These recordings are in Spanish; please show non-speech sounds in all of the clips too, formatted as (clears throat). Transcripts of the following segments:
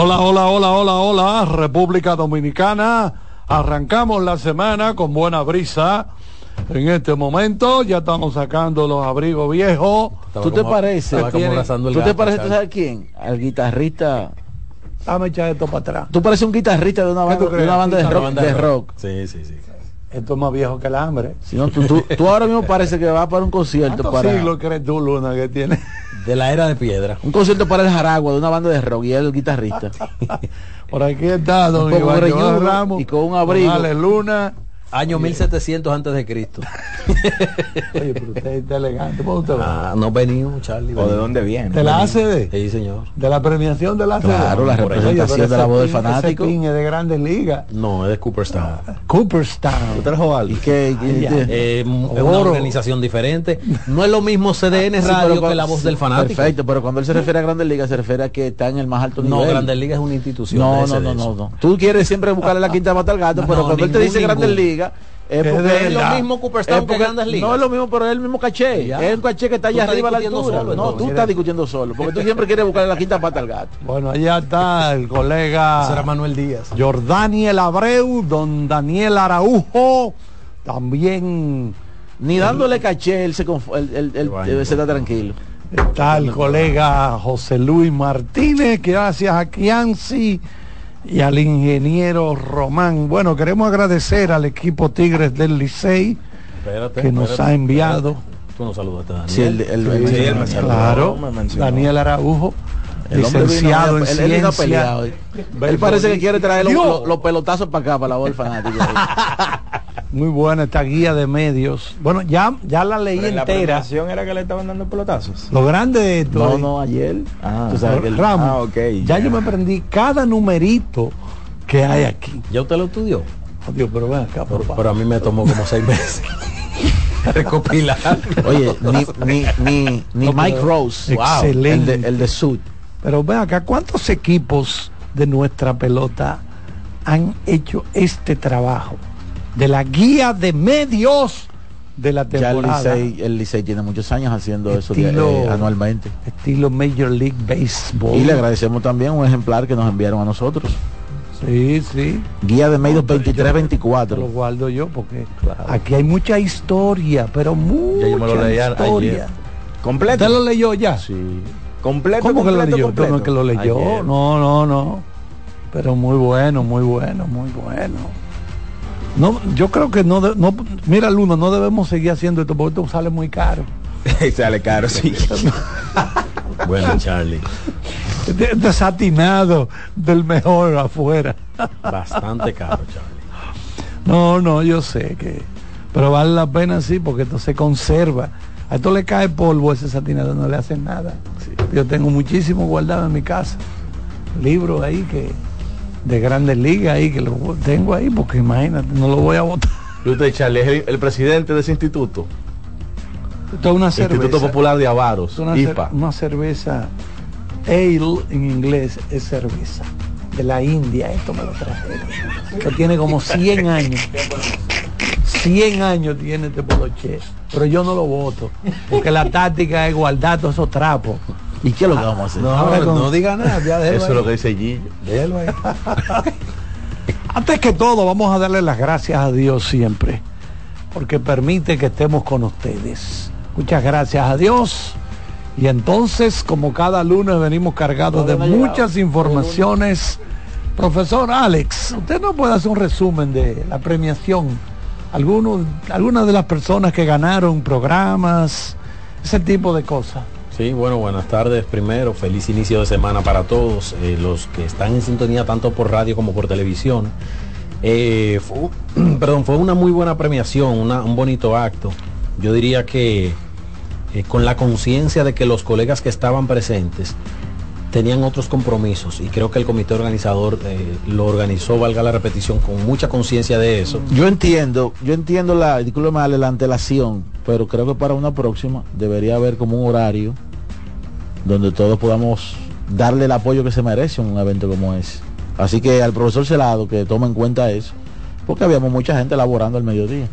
Hola, hola, hola, hola, hola, República Dominicana. Arrancamos la semana con buena brisa. En este momento ya estamos sacando los abrigos viejos. ¿Tú te pareces? Estaba como ¿Quién- abrazando el ¿Tú te gato, pareces, ¿sabes? ¿sabes quién? Al guitarrista. Dame echar esto para atrás. Tú pareces un guitarrista de una ¿Qué banda, tú de, crees? una banda de Una rock. banda de de rock. Sí, sí, sí. Esto es más viejo que el hambre. Si no, tú, tú- tú ahora mismo (laughs) parece que vas para un concierto ¿Cuántos para siglos crees tú, Luna, que tiene? De la era de piedra. un concierto para el Jaragua de una banda de rock y el guitarrista. (laughs) Por aquí está don Iván Ramos. y con un abrigo. Ale Luna. Año 1700 antes de Cristo. (laughs) Oye, pero usted está elegante. ¿Cómo usted va? Ah, no venimos, Charlie. ¿O de dónde viene? ¿De la ACD? Sí, señor. ¿De la premiación de la ACD? Claro, la representación de la voz del fanático. Ese pin es de grandes ligas. No, es de Cooperstown. Cooperstown. trajo algo? Y. Eh, es una organización diferente. No es lo mismo CDN Radio que la voz del fanático. Perfecto, pero cuando él se refiere a Grandes Ligas se refiere a que está en el más alto nivel. No, Grandes Ligas es una institución. No, no, no, no, no. Tú quieres siempre buscarle la quinta mata al gato, No, pero no, cuando él te ningún, dice Grandes ningún. Ligas es Es porque de Es lo mismo Cooperstown es que Grandes Ligas. No es lo mismo, pero es el mismo caché. Ya. Es un caché que está allá arriba a la altura. solo, no, tú estás discutiendo solo, porque tú siempre quieres buscarle la quinta pata al gato. (laughs) Bueno, allá está el colega Ese era Manuel Díaz. Jordaniel Abreu, don Daniel Araujo, también Ni dándole caché, él se, conf- él- él- él se está tranquilo. está el colega José Luis Martínez, que gracias a Kianci y al ingeniero Román. Bueno, queremos agradecer al equipo Tigres del Licey Espérate, que nos espérate, ha enviado. espérate. Tú no saludaste Daniel. Sí, el- el- el- Sí, él me el- saludó, Claro. Daniel Araujo, el hombre vino licenciado hoy- en él- él vino peleado hoy. Él parece que quiere traer los, los- los pelotazos para acá, para la voz del fanático. (laughs) Muy buena esta guía de medios. Bueno, ya, ya la leí Pero en la entera. premiación era que le estaban dando pelotazos. Lo grande de esto no, es- no, ayer. Ah, Tú sabes que él- Ramos, Ah, ok, ya ya. yo me aprendí cada numerito que hay aquí. ¿Ya usted lo estudió? Oh, Dios, pero ven acá, por Pero, pero a mí me tomó como seis meses. (laughs) Recopilar. Oye, ni, ni, ni, ni Mike Rose. Excelente. El de, el de Sud. Pero ven acá, ¿cuántos equipos de nuestra pelota han hecho este trabajo? De la guía de medios de la Ya el temporada. Licey, el Licey tiene muchos años haciendo eso eh, anualmente. Estilo Major League Baseball. Y le agradecemos también un ejemplar que nos enviaron a nosotros. Sí, sí. Guía de medios No, pero yo- Lo 23-24. guardo yo porque aquí hay mucha historia, pero mucha Ya yo me lo leí a- historia. ayer. ¿Completo? ¿Usted lo leyó ya? Sí. ¿Completo, ¿Cómo que lo leyó? completo? No, que lo leyó. Ayer. No, no, no. Pero muy bueno, muy bueno, muy bueno. No, yo creo que no, de- no mira Luna, no debemos seguir haciendo esto porque esto sale muy caro. (laughs) Sale caro, sí. (laughs) Bueno, Charlie. Desatinado del mejor afuera. Bastante caro, (laughs) Charlie. No, no, yo sé que. Pero vale la pena sí, porque esto se conserva. A esto le cae polvo, ese satinado no le hace nada. Yo tengo muchísimo guardado en mi casa. Libros ahí que de grandes ligas ahí, que lo tengo ahí, porque imagínate, no lo voy a votar. Usted, Charlie, es el, el presidente de ese instituto. Esto es una cerveza. Instituto Popular de Avaros, una, cer- una cerveza ale en inglés es cerveza de la India esto me lo trajeron que tiene como 100 años 100 años tiene este poloche pero yo no lo voto porque la táctica es guardar todos esos trapos ¿Y qué es lo que vamos a hacer? No, Ahora con- no diga nada, ya déjelo Eso es lo que dice Gillo. Déjelo ahí. (laughs) Antes que todo, vamos a darle las gracias a Dios siempre, porque permite que estemos con ustedes. Muchas gracias a Dios. Y entonces, como cada lunes venimos cargados de muchas informaciones, profesor Alex, usted no puede hacer un resumen de la premiación. Algunos, algunas de las personas que ganaron programas, ese tipo de cosas. Sí, bueno, buenas tardes primero, feliz inicio de semana para todos, eh, los que están en sintonía tanto por radio como por televisión. Eh, fu- (clears throat) perdón, fue una muy buena premiación, una- un bonito acto. Yo diría que eh, con la conciencia de que los colegas que estaban presentes tenían otros compromisos y creo que el comité organizador eh, lo organizó, valga la repetición, con mucha conciencia de eso. Yo entiendo, yo entiendo la, Ale, la antelación, pero creo que para una próxima debería haber como un horario donde todos podamos darle el apoyo que se merece en un evento como ese. Así que al profesor Celado que tome en cuenta eso, porque habíamos mucha gente laborando al mediodía.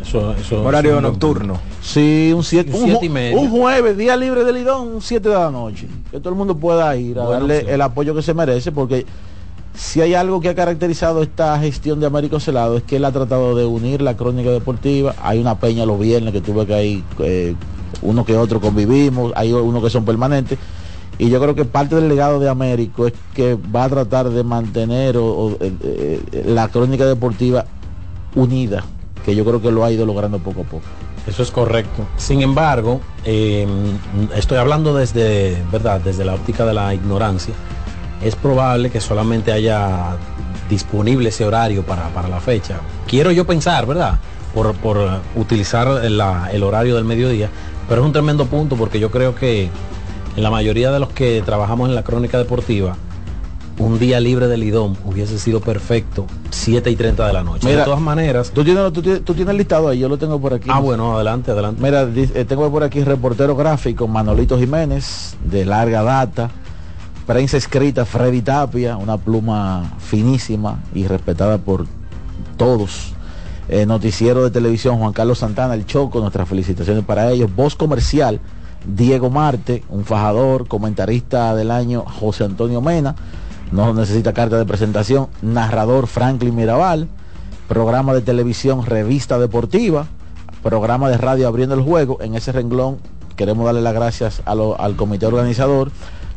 Eso, eso, Horario eso- nocturno. Sí, un 7 Un un, siete y un jueves, día libre de Lidón, un 7 de la noche. Que todo el mundo pueda ir a darle el apoyo que se merece, porque si hay algo que ha caracterizado esta gestión de Américo Celado es que él ha tratado de unir la crónica deportiva. Hay una peña los viernes que tuve que ahí, eh, uno que otro convivimos, hay unos que son permanentes. Y yo creo que parte del legado de Américo es que va a tratar de mantener eh, eh, la crónica deportiva unida, que yo creo que lo ha ido logrando poco a poco. Eso es correcto. Sin embargo, eh, estoy hablando desde, ¿verdad? Desde la óptica de la ignorancia. Es probable que solamente haya disponible ese horario para, para la fecha. Quiero yo pensar, ¿verdad? Por, por utilizar el horario del mediodía. Pero es un tremendo punto porque yo creo que en la mayoría de los que trabajamos en la crónica deportiva, un día libre de Lidón hubiese sido perfecto, 7 y 30 de la noche. Mira, de todas maneras, Tú tienes, tú, tienes, tú tienes el listado ahí, yo lo tengo por aquí. ah, bueno, adelante, adelante. Mira, eh, tengo por aquí reportero gráfico Manolito Jiménez, de larga data. Prensa escrita Freddy Tapia, una pluma finísima y respetada por todos. Eh, noticiero de televisión Juan Carlos Santana, el Choco, nuestras felicitaciones para ellos. Voz comercial Diego Marte, un fajador, comentarista del año José Antonio Mena, no necesita carta de presentación. Narrador Franklin Mirabal, programa de televisión Revista Deportiva, programa de radio abriendo el juego. En ese renglón queremos darle las gracias a lo- al comité organizador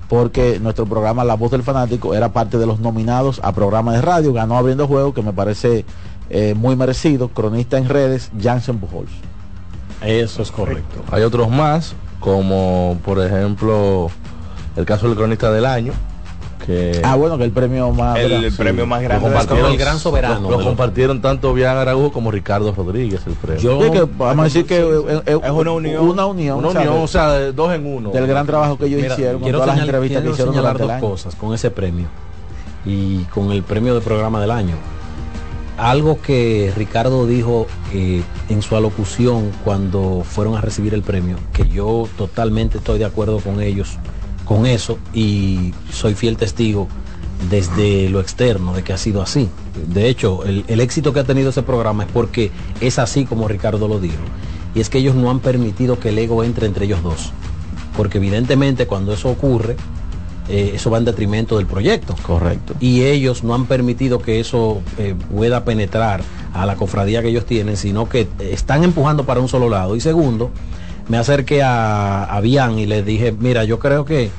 porque nuestro programa La Voz del Fanático era parte de los nominados a programa de radio, ganó abriendo el juego, que me parece eh, muy merecido. Cronista en redes, Jansen Pujols. Eso es correcto. Hay otros más, como por ejemplo el caso del cronista del año, que Ah, bueno, que el premio más... El, premio más grande. de compartieron, el gran soberano Lo, compartieron tanto Bian Araújo como Ricardo Rodríguez el premio. Yo- Sí, que vamos a decir que eh, eh, Es una unión. Una unión, Una ¿sabes? unión, o sea, de dos en uno. del gran trabajo que ellos Mira, hicieron con quiero todas las entrevistas que hicieron señalar dos año. cosas con ese premio y con el premio de programa del año. Algo que Ricardo dijo eh, en su alocución cuando fueron a recibir el premio, que yo totalmente estoy de acuerdo con ellos, con eso, y soy fiel testigo desde lo externo de que ha sido así. De hecho, el, el éxito que ha tenido ese programa es porque es así como Ricardo lo dijo. Y es que ellos no han permitido que el ego entre entre ellos dos. Porque evidentemente cuando eso ocurre, eh, eso va en detrimento del proyecto. Correcto. Y ellos no han permitido que eso eh, pueda penetrar a la cofradía que ellos tienen, sino que están empujando para un solo lado. Y segundo, me acerqué a, a Bian y les dije, mira, yo creo que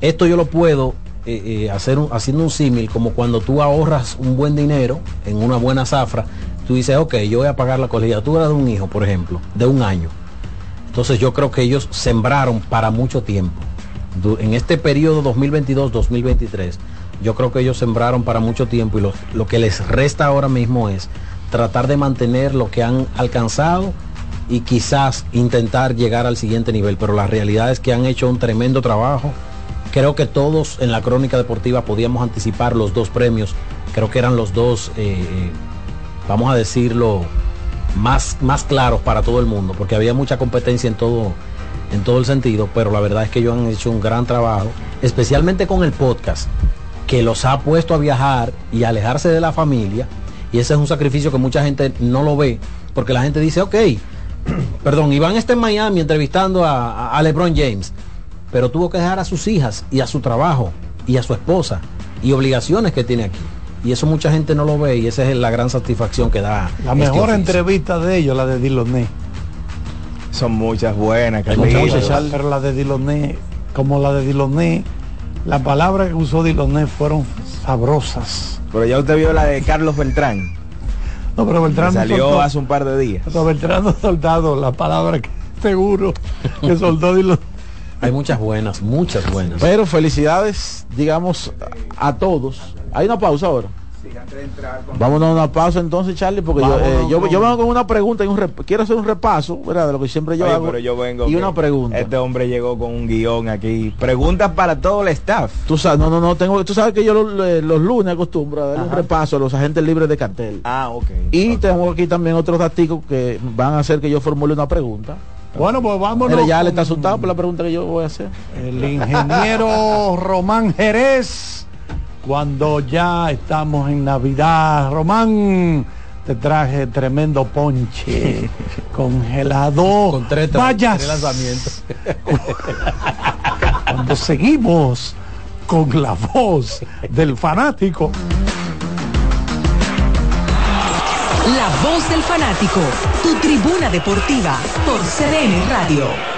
esto yo lo puedo eh, eh, hacer un- haciendo un símil como cuando tú ahorras un buen dinero en una buena zafra, tú dices, ok, yo voy a pagar la colegiatura de un hijo, por ejemplo, de un año. Entonces yo creo que ellos sembraron para mucho tiempo. En este periodo 2022-2023, yo creo que ellos sembraron para mucho tiempo y lo, lo que les resta ahora mismo es tratar de mantener lo que han alcanzado y quizás intentar llegar al siguiente nivel. Pero la realidad es que han hecho un tremendo trabajo, creo que todos en la crónica deportiva podíamos anticipar los dos premios. Creo que eran los dos, eh, eh, vamos a decirlo, más, más claros para todo el mundo, porque había mucha competencia en todo, en todo el sentido, pero la verdad es que ellos han hecho un gran trabajo, especialmente con el podcast, que los ha puesto a viajar y a alejarse de la familia. Y ese es un sacrificio que mucha gente no lo ve, porque la gente dice, ok, (clears throat) perdón, Iván está en Miami entrevistando a, LeBron James, pero tuvo que dejar a sus hijas y a su trabajo y a su esposa y obligaciones que tiene aquí. Y eso mucha gente no lo ve y esa es la gran satisfacción que da. La este mejor oficio. entrevista de ellos, la de Diloné. Son muchas buenas, Carlitos. pero la de Diloné, como la de Diloné, las palabras que usó Diloné fueron sabrosas. Pero ya usted vio la de Carlos Beltrán. No, pero Beltrán Salió soltó- hace un par de días. pero Beltrán no ha soltado la palabra que seguro que soltó Diloné. Hay muchas buenas, muchas buenas. Pero felicidades, digamos, a todos. Hay una pausa ahora. Vamos a una pausa entonces, Charlie, porque yo, eh, yo, vengo con una pregunta y un rep- quiero hacer un repaso, ¿verdad? De lo que siempre yo Oye, hago. pero yo vengo y una pregunta. Este hombre llegó con un guion aquí. Preguntas para todo el staff. Tú sabes, no, no, no, tengo, tú sabes que yo los, eh, los lunes acostumbro a dar un repaso a los agentes libres de cartel. Ah, ok. Y tengo aquí también otros datos que van a hacer que yo formule una pregunta. Bueno, pues vámonos. Ya le está asustado por la pregunta que yo voy a hacer. El ingeniero Román Jerez. Cuando ya estamos en Navidad, Román, te traje tremendo ponche (laughs) congelado. Con tres, Vaya. tres lanzamientos. (laughs) Cuando seguimos con la voz del fanático. La voz del fanático, tu tribuna deportiva por CDN Radio.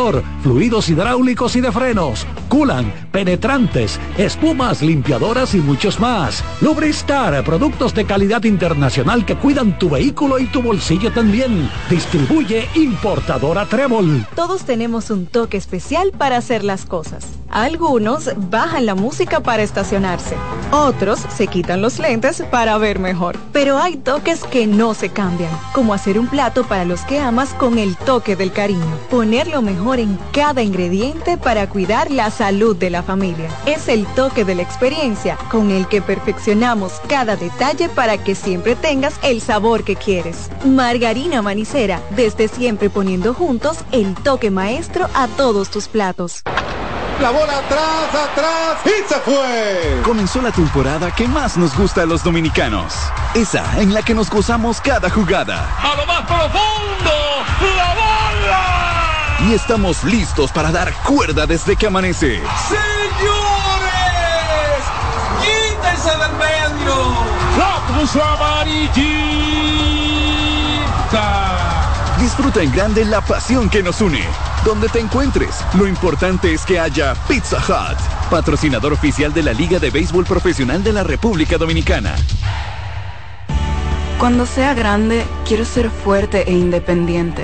fluidos hidráulicos y de frenos, culan, penetrantes, espumas, limpiadoras y muchos más. Lubristar, productos de calidad internacional que cuidan tu vehículo y tu bolsillo también. Distribuye importadora Trébol. Todos tenemos un toque especial para hacer las cosas. Algunos bajan la música para estacionarse. Otros se quitan los lentes para ver mejor. Pero hay toques que no se cambian, como hacer un plato para los que amas con el toque del cariño. Poner lo en cada ingrediente para cuidar la salud de la familia. Es el toque de la experiencia con el que perfeccionamos cada detalle para que siempre tengas el sabor que quieres. Margarina Manicera, desde siempre poniendo juntos el toque maestro a todos tus platos. La bola atrás, atrás y se fue. Comenzó la temporada que más nos gusta a los dominicanos. Esa en la que nos gozamos cada jugada. A lo más profundo, la bola. Y estamos listos para dar cuerda desde que amanece. Señores, quítense del medio. La puso amarillita. Disfruta en grande la pasión que nos une. Donde te encuentres, lo importante es que haya Pizza Hut, patrocinador oficial de la Liga de Béisbol Profesional de la República Dominicana. Cuando sea grande, quiero ser fuerte e independiente.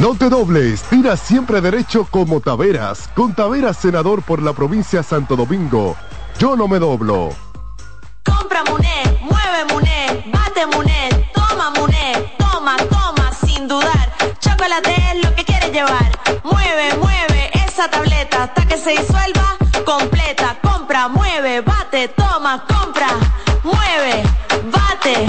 No te dobles, tira siempre derecho como Taveras, con Taveras senador por la provincia Santo Domingo. Yo no me doblo. Compra Muné, mueve Muné, bate Muné, toma Muné, toma, toma, sin dudar. Chocolate es lo que quieres llevar. Mueve, mueve esa tableta hasta que se disuelva completa. Compra, mueve, bate, toma, compra, mueve, bate,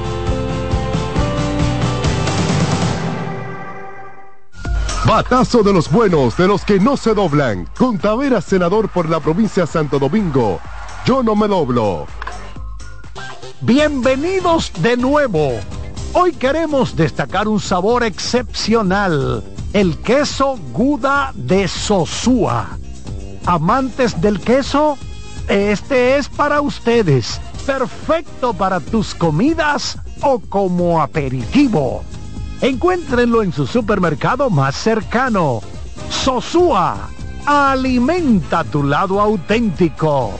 Batazo de los buenos, de los que no se doblan. Con Taveras senador por la provincia Santo Domingo. Yo no me doblo. Bienvenidos de nuevo. Hoy queremos destacar un sabor excepcional, el queso Guda de Sosúa. Amantes del queso, este es para ustedes, perfecto para tus comidas o como aperitivo. Encuéntrenlo en su supermercado más cercano. Sosúa, alimenta tu lado auténtico.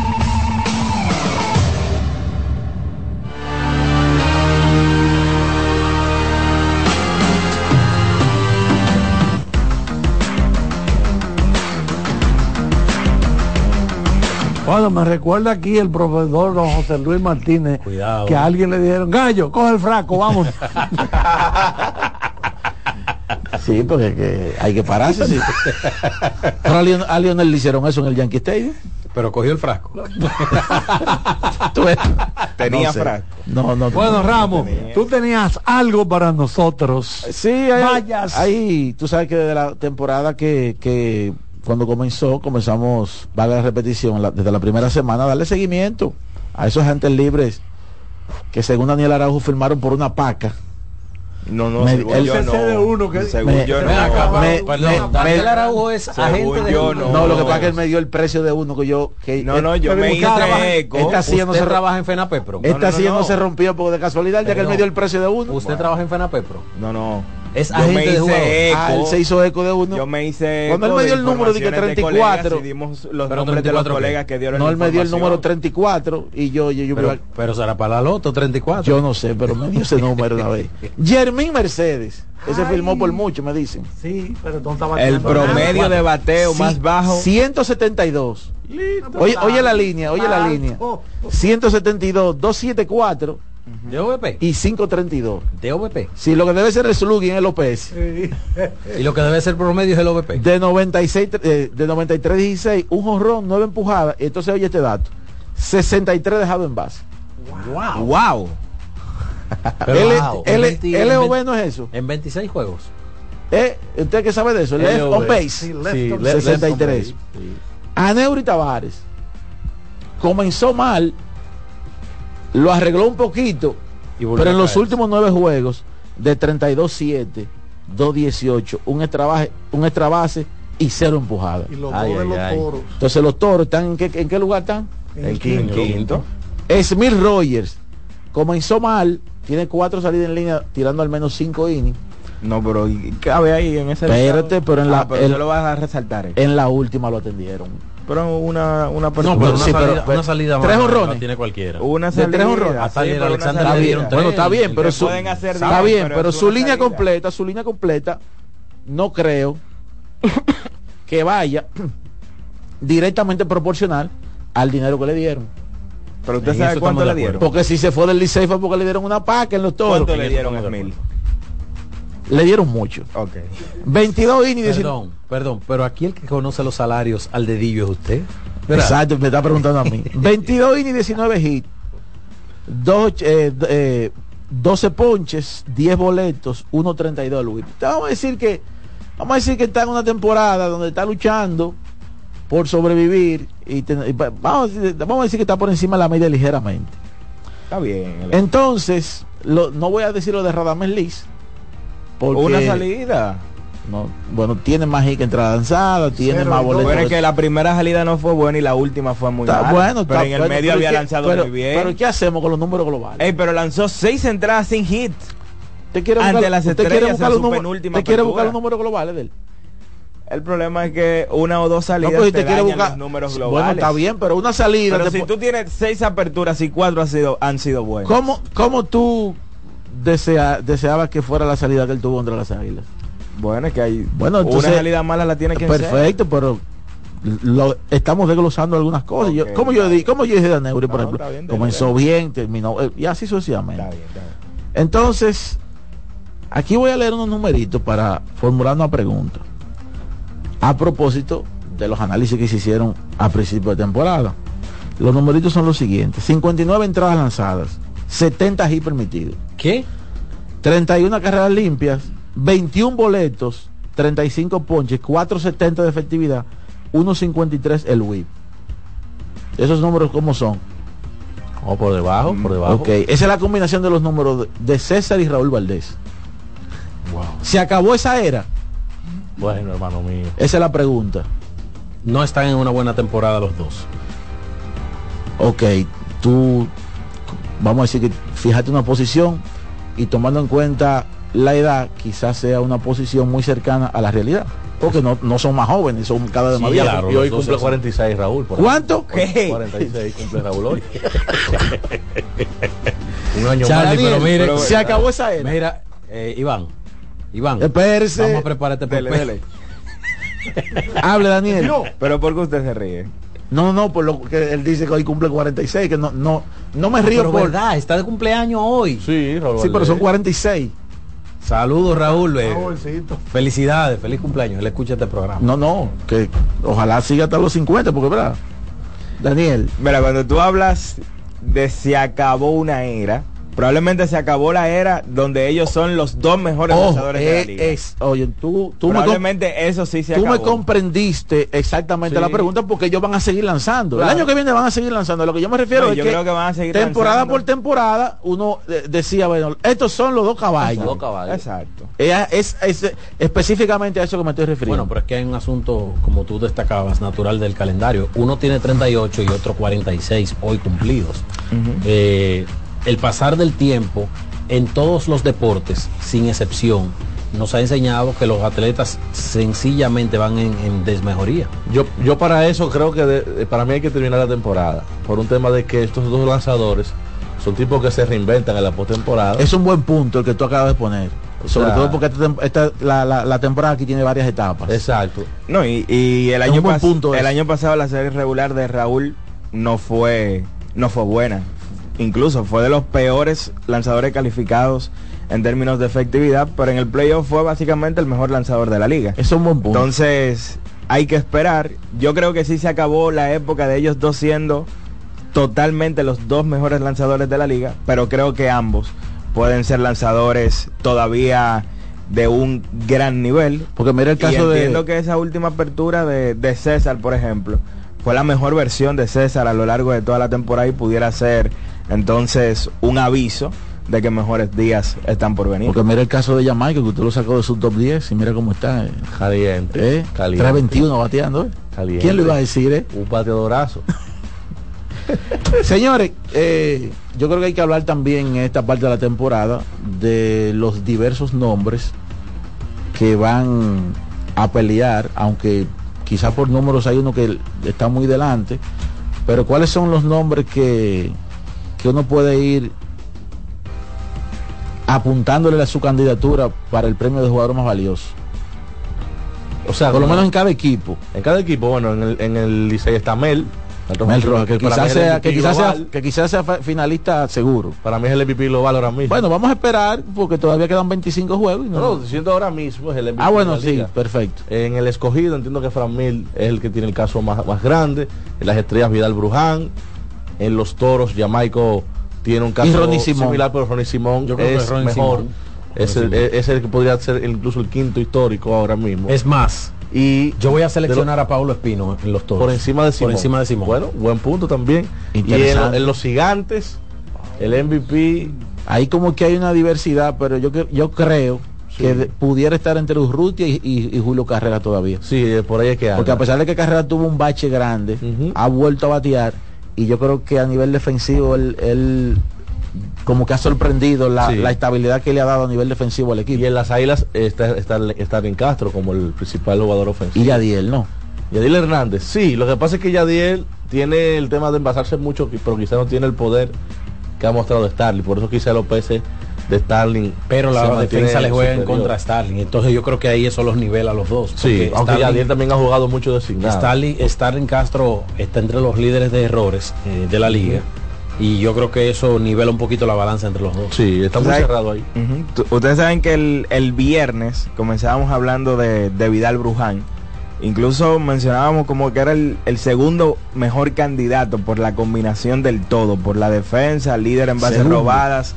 Bueno, me recuerda aquí el profesor don José Luis Martínez Cuidado. que a alguien le dijeron, gallo, coge el fraco, vamos. (laughs) Sí, porque que hay que pararse. sí. Pero a Lion- a Lionel le hicieron eso en el Yankee Stadium. Pero cogió el frasco. (laughs) Tenía No sé. frasco. No, no. bueno, Ramos, tú tenías algo para nosotros. Sí, hay, Vayas. hay- tú sabes que desde la temporada que, que cuando comenzó, comenzamos, vale la repetición, la- desde la primera semana, a darle seguimiento a esos agentes libres que según Daniel Araujo firmaron por una paca. No, no, Me- según el yo no. CC de uno que- Según Me- yo no. Me- Perdón, me- Daniel Araujo es agente de no. No, lo que pasa es que él me dio el precio de uno que yo... Que No, no, yo me usted trabaja- hice eco. Esta silla no Usted se trabaja en FENAPEPRO. Esta no, no, silla no, no. se rompió porque de casualidad, ya que él me dio el precio de uno. Usted trabaja en FENAPEPRO. No, no. Es Yo agente me de jugador. eco. Ah, él se hizo eco de uno. Yo me hice Cuando él me dio el número informaciones 34, colegas y dimos los Pero nombres de los 34 colegas que dieron no, él me dio el número 34 y yo, yo, yo, Pero, pero será para la loto 34. yo no sé, pero me dio ese número una vez. (laughs) Jermín Mercedes, ese firmó por mucho, me dicen. Sí, pero no estaba El promedio de bateo Sí, más bajo. 172. Oye, oye la línea, oye la línea. 172, 274 ¿De OVP? y 532. ¿De OVP? Si lo que debe ser el slugging es el OPS. Y lo que debe ser promedio es el OVP. De 96, eh, de 93 16, un jonrón, 9 empujadas. Y entonces oye este dato. 63 dejado en base. Wow. (laughs) Wow. L- wow, L- en 20 LOB no es eso. En 26 juegos. Eh, ¿Usted qué sabe de eso? Left on base. Sí, left Sí, on le- base. 63. Sí. Aneuri Tavares comenzó mal, lo arregló un poquito, Y pero en los últimos nueve juegos, de 32-7, 2-18, un extra, baje- un extra base y cero empujada. Y los Ay, dos de ay, los ay. toros. Entonces los toros están en qué, en qué lugar están? En quinto. Quinto. Smith Rogers comenzó mal, tiene cuatro salidas en línea, tirando al menos cinco innings. No, pero ¿y cabe ahí en ese Espérate, pero en la- Ah, pero el- tú lo vas a resaltar. eh. En la última lo atendieron. Pero una, una persona. No, pero una Sí, salida, pero- una salida tres más honrones. tiene cualquiera. Una De tres salida. honrones. Sí, Alexander salida. le dieron tres. Bueno, está bien, pero su, hacer está bien, pero pero su línea salida. completa, su línea completa, no creo que vaya (coughs) directamente proporcional al dinero que le dieron. Pero usted En sabe cuánto le dieron. Porque si se fue del Licey fue porque le dieron una paca en los toros. ¿Cuánto le dieron a Smil? Le dieron mucho. Ok. 22 innings, 19. Perdón, perdón, pero aquí el que conoce los salarios al dedillo es usted. ¿verdad? Exacto, me está preguntando a mí. 22 innings, 19 hits. Eh, eh, 12 ponches, 10 boletos, 1.32 el whip. Entonces, Vamos a decir que vamos a decir que está en una temporada donde está luchando por sobrevivir y, ten- y pa- vamos, a decir, vamos a decir que está por encima de la media ligeramente. Está bien. Entonces, lo- no voy a decir lo de Radames Liz. Porque Una salida. no, bueno, tiene más hit que entrada lanzada, tiene más boletos. pero es que la primera salida no fue buena y la última fue muy Está mala. bueno, pero está en el bueno, medio había ¿qué- lanzado pero- muy bien. Pero ¿qué hacemos con los números globales? Ey, pero lanzó seis entradas sin hit. ¿Usted quiere ante buscar, las usted quiere estrellas buscar los usted quiere buscar los números globales de él? El problema es que una o dos salidas No, pues, te te dañan buscar- los números Bueno, globales. está bien, pero una salida Pero te si tú tienes seis aperturas y cuatro han sido, han sido buenas. ¿Cómo, cómo tú desea, deseabas que fuera la salida que él tuvo contra las águilas? Bueno, es que hay Bueno, entonces- una salida mala la tiene que ser. Perfecto, pero lo, estamos desglosando algunas cosas. Yo- Ok, ¿Cómo yo di, cómo yo dije de Neuri, por No, ejemplo? bien, dale, Comenzó bien, terminó, eh, y así sucesivamente. Está está. Entonces, aquí voy a leer unos numeritos para formular una pregunta. A propósito de los análisis que se hicieron a principio de temporada. Los numeritos son los siguientes. 59 entradas lanzadas, 70 hits permitidos. ¿Qué? 31 carreras limpias, 21 boletos, 35 ponches, 470 de efectividad, 1.53 el whip. Esos números cómo son. O por debajo, por debajo. Ok, esa es la combinación de los números de- de César y Raúl Valdés. Se acabó esa era. Bueno, hermano mío. Esa es la pregunta. No están en una buena temporada los dos. Ok, tú, vamos a decir que fíjate una posición y tomando en cuenta la edad, quizás sea una posición muy cercana a la realidad. Porque no, no son más jóvenes, son cada vez Sí, más viejos. claro, y hoy cumple son- 46 Raúl. por ¿Cuánto? ejemplo. ¿Qué? 46 cumple Raúl hoy. (laughs) Un año Charlie, más, pero mire, pero se acabó esa era. Mira, eh, Iván, Iván, Espérese. vamos a preparar este Dele. Hable, Daniel. Pero ¿por qué usted se ríe? No, no, por lo que él dice que hoy cumple 46, que no, no, no me Ah, río pero por. verdad, está de cumpleaños hoy. Sí, Raúl. Sí, pero son 46. Saludos, Raúl. eh, Jovencito. felicidades, feliz cumpleaños. Él escucha este programa. No, no, que ojalá siga hasta los 50, porque verdad. Daniel, Mira, cuando tú hablas de se acabó una era, probablemente se acabó la era donde ellos son los dos mejores ojo, lanzadores de la eh, liga. es, oye, tú, tú, me, probablemente eso sí se tú me comprendiste exactamente Sí. la pregunta porque ellos van a seguir lanzando. Claro. El año que viene van a seguir lanzando. Lo que yo me refiero No, es yo que creo que van a seguir temporada lanzando. por temporada uno eh, decía, bueno, estos son los dos caballos. Dos caballos. Exacto. Eh, Es, es- específicamente a eso que me estoy refiriendo. Bueno, pero es que hay un asunto, como tú destacabas, natural del calendario. Uno tiene 38 y otro 46 hoy cumplidos. Eh, el pasar del tiempo en todos los deportes, sin excepción, nos ha enseñado que los atletas sencillamente van en, en desmejoría. Yo, yo para eso creo que de- para mí hay que terminar la temporada. Por un tema de que estos dos lanzadores son tipos que se reinventan en la postemporada. Es un buen punto el que tú acabas de poner. O Sobre sea- todo porque esta la, la- la temporada aquí tiene varias etapas. Exacto. No, y, y el año punto el año pasado la serie regular de Raúl no fue no fue buena. Incluso fue de los peores lanzadores calificados en términos de efectividad, pero en el playoff fue básicamente el mejor lanzador de la liga. Es un buen punto. Entonces, hay que esperar. Yo creo que sí se acabó la época de ellos dos siendo totalmente los dos mejores lanzadores de la liga, pero creo que ambos pueden ser lanzadores todavía de un gran nivel. porque mira el Y caso de... entiendo que esa última apertura de, de César, por ejemplo, fue la mejor versión de César a lo largo de toda la temporada y pudiera ser entonces un aviso de que mejores días están por venir. Porque mira el caso de Jamaica, que usted lo sacó de su top 10 y mira cómo está. eh. Caliente. ¿Eh? Caliente. 321 bateando. eh. Caliente. ¿Quién lo iba a decir? eh? Un bateadorazo. (laughs) Señores, eh, yo creo que hay que hablar también en esta parte de la temporada de los diversos nombres que van a pelear, aunque quizás por números hay uno que está muy delante, pero ¿cuáles son los nombres que, que uno puede ir apuntándole a su candidatura para el premio de jugador más valioso? O sea, por lo no- menos en cada equipo. En cada equipo, bueno, en el, en el Licey está Mel. Mel Rojas, que, quizás sea, que, quizás sea, global. que quizás sea fa- finalista seguro. Para mí es el MVP global ahora mismo. Bueno, vamos a esperar porque todavía quedan 25 juegos. y no- No, no, diciendo ahora mismo es el MVP ah, bueno, sí, liga. perfecto. En el escogido entiendo que Fran Mil es el que tiene el caso más, más grande. En las estrellas Vidal Bruján. En los toros Jamaico tiene un caso Y Ronnie Simón. similar, pero Ronnie Simón Yo creo que es Ronnie mejor. Simón. Es el, es- es que podría ser incluso el quinto histórico ahora mismo. Es más, y yo voy a seleccionar a Paulo Espino en los toros. por encima de Simón. Por encima de Simón. Bueno, buen punto también. Y en, en los gigantes, el MVP Ahí como que hay una diversidad, pero yo, yo creo que de- pudiera estar entre Urrutia y, y- y Julio Carrera todavía. Sí, eh, por ahí es que anda. Porque a pesar de que Carrera tuvo un bache grande, ha vuelto a batear y yo creo que a nivel defensivo él, él como que ha sorprendido la, Sí. la estabilidad que le ha dado a nivel defensivo al equipo. Y en las águilas está, está, está en Castro como el principal jugador ofensivo. Y Yadiel, ¿no? Yadiel Hernández, sí, lo que pasa es que Yadiel tiene el tema de envasarse mucho, pero quizá no tiene el poder que ha mostrado Starling. Por eso quizá los peces de Starling. Pero la defensa le juega en contra a Starling. Entonces yo creo que ahí eso los nivela a los dos. Sí, aunque Starling- Yadiel también ha jugado mucho designado. Starling, Starling Castro está entre los líderes de errores eh, de la liga. Y yo creo que eso nivela un poquito la balanza entre los dos. Sí, está muy cerrado ahí. Ustedes saben que el, el viernes comenzábamos hablando de, de Vidal Bruján. Incluso mencionábamos como que era el, el segundo mejor candidato por la combinación del todo, por la defensa, líder en bases Segundo. robadas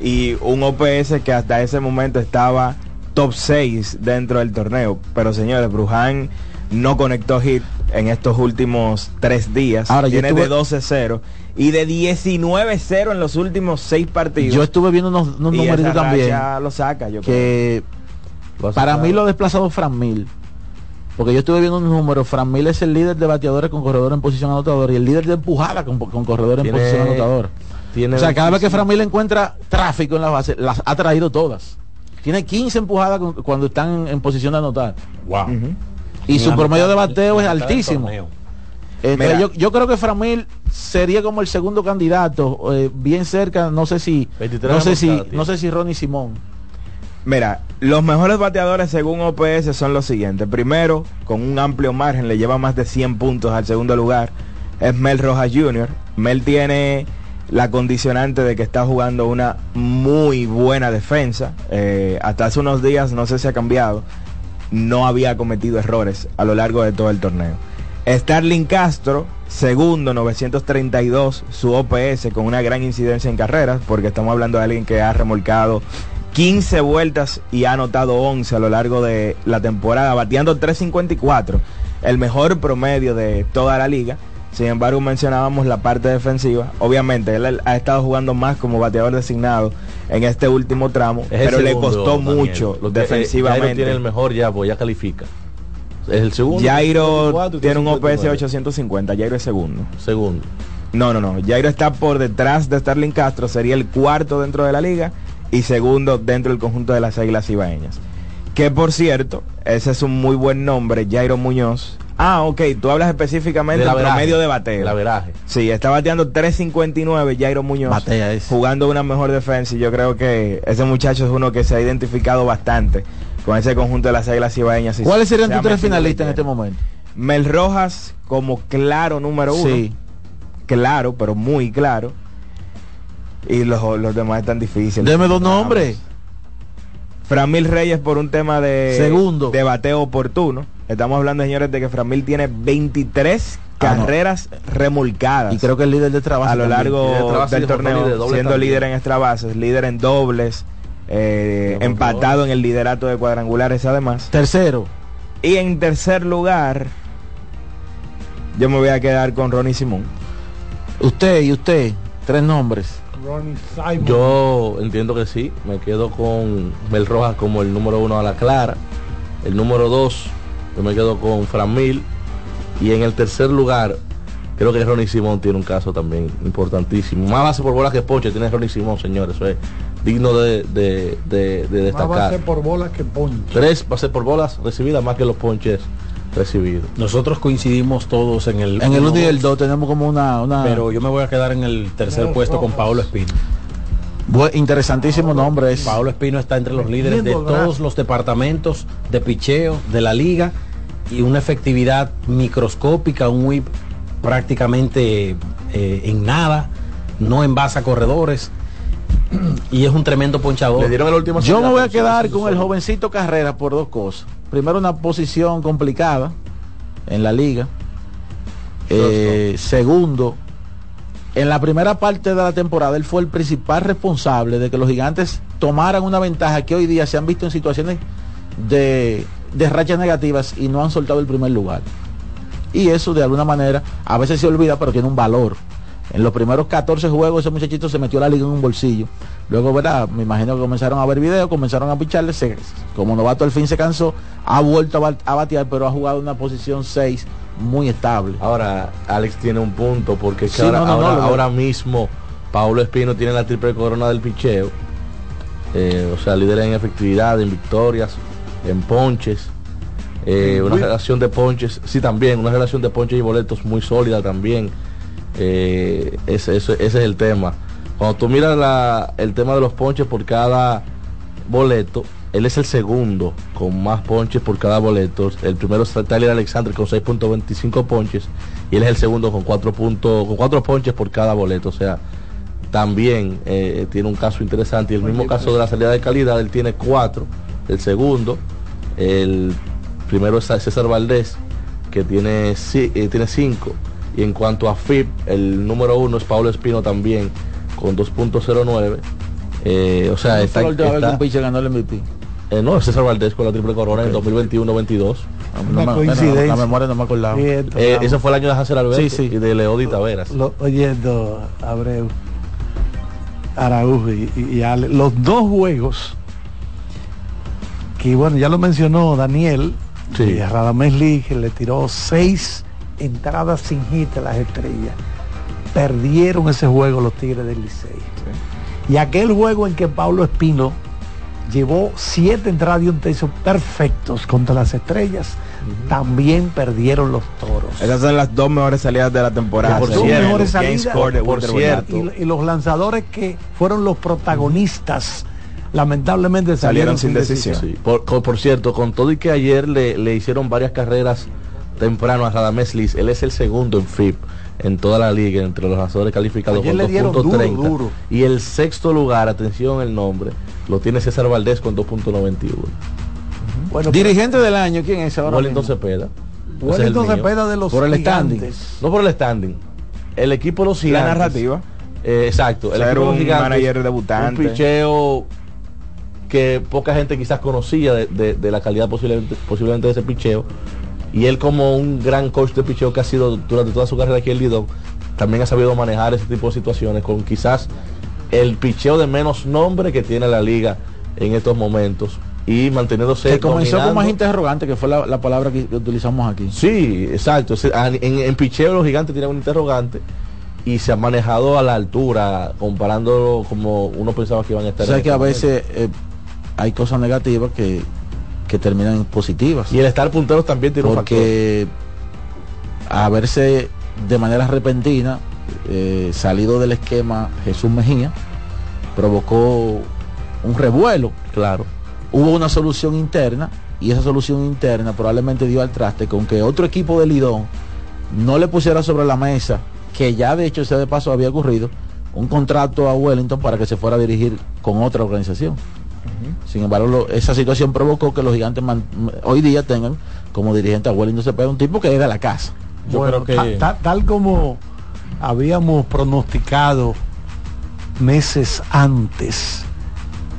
y un OPS que hasta ese momento estaba top 6 dentro del torneo. Pero señores, Bruján no conectó hit en estos últimos tres días. Ahora, Tiene estuve- de 12-0 y de 19-0 en los últimos seis partidos. Yo estuve viendo unos, unos esa también. racha lo saca, yo creo. que para mí lo ha desplazado Fran Mil. Porque yo estuve viendo unos números. Fran Mil es el líder de bateadores con corredor en posición anotadora y el líder de empujada con, con corredor en Tiene- posición anotadora. Tiene O sea, cada vez que 25. Fran Mil encuentra tráfico en la base, las ha traído todas. Tiene 15 empujadas con- cuando están en posición de anotar. Wow. Y su promedio de bateo es altísimo. Entonces, yo, yo creo que Framil sería como el segundo candidato, eh, bien cerca, no sé si, 23 no sé si, no sé si Ronnie Simón. Mira, los mejores bateadores según OPS son los siguientes. Primero, con un amplio margen, le lleva más de 100 puntos al segundo lugar, es Mel Rojas Jr. Mel tiene la condicionante de que está jugando una muy buena defensa. Eh, hasta hace unos días, no sé si ha cambiado, no había cometido errores a lo largo de todo el torneo. Starling Castro, segundo, 932, su OPS con una gran incidencia en carreras, porque estamos hablando de alguien que ha remolcado 15 vueltas y ha anotado 11 a lo largo de la temporada, bateando 354, el mejor promedio de toda la liga. Sin embargo, mencionábamos la parte defensiva. Obviamente, él ha estado jugando más como bateador designado en este último tramo, Es pero le costó Daniel. mucho Lo eh, Jairo defensivamente. tiene el mejor ya, pues ya califica. Es el segundo. Jairo 54 y tiene un OPS 59. 850, Jairo es segundo. Segundo. No, no, no. Jairo está por detrás de Starling Castro, sería el cuarto dentro de la liga y segundo dentro del conjunto de las Águilas Ibaeñas. Que por cierto, ese es un muy buen nombre, Jairo Muñoz. Ah, ok, tú hablas específicamente Del promedio de bateo. del averaje. Sí, está bateando 3.59 Jairo Muñoz. Batea ese. Jugando una mejor defensa y yo creo que ese muchacho es uno que se ha identificado bastante con ese conjunto de las Águilas Ibaeñas. ¿Cuáles serían tus tres finalistas en este momento? Mel Rojas como claro número uno. Sí. Claro, pero muy claro. Y los, los demás están difíciles. Deme dos nombres. Framil Reyes por un tema de, Segundo. de bateo oportuno. Estamos hablando, señores, de que Framil tiene 23 Ah, no. carreras remolcadas Y creo que el líder de trabajo a lo largo de del de torneo, siendo también. líder en extra bases, líder en dobles, eh, empatado en el liderato de cuadrangulares además. Tercero. Y en tercer lugar, yo me voy a quedar con Ronnie Simón. Usted y usted, tres nombres. Ronnie Simon. Yo entiendo que sí. Me quedo con Mel Rojas como el número uno a la clara. El número dos, yo me quedo con Fran Mil. Y en el tercer lugar, creo que Ronnie Simón tiene un caso también importantísimo. Más base por bolas que Poche tiene Ronnie Simón, señores. Eso es digno de, de- de- de Más destacar. base por bolas que ponche. Tres bases por bolas recibidas más que los ponches recibido. Nosotros coincidimos todos en el En el 1 y el 2, 2 tenemos como una... una pero yo me voy a quedar en el tercer puesto con Pablo Espino. Bu- interesantísimo nombre es... Pablo Espino está entre los líderes de todos los departamentos de picheo de la liga y una efectividad microscópica, un whip prácticamente eh, en nada, no en base a corredores y es un tremendo ponchador. Le dieron el último Yo me voy a quedar con el jovencito Carrera por dos cosas. Primero, una posición complicada en la liga. Eh, segundo, en la primera parte de la temporada él fue el principal responsable de que los gigantes tomaran una ventaja que hoy día se han visto en situaciones de, de rachas negativas y no han soltado el primer lugar. Y eso de alguna manera a veces se olvida, pero tiene un valor. En los primeros 14 juegos ese muchachito se metió la liga en un bolsillo. Luego, ¿verdad? Me imagino que comenzaron a ver videos, comenzaron a picharle. se- como novato al fin se cansó, ha vuelto a, bat- a batear, pero ha jugado una posición 6 muy estable. Ahora, Alex tiene un punto, porque Sí, ahora, no, no, ahora, no, lo- ahora mismo Pablo Espino tiene la triple corona del picheo. Eh, o sea, líder en efectividad, en victorias, en ponches. Eh, una relación de ponches, sí también, una relación de ponches y boletos muy sólida también. Eh, ese, es el tema. Cuando tú miras el tema de los ponches por cada boleto, él es el segundo con más ponches por cada boleto. El primero es Tyler Alexander con 6.25 ponches y él es el segundo con 4, punto- con 4 ponches por cada boleto. O sea, también eh, tiene un caso interesante. Y el mismo caso de la salida de calidad, él tiene 4. El segundo, el primero es César Valdés, que tiene 5. tiene cinco. Y en cuanto a FIP, el número uno es Pablo Espino también con 2.09. Eh, o sea, ¿Cuándo está, que está- un pitcher ganó el MVP? eh, no, César Valdés con la triple corona en 2021-22. No me- coincidencia. La memoria no me acordaba. Eh, ese fue el año de Hansel Alberto Sí, sí. y de Leody Taveras. Lo- oyendo Abreu, Araújo y, y- y Ale, los dos juegos que bueno, ya lo mencionó Daniel, Sí. y Radamés Lee que le tiró seis entradas sin hit a las estrellas. Perdieron ese juego los Tigres del Licey. Y aquel juego en que Pablo Espino llevó siete entradas y un tercio perfectos contra las estrellas, también perdieron los toros. Esas son las dos mejores salidas de la temporada. Las dos el mejores salidas. score de Por cierto. Y, y los lanzadores que fueron los protagonistas lamentablemente Salieron salieron, sin sin decisión. decisión. Sí, por, por cierto, con todo y que ayer le, le hicieron varias carreras temprano a Radamés Liz, él es el segundo en FIP en toda la liga entre los lanzadores calificados Ayer con le dieron duro, 2.30 duro. y el sexto lugar, atención el nombre, lo tiene César Valdés con 2.91. Bueno, Dirigente del año, ¿quién es ahora? Wellington mismo? Cepeda. es de los Por el gigantes. standing. No por el standing. El equipo de los La gigantes. narrativa. Eh, exacto. El equipo de los un gigantes. manager debutante. Un picheo que poca gente quizás conocía de, de- de la calidad posiblemente, posiblemente de ese picheo. Y él como un gran coach de picheo que ha sido durante toda su carrera aquí en Lidón, también ha sabido manejar ese tipo de situaciones con quizás el picheo de menos nombre que tiene la liga en estos momentos y manteniéndose Que comenzó con más dominando. interrogante, que fue la, la palabra que utilizamos aquí. Sí, exacto. Ese- a- En, en picheo los gigantes tienen un interrogante y se han manejado a la altura, comparándolo como uno pensaba que iban a O estar. sea en que a este veces eh, hay cosas negativas que, que terminan en positivas. Y el estar puntero también tiene un factor. porque haberse de manera repentina eh, salido del esquema Jesús Mejía provocó un revuelo. Claro. Hubo una solución interna y esa solución interna probablemente dio al traste con que otro equipo de Lidón no le pusiera sobre la mesa, que ya de hecho ese de paso había ocurrido, un contrato a Wellington para que se fuera a dirigir con otra organización. Sin embargo, lo- esa situación provocó que los gigantes man- hoy día tengan como dirigente a Wellington Cepeda, un tipo que es de la casa. Yo Bueno, creo que- ta- ta- tal como habíamos pronosticado meses antes,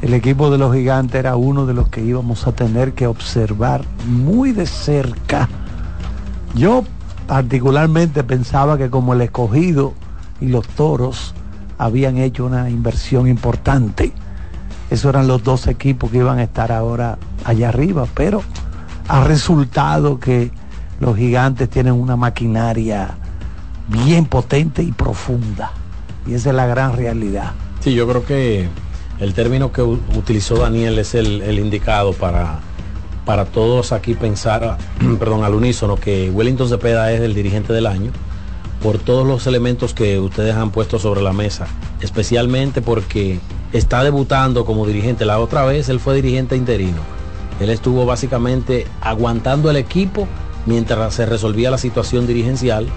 el equipo de los gigantes era uno de los que íbamos a tener que observar muy de cerca. Yo particularmente pensaba que como el escogido y los toros habían hecho una inversión importante, esos eran los dos equipos que iban a estar ahora allá arriba, pero ha resultado que los gigantes tienen una maquinaria bien potente y profunda. Y esa es la gran realidad. Sí, yo creo que el término que utilizó Daniel es el, el indicado para para todos aquí pensar, (clears throat) perdón, al unísono, que Wellington Cepeda es el dirigente del año por todos los elementos que ustedes han puesto sobre la mesa, especialmente porque está debutando como dirigente. La otra vez él fue dirigente interino. Él estuvo básicamente aguantando el equipo mientras se resolvía la situación dirigencial,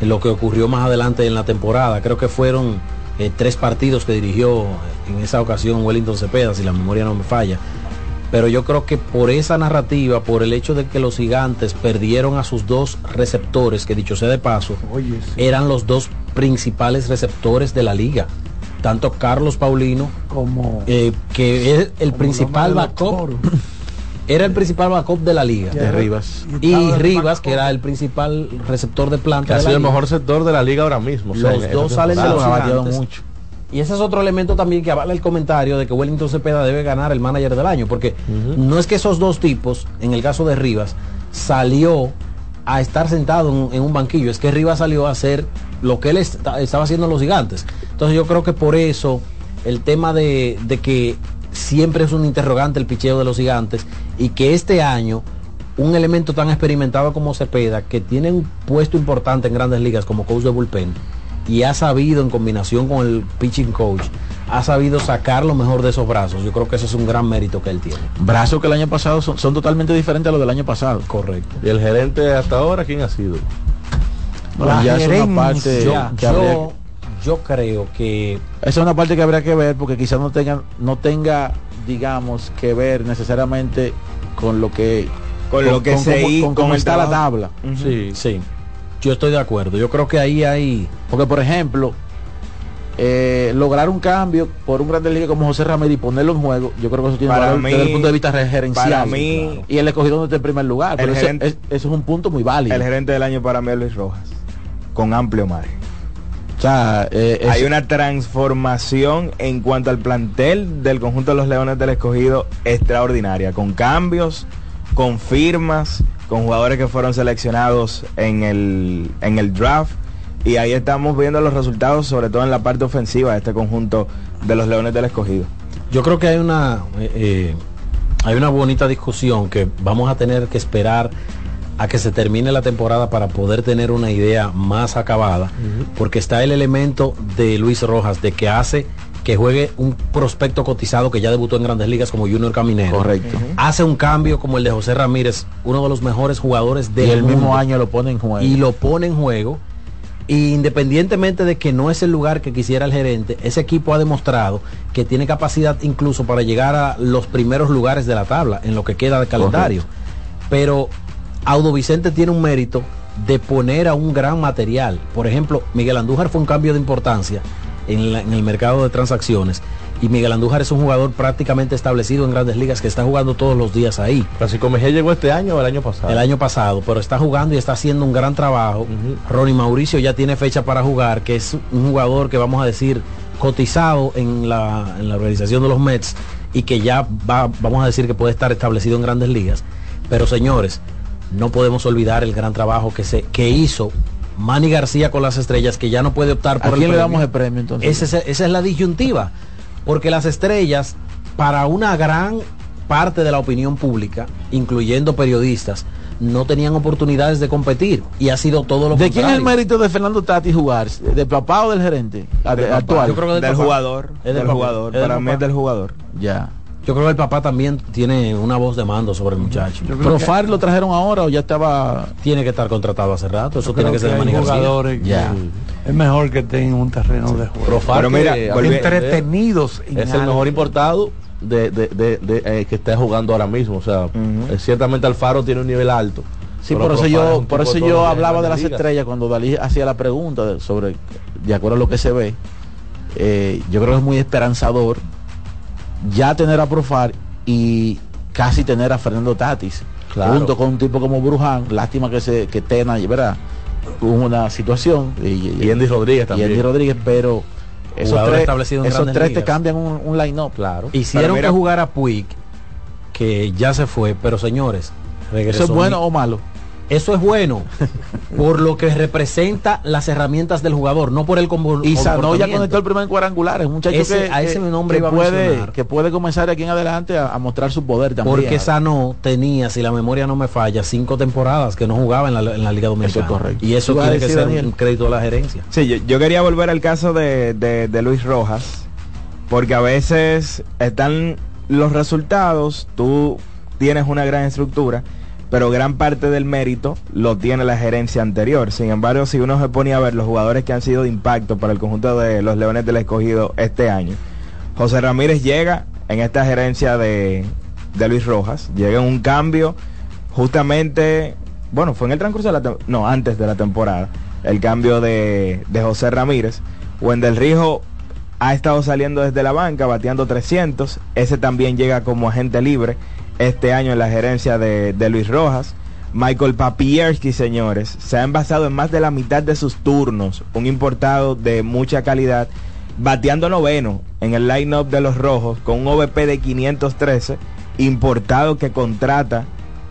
en lo que ocurrió más adelante en la temporada. Creo que fueron eh, tres partidos que dirigió en esa ocasión Wellington Cepeda, si la memoria no me falla. Pero yo creo que por esa narrativa, por el hecho de que los gigantes perdieron a sus dos receptores, que dicho sea de paso, Oye, sí. eran los dos principales receptores de la liga. Tanto Carlos Paulino como eh, que es el como principal backup, (laughs) era el principal backup de la liga. De Rivas. y Rivas, que era el principal receptor de Que planta ha de la sido el mejor sector de la liga ahora mismo. o sea, Los dos salen de los ha mucho. Y ese es otro elemento también que avala el comentario de que Wellington Cepeda debe ganar el manager del año, porque no es que esos dos tipos, en el caso de Rivas, salió a estar sentado en, en un banquillo, es que Rivas salió a hacer lo que él esta- estaba haciendo en los gigantes. Entonces yo creo que por eso el tema de, de que siempre es un interrogante el picheo de los gigantes y que este año un elemento tan experimentado como Cepeda, que tiene un puesto importante en grandes ligas como coach de bullpen, y ha sabido en combinación con el pitching coach, ha sabido sacar lo mejor de esos brazos. Yo creo que eso es un gran mérito que él tiene. Brazos que el año pasado son, son totalmente diferentes a los del año pasado. Correcto. Y el gerente hasta ahora, ¿quién ha sido? Bueno, ya es una parte gerencia. que habría Yo, yo creo que Esa es una parte que habría que ver porque quizás no tenga, no tenga, digamos, que ver necesariamente con lo que Con lo que se con con cómo está la tabla. sí, sí. Yo estoy de acuerdo. Yo creo que ahí hay Porque por ejemplo, eh, lograr un cambio por un grande liga como José Ramírez y ponerlo en juego, yo creo que eso tiene Para valor mí- desde el punto de vista gerencial. para mí- y el escogido no está en primer lugar. Pero ese- gerente- es- eso es un punto muy válido. El gerente del año para mí es Luis Rojas. Con amplio margen. O sea, eh, es- Hay una transformación en cuanto al plantel del conjunto de los Leones del Escogido extraordinaria, con cambios, con firmas, con jugadores que fueron seleccionados en el, en el draft. Y ahí estamos viendo los resultados, sobre todo en la parte ofensiva de este conjunto de los Leones del Escogido. Yo creo que hay una eh, eh, hay una bonita discusión que vamos a tener que esperar a que se termine la temporada para poder tener una idea más acabada, porque está el elemento de Luis Rojas de que hace que juegue un prospecto cotizado que ya debutó en Grandes Ligas como Junior Caminero. Correcto. Hace un cambio como el de José Ramírez, uno de los mejores jugadores del y el mismo año lo pone en juego. y lo pone en juego. Y independientemente de que no es el lugar que quisiera el gerente, ese equipo ha demostrado que tiene capacidad incluso para llegar a los primeros lugares de la tabla en lo que queda de calendario. Pero Audo Vicente tiene un mérito de poner a un gran material. Por ejemplo, Miguel Andújar fue un cambio de importancia en, la- en el mercado de transacciones. Y Miguel Andújar es un jugador prácticamente establecido en grandes ligas que está jugando todos los días ahí. Francisco Mejía llegó este año o el año pasado. El año pasado, pero está jugando y está haciendo un gran trabajo. Ronnie Mauricio ya tiene fecha para jugar, que es un jugador que vamos a decir cotizado en la, en la organización de los Mets y que ya va, vamos a decir que puede estar establecido en grandes ligas. Pero señores, no podemos olvidar el gran trabajo que, se, que hizo Manny García con las estrellas, que ya no puede optar ¿A por quién el le damos el premio entonces? Es- esa es la disyuntiva. Porque las estrellas, para una gran parte de la opinión pública, incluyendo periodistas, no tenían oportunidades de competir. Y ha sido todo lo ¿De quién es el mérito de Fernando Tati jugar? ¿Del papá o del gerente? De- Del papá. actual. Yo creo que del Del papá. jugador. Es del jugador. Es del Para mí papá. es del jugador. Ya. Yo creo que el papá también tiene una voz de mando sobre el muchacho. ¿Pero que- Far lo trajeron ahora o ya estaba...? Tiene que estar contratado hace rato. Eso tiene que ser de Manny García. es mejor que tengan un terreno de juego. Profar Pero mira, que, entretenidos en es el mejor importado de, de- de- de, eh, que está jugando ahora mismo. O sea, eh, ciertamente Alfaro tiene un nivel alto. Sí, por eso yo, por eso yo hablaba de las ligas. estrellas cuando Dalí hacía la pregunta de- sobre, de acuerdo a lo que se ve. eh, yo creo que es muy esperanzador ya tener a Profar y casi tener a Fernando Tatis. Claro. Junto con un tipo como Bruján. Lástima que se que Tena, ¿verdad? Hubo una situación. Y, Y Andy Rodríguez y también. Andy Rodríguez, pero esos Jugador tres, esos tres te cambian un, un line-up. Claro. Hicieron mira- que jugar a Puig, que ya se fue, pero señores, regresó ¿Eso es bueno o malo? Eso es bueno (laughs) por lo que representa las herramientas del jugador, no por el combo- Y Sanó ya comportamiento. conectó el primer cuadrangular. Es un muchacho Ese- que, a ese que- nombre que a puede, que puede comenzar de aquí en adelante a, a mostrar su poder también. Porque Sanó tenía, si la memoria no me falla, cinco temporadas que no jugaba en la, en la Liga Dominicana. Eso es correcto. Y eso a tiene que decir, ser Daniel. un crédito de la gerencia. Sí, yo, yo quería volver al caso de, de- de Luis Rojas, porque a veces están los resultados, tú tienes una gran estructura, pero gran parte del mérito lo tiene la gerencia anterior. Sin embargo, si uno se ponía a ver los jugadores que han sido de impacto para el conjunto de los Leones del Escogido este año, José Ramírez llega en esta gerencia de, Luis Rojas, llega un cambio justamente, bueno, fue en el transcurso de la no, antes de la temporada, el cambio de, de José Ramírez. Wendel Rijo ha estado saliendo desde la banca, bateando 300, ese también llega como agente libre este año en la gerencia de, Luis Rojas. Michael Papierski, señores, se ha envasado en más de la mitad de sus turnos, un importado de mucha calidad, bateando noveno en el line-up de los rojos con un OVP de 513, importado que contrata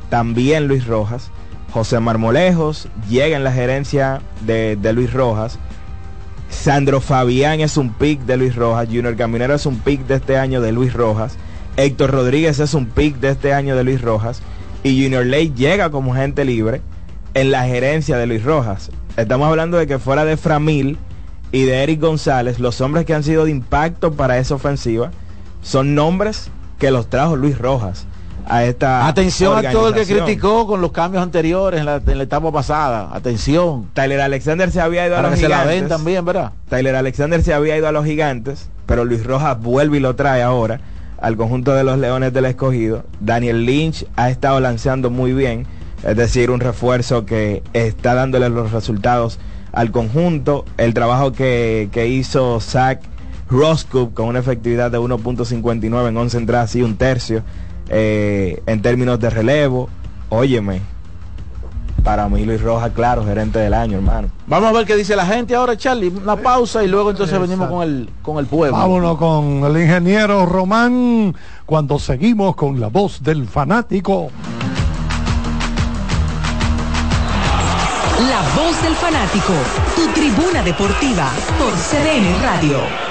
también Luis Rojas. José Marmolejos llega en la gerencia de, de Luis Rojas. Sandro Fabián es un pick de Luis Rojas. Junior Caminero es un pick de este año de Luis Rojas. Héctor Rodríguez es un pick de este año de Luis Rojas. Y Junior Ley llega como gente libre en la gerencia de Luis Rojas. Estamos hablando de que fuera de Framil y de Eric González, los hombres que han sido de impacto para esa ofensiva son nombres que los trajo Luis Rojas a esta Atención a todo el que criticó con los cambios anteriores en la, en la etapa pasada. Atención. Tyler Alexander se había ido a Para los que se la gigantes. den también, ¿verdad? Tyler Alexander se había ido a los gigantes, pero Luis Rojas vuelve y lo trae ahora al conjunto de los Leones del Escogido. Daniel Lynch ha estado lanzando muy bien, es decir, un refuerzo que está dándole los resultados al conjunto. El trabajo que, que hizo Zach Roscoe con una efectividad de 1.59 en 11 entradas y un tercio eh, en términos de relevo. Óyeme, para mí Luis Rojas, claro, gerente del año, hermano. Vamos a ver qué dice la gente ahora, Charlie. Una pausa y luego entonces venimos con el, con el pueblo. Vámonos con el ingeniero Román cuando seguimos con la voz del fanático. La voz del fanático, tu tribuna deportiva por CDN Radio.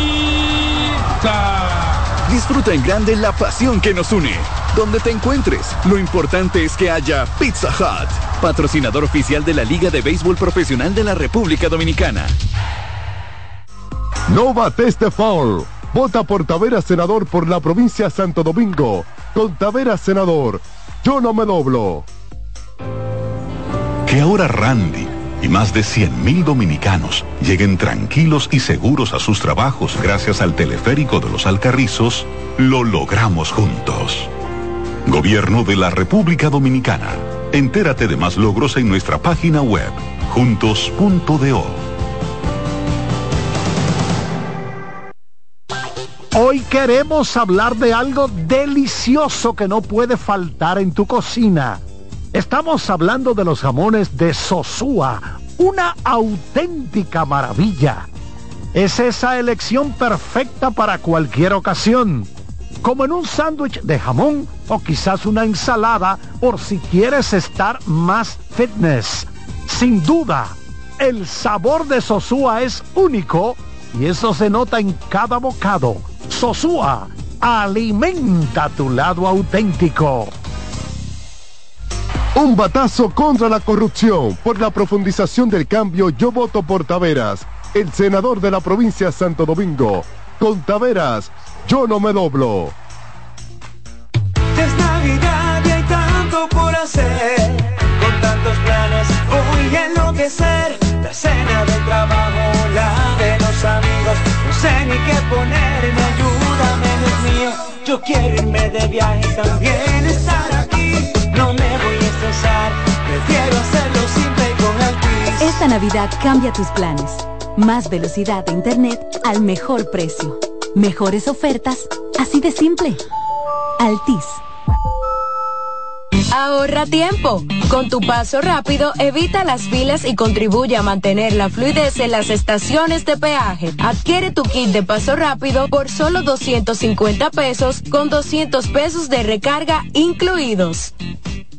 Disfruta en grande la pasión que nos une. Donde te encuentres, lo importante es que haya Pizza Hut, patrocinador oficial de la Liga de Béisbol Profesional de la República Dominicana. No bates de foul. Vota por Tavera Senador por la provincia de Santo Domingo. Con Tavera Senador, yo no me doblo. Que ahora Randy y más de 100.000 dominicanos lleguen tranquilos y seguros a sus trabajos gracias al teleférico de los Alcarrizos, lo logramos juntos. Gobierno de la República Dominicana. Entérate de más logros en nuestra página web, juntos.do. Hoy queremos hablar de algo delicioso que no puede faltar en tu cocina. Estamos hablando de los jamones de Sosúa, una auténtica maravilla. Es esa elección perfecta para cualquier ocasión, como en un sándwich de jamón o quizás una ensalada por si quieres estar más fitness. Sin duda, el sabor de Sosúa es único y eso se nota en cada bocado. Sosúa, alimenta tu lado auténtico. Un batazo contra la corrupción. Por la profundización del cambio, yo voto por Taveras, el senador de la provincia de Santo Domingo. Con Taveras, yo no me doblo. Es Navidad y hay tanto por hacer. Con tantos planes voy a enloquecer. La cena del trabajo, la de los amigos. No sé ni qué ponerme, ayúdame, Dios mío. Yo quiero irme de viaje y también estar aquí. No me voy prefiero hacerlo simple y con Altis. Esta Navidad cambia tus planes. Más velocidad de internet al mejor precio. Mejores ofertas, así de simple. Altis. Ahorra tiempo. Con tu paso rápido, evita las filas y contribuye a mantener la fluidez en las estaciones de peaje. Adquiere tu kit de paso rápido por solo 250 pesos con 200 pesos de recarga incluidos.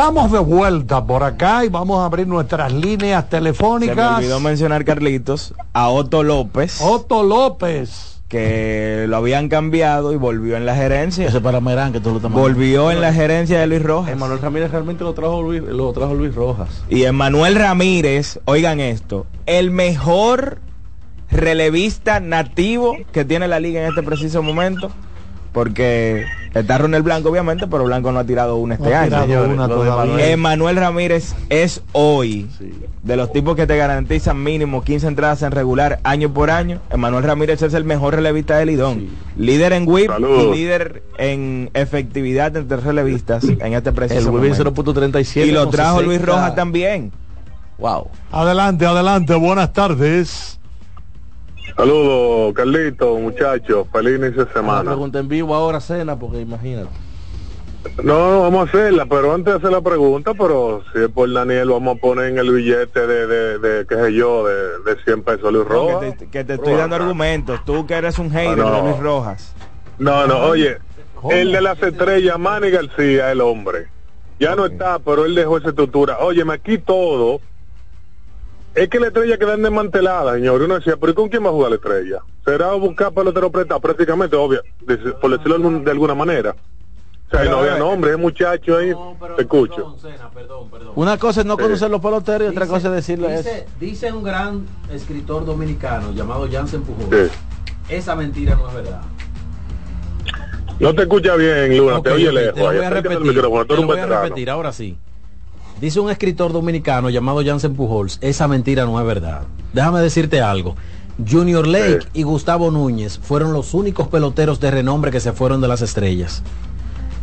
Estamos de vuelta por acá y vamos a abrir nuestras líneas Se me telefónicas. olvidó mencionar, Carlitos, a Otto López. Otto López. Que lo habían cambiado y volvió en la gerencia. Ese para Merán, que tú lo estás Volvió en la gerencia de Luis Rojas. Emanuel Ramírez realmente lo trajo Luis, lo trajo Luis Rojas. Y Emanuel Ramírez, oigan esto, el mejor relevista nativo que tiene la liga en este preciso momento. Porque está Ronel Blanco, obviamente, pero Blanco no ha tirado una este No ha año. señores. una todavía. Emanuel- Ramírez es hoy de los tipos que te garantizan mínimo 15 entradas en regular año por año. Emanuel Ramírez es el mejor relevista del Lidón. Líder en whip Saludos. y líder en efectividad entre relevistas en este preciso El whip momento. 0.37 Y lo trajo Luis 60. Rojas también. Wow. Adelante, adelante, buenas tardes. Saludos, Carlito, muchachos. Feliz inicio de Una semana. pregunta en vivo ahora, cena, porque imagínate. No, no, vamos a hacerla, pero antes de hacer la pregunta, pero si es por Daniel, vamos a poner en el billete de, de, de qué sé yo, de, de 100 pesos Luis No, Rojas. que te, que te estoy dando argumentos. Tú que eres un hater Ah, no. de Luis Rojas. No, no, oye, el de las estrellas, Manny García, el hombre. Ya no está, pero él dejó esa estructura. Óyeme, aquí todo. Es que la estrella queda desmantelada, señor. Uno decía, pero ¿y con quién va a jugar la estrella? ¿Será buscar pelotero prestado? Prácticamente, obvio, de- por decirlo de alguna manera. O sea, Pero, no había eh, nombre, es muchacho ahí. te escucho. Una cosa es no conocer los peloteros y otra cosa es decirle dice, eso. dice un gran escritor dominicano llamado Jansen Pujol. Sí. Esa mentira no es verdad. No te escucha bien, Luna, te oye lejos. te lo voy a repetir. te lo voy a repetir, ahora sí. Dice un escritor dominicano llamado Jansen Pujols, esa mentira no es verdad. Déjame decirte algo. Junior Lake y Gustavo Núñez fueron los únicos peloteros de renombre que se fueron de las estrellas.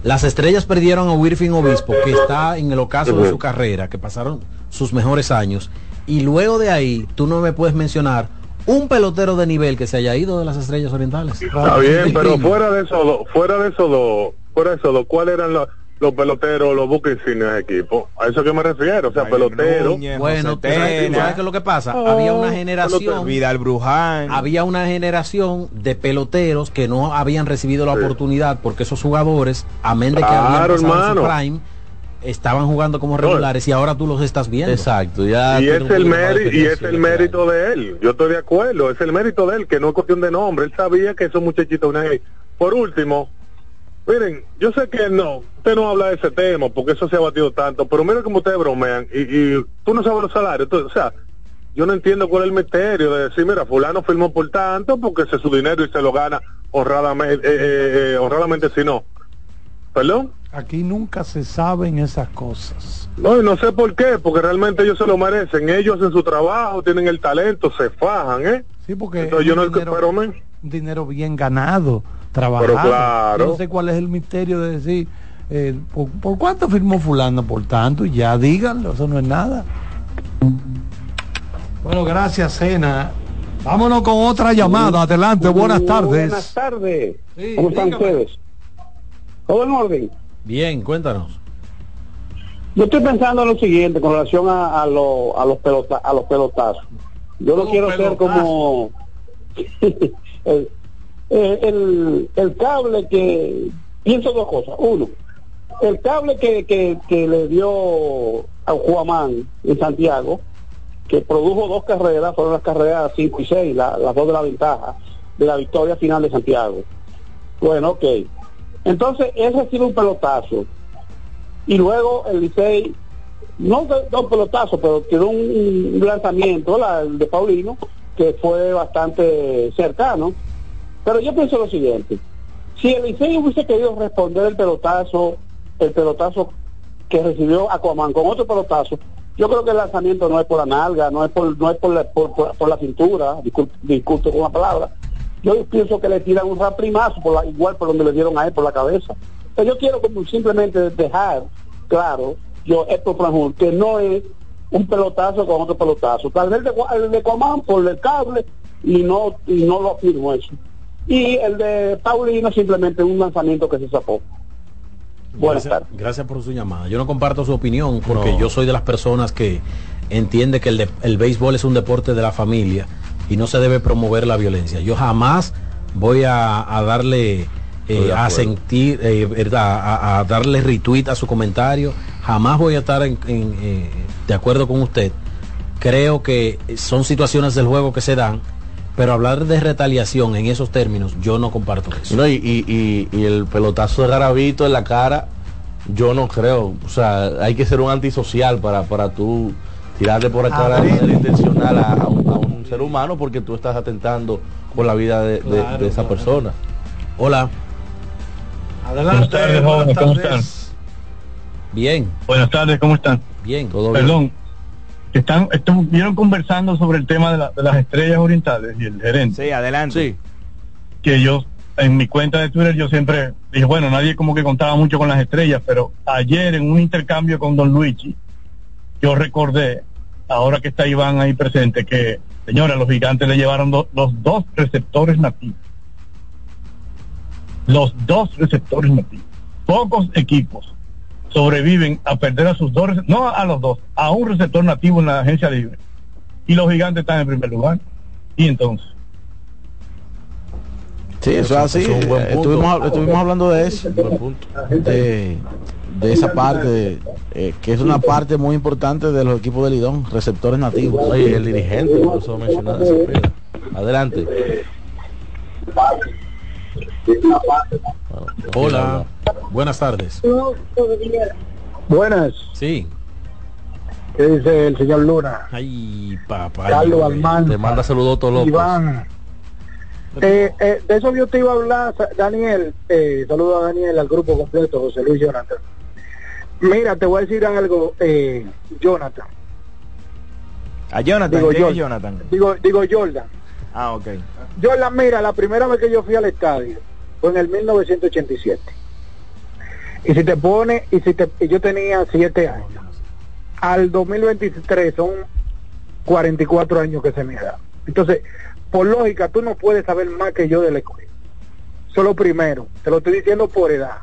Las estrellas perdieron a Wirfing Obispo, que está en el ocaso de su carrera, que pasaron sus mejores años. Y luego de ahí, tú no me puedes mencionar un pelotero de nivel que se haya ido de las estrellas orientales. Está bien, pero (laughs) fuera de dos, fuera de dos, fuera de esos dos, ¿cuáles eran los, los peloteros, los buques insignias de equipo? A eso que me refiero, o sea, pelotero. Bueno, ¿tú sabes, qué es lo que pasa? Había una generación. Vidal Bruján. Había una generación de peloteros que no habían recibido la oportunidad porque esos jugadores, amén de que habían pasado hermano. su prime, estaban jugando como regulares y ahora tú los estás viendo. Exacto, ya. y es el mérito y es el mérito de él yo estoy de acuerdo es el mérito de él que no es cuestión de nombre él sabía que esos muchachitos ahí. por último miren yo sé que no usted no habla de ese tema porque eso se ha batido tanto pero miren cómo ustedes bromean y, y tú no sabes los salarios tú- o sea yo no entiendo cuál es el misterio de decir mira fulano firmó por tanto porque ese es su dinero y se lo gana honradamente eh, eh, eh, honradamente si no perdón Aquí nunca se saben esas cosas. No, y no sé por qué, porque realmente ellos se lo merecen. Ellos hacen su trabajo, tienen el talento, se fajan, ¿eh? Sí, porque Entonces, es yo no dinero, pero, men, un dinero bien ganado, trabajado. Pero claro. Yo No sé cuál es el misterio de decir, eh, ¿por, por cuánto firmó fulano? Por tanto, y ya díganlo, eso no es nada. Bueno, gracias, Cena. Vámonos con otra llamada. Adelante, buenas tardes. Buenas tardes. Sí, ¿Cómo están dígame. ustedes? ¿Todo en orden? Bien, cuéntanos. Yo estoy pensando en lo siguiente con relación a, a, lo- a los, pelota- a los pelotazos. Yo no ¿Cómo quiero ser pelotazo? como (laughs) el, eh, el, el cable que... Pienso dos cosas. Uno, el cable que, que, que le dio a Juamán en Santiago, que produjo dos carreras, fueron las carreras 5 y 6, la- las dos de la ventaja, de la victoria final de Santiago. Bueno, ok. Entonces, ese ha sido un pelotazo. Y luego el Licey, no dos pelotazos, pero tiró un, lanzamiento, la, el de Paulino, que fue bastante cercano. Pero yo pienso lo siguiente, si el Licey hubiese querido responder el pelotazo, el pelotazo que recibió Aquaman con otro pelotazo, yo creo que el lanzamiento no es por la nalga, no es por, no es por la, por, la cintura, disculpe, disculpe con la palabra. Yo pienso que le tiran un raprimazo por la, igual por donde le dieron a él por la cabeza. Pero yo quiero simplemente dejar claro, yo Héctor Franjul, que no es un pelotazo con otro pelotazo. Tal vez el de, el Cuamán por el cable y no, y no lo afirmo eso. Y el de Paulino simplemente un lanzamiento que se zafó. Buenas Gracias, tardes. gracias por su llamada. Yo no comparto su opinión porque No. yo soy de las personas que entiende que el, de- el béisbol es un deporte de la familia y no se debe promover la violencia. Yo jamás voy a, a darle eh, a sentir, eh, verdad, a, a darle retweet a su comentario. Jamás voy a estar en- en, eh, de acuerdo con usted. Creo que son situaciones del juego que se dan, pero hablar de retaliación en esos términos, yo no comparto eso. No, y, y- y- y el pelotazo de Garavito en la cara, yo no creo. O sea, hay que ser un antisocial para, para tú tirarle por acá de manera intencional a, a un, a un ser humano porque tú estás atentando por la vida de, de- Claro, de esa claro. persona. Hola. Adelante, Buenas tardes, buenas jóvenes, ¿cómo tardes. Bien, Buenas tardes, ¿cómo están? bien. Todo bien. Están, estuvieron conversando sobre el tema de, la- de las estrellas orientales y el gerente. Sí, adelante. Sí. Que yo, en mi cuenta de Twitter, yo siempre dije, bueno, nadie como que contaba mucho con las estrellas, pero ayer en un intercambio con Don Luigi, yo recordé, ahora que está Iván ahí presente, que, señora, los gigantes le llevaron do- los dos receptores nativos. Los dos receptores nativos. Pocos equipos sobreviven a perder a sus dos, no a los dos, a un receptor nativo en la agencia libre. Y los gigantes están en primer lugar. Y entonces, Sí, eso es así. Eso es un buen Eh, punto. Estuvimos, estuvimos hablando de eso, de, de esa parte, eh, que es una parte muy importante de los equipos de Lidón, receptores nativos. Oye, el dirigente, por eso mencionaba. Adelante. Bueno, Hola. Buenas tardes. Buenas, Sí. ¿qué dice el señor Luna? Ay, papá. Carlos Almanza, Te manda saludos López. Iván. Eh, eh, de eso yo te iba a hablar, Daniel. Eh, saludo a Daniel, al grupo completo, José Luis Jonathan. Mira, te voy a decir algo, eh, Jonathan. A Jonathan, Digo, ¿quién es Jordan. Jonathan? Digo, digo Jordan. Ah, ok. Jordan, mira, la primera vez que yo fui al estadio fue en el 1987. Y si te pone, y si te, y yo tenía siete años. Al 2023 son 44 años que se me da. Entonces, por lógica, tú no puedes saber más que yo del escogido. Eso es lo primero. Te lo estoy diciendo por edad.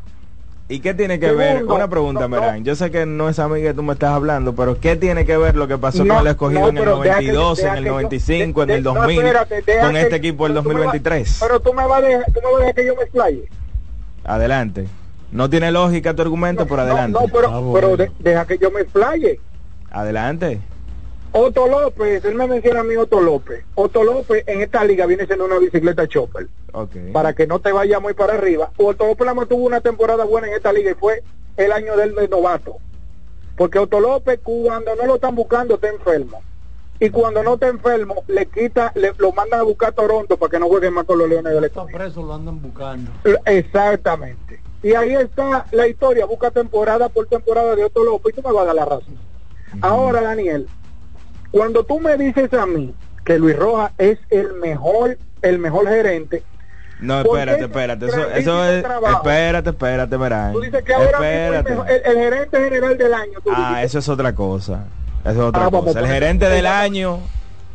¿Y qué tiene que Segundo, ver? Una pregunta, no, no. Merán. Yo sé que no es a mí que tú me estás hablando, pero ¿qué tiene que ver lo que pasó No, con el escogido en el pero deja que- 92, deja en el que yo- 95, en de- el de- no, 2000, espérate, con que- este equipo del pero tú me vas- 2023? Pero tú me vas a dejar, tú me vas a dejar que yo me explaye. Adelante. No tiene lógica tu argumento, pero adelante. No, pero, pero de- deja que yo me explaye. Adelante. Otto López, él me menciona a mí Otto López. Otto López en esta liga viene siendo una bicicleta chopper. Para que no te vaya muy para arriba. Otto López la tuvo una temporada buena en esta liga y fue el año del de novato. Porque Otto López cuando no lo están buscando está enfermo. Y cuando no está enfermo, le quita, le, lo mandan a buscar a Toronto para que no juegue más con los Leones del Está Escogido. preso, lo andan buscando. Exactamente. Y ahí está la historia, busca temporada por temporada de Otto López y tú me vas a dar la razón. Ahora, Daniel, cuando tú me dices a mí que Luis Rojas es el mejor, el mejor gerente, No, ¿Por espérate, espérate. Eso, eso es. trabajo? Espérate, espérate, Merán. tú dices que ahora el, Espérate. mejor- el- el gerente general del año, tú Ah, dices, eso es otra cosa. Eso es otra Ah, vamos, cosa. El gerente del vamos. año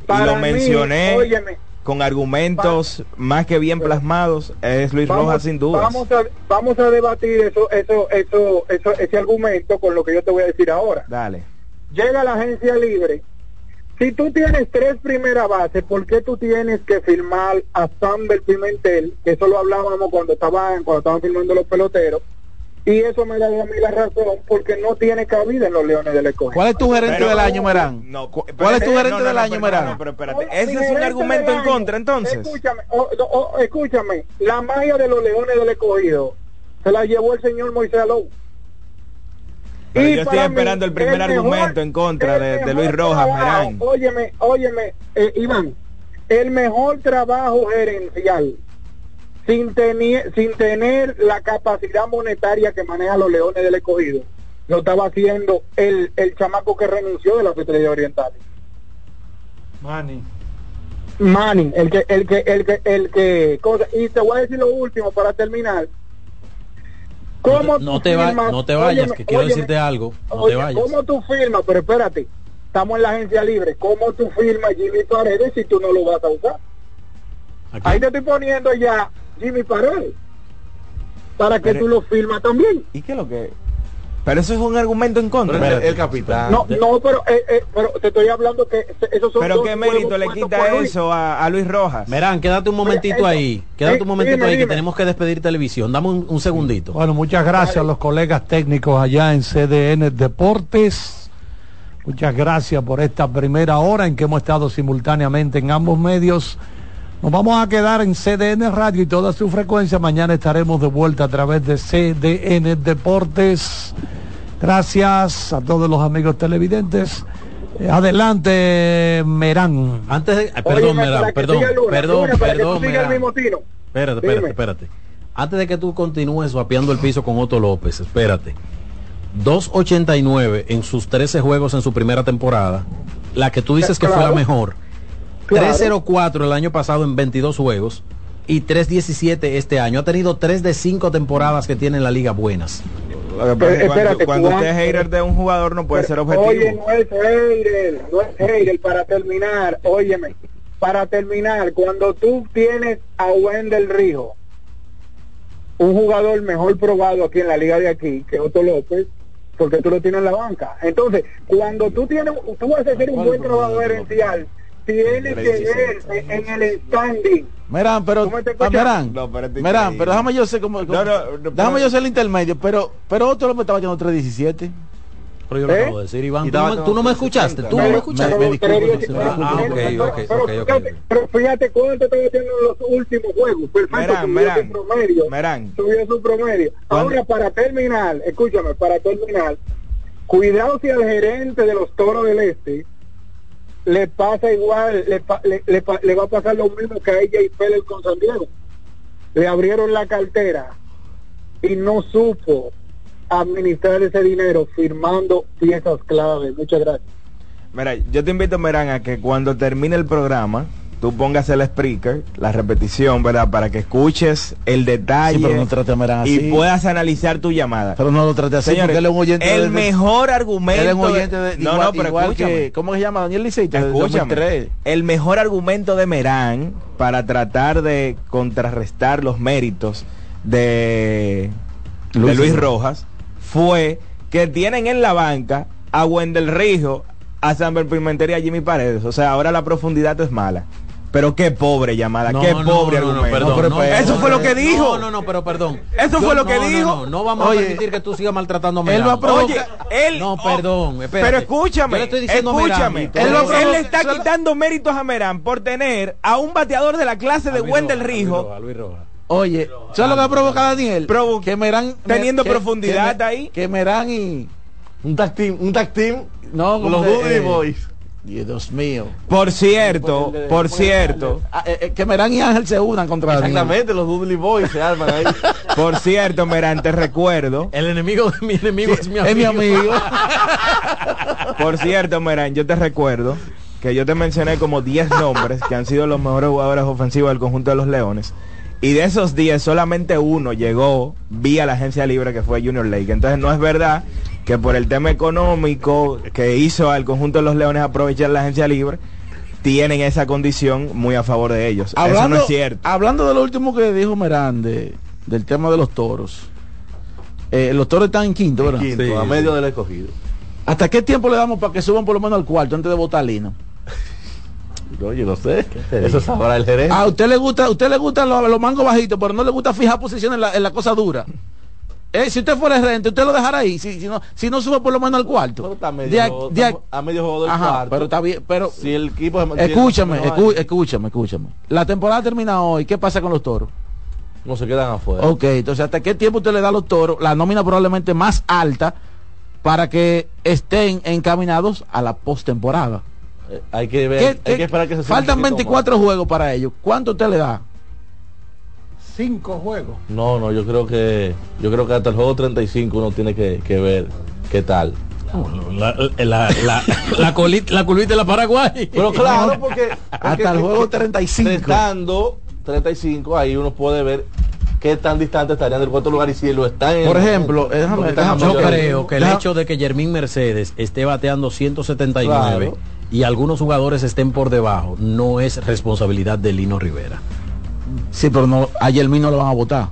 Para lo mí, mencioné óyeme, con argumentos más que bien plasmados, es Luis vamos, Rojas sin duda. Vamos a, vamos a debatir eso, eso, eso, eso, ese argumento con lo que yo te voy a decir ahora. Dale. Llega la agencia libre. Si tú tienes tres primeras bases, ¿por qué tú tienes que firmar a Samber Pimentel? Que eso lo hablábamos cuando estaban, cuando estaban firmando los peloteros. Y eso me da a mí la razón porque no tiene cabida en los Leones del Escogido. ¿Cuál es tu gerente Pero- del año, Merán? No, ¿Cuál es tu gerente no, del no, año, pero- Merán? no, pero espérate, ese es un argumento del en contra, año, entonces. Escúchame, o- o- escúchame, la magia de los Leones del Escogido se la llevó el señor Moisés Alou. Pero Y yo estoy para mí, esperando el primer mejor- argumento en contra el de, de mejor Luis Rojas, trabajo, Merán. Óyeme, óyeme, eh, Iván, el mejor trabajo gerencial sin tener, sin tener la capacidad monetaria que maneja los Leones del Escogido, lo estaba haciendo el, el chamaco que renunció de las Estrellas Orientales. Manny. Manning, el que, el que, el que, el que, cosa, y te voy a decir lo último para terminar. ¿Cómo No te, va- no te vayas, óyeme, que quiero óyeme, decirte algo. No oye, te vayas. ¿Cómo tú firmas? Pero espérate, estamos en la agencia libre. ¿Cómo tú firmas Jimmy Paredes si tú no lo vas a usar? Ahí te estoy poniendo ya Jimmy Paredes para que Pero- tú lo firmas también. ¿Y qué es lo que? Pero eso es un argumento en contra. Pero el- capitán. No, no, pero, eh, eh, pero te estoy hablando que esos son Pero dos qué mérito le quita eso a, a Luis Rojas. Merán, quédate un momentito eso- ahí. Quédate eh, un momentito dime, ahí que tenemos que despedir televisión. Dame un, un segundito. Bueno, muchas gracias a los colegas técnicos allá en CDN Deportes. Muchas gracias por esta primera hora en que hemos estado simultáneamente en ambos medios. Nos vamos a quedar en CDN Radio y toda su frecuencia. Mañana estaremos de vuelta a través de CDN Deportes. Gracias a todos los amigos televidentes. Eh, adelante, Merán. Antes de, perdón, para Merán, que perdón, Luna, perdón, Luna, Merán. el mismo tiro. Espérate, espérate, Dime. espérate. Antes de que tú continúes vapeando el piso con Otto López, espérate. 2.89 en sus 13 juegos en su primera temporada. La que tú dices que fue la mejor. Claro. 3.04 el año pasado en 22 juegos. Y 3.17 este año. Ha tenido 3 de 5 temporadas que tiene en la liga buenas. Pero, cuando, espérate, cuando usted es hater de un jugador no puede ser objetivo. Oye, no es hater, no es hater. Para terminar, óyeme, para terminar, cuando tú tienes a Wendel Rijo, un jugador mejor probado aquí en la liga de aquí que Otto López, porque tú lo tienes en la banca. Entonces, cuando tú tienes, tú vas a hacer un buen trabajo gerencial, tienes que ver en el standing. Merán, pero, ¿Cómo te ah? Merán, No, pero este Merán, pero déjame yo ser como, No, no, no, déjame pero- yo ser el intermedio, pero, pero otro me estaba echando 317. Pero yo lo ¿Eh? acabo de decir, Iván. Y ¿Tú no, me, estaba tú no me todo escuchaste. Tú no me escuchaste. me- me disculpo, pero- Ah, ok, ok, fíjate, pero fíjate cuánto estaba haciendo en los últimos juegos. Perfecto, Merán, subió Merán, su promedio. Merán. Subió su promedio. ¿Cuándo? Ahora, para terminar, escúchame, para terminar, cuidado si al gerente de los Toros del Este le pasa igual, le, le, le le va a pasar lo mismo que a ella y Pérez con San Diego. Le abrieron la cartera y no supo administrar ese dinero firmando piezas clave. Muchas gracias. Mira, yo te invito, Merán, a que cuando termine el programa, tú pongas el speaker, la repetición, ¿verdad? Para que escuches el detalle Sí, pero no trate así. y puedas analizar tu llamada. Pero no lo trate así, Señores, porque él es un oyente el de- mejor argumento. Él es un de- oyente de, no, igual, no, pero igual escúchame. que, ¿cómo se llama? Daniel Liceito, Escúchame, 2003. el mejor argumento de Merán para tratar de contrarrestar los méritos de de Luis Rojas. Fue que tienen en la banca a Wendel Rijo, a Samber Pimentel y a Jimmy Paredes. O sea, ahora la profundidad es mala. Pero qué pobre llamada, No, qué no, pobre no, no, argumento. perdón, pero no, Eso fue lo que dijo. No, no, no, pero perdón. Eso fue lo que no, dijo. No, no, no vamos Oye, a permitir que tú sigas maltratando a él va a Merán. provocar- Oye, él. No, perdón, espérate. Pero escúchame, Yo le estoy diciendo escúchame. Merán, él, lo- le está quitando méritos a Merán por tener a un bateador de la clase de Wendel Rijo a Luis Rojas. Oye, ¿sabes lo que va a provocar Daniel? Provo- que Merán teniendo que- profundidad que, ahí. Que Merán y Un tag team, un tag team. no Los Dudley eh, Boys. Dios mío. Por cierto, por cierto, eh, eh, que Merán y Ángel se unan contra Daniel. Exactamente, los Dudley Boys se arman ahí. (laughs) por cierto, Merán, te recuerdo. El enemigo de mi enemigo es mi amigo. Es mi amigo. (laughs) Por cierto, Merán, yo te recuerdo que yo te mencioné como 10 nombres que han sido los mejores jugadores ofensivos del conjunto de los Leones. Y de esos 10, solamente uno llegó vía la agencia libre que fue Junior Lake. Entonces no es verdad que por el tema económico que hizo al conjunto de los Leones aprovechar la agencia libre, tienen esa condición muy a favor de ellos. Eso Hablando, no es cierto. hablando de lo último que dijo Merande, del tema de los toros. Eh, los toros están en quinto, ¿verdad? Quinto, a medio del escogido. ¿Hasta qué tiempo le damos para que suban por lo menos al cuarto antes de votar Lino? (laughs) Oye, no sé. Eso sabrá el gerente. A usted le gusta, a usted le gustan los, los mangos bajitos, pero no le gusta fijar posiciones en la, en la cosa dura. Eh, si usted fuera el gerente, usted lo dejará ahí, si, si no, si no sube por lo menos al cuarto. Está a medio, De a- juego- de a- estamos a medio juego del Ajá, cuarto. pero está bien, pero si el equipo escúchame, escúchame, escúchame. La temporada termina hoy, ¿qué pasa con los toros? no se quedan afuera. Ok, entonces ¿hasta qué tiempo usted le da a los toros la nómina probablemente más alta para que estén encaminados a la postemporada? Eh, hay que ver, ¿Qué- hay que esperar que se Faltan un poquito 24 juegos para ellos. ¿Cuánto usted le da? Cinco juegos. No, no, yo creo que yo creo que hasta el juego 35 uno tiene que, que ver qué tal. La, la, la, la, colita, la curvita de la Paraguay. Pero claro, porque, Hasta el juego 35. Estando 35, ahí uno puede ver qué tan distante estarían del cuarto lugar y si lo están en Por ejemplo, déjame- déjame- Yo creo que el hecho de que Jermín Mercedes esté bateando 179 Claro. y algunos jugadores estén por debajo no es responsabilidad de Lino Rivera. Sí, pero no, ayer no lo van a votar.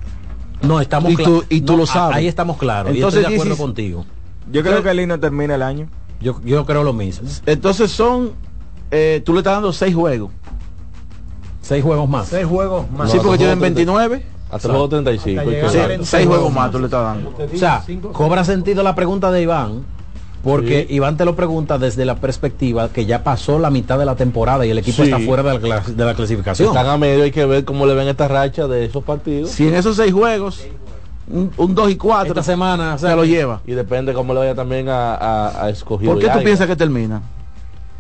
No, estamos Y tú- cla- y tú no, lo sabes. Ahí estamos claros. Entonces, y estoy de acuerdo 16 contigo. Yo creo que el Lino termina el año. Yo, yo creo lo mismo. Entonces son, eh, tú le estás dando 6 juegos. Seis juegos más. Seis juegos más. sí, porque tienen el juego 29. Hasta juego 35. Hasta hay que llegar Sí, a ver. 40. 6 juegos más tú le estás dando. O sea, cobra sentido la pregunta de Iván, porque Sí. Iván te lo pregunta desde la perspectiva que ya pasó la mitad de la temporada y el equipo Sí. está fuera de la, clas- de la clasificación. Están a medio, hay que ver cómo le ven esta racha de esos partidos. Si en esos 6 juegos, un, 2 y 4 Esta semana, o sea, se lo lleva. Y depende cómo le vaya también a, a, a escogido. ¿Por qué tú piensas que termina?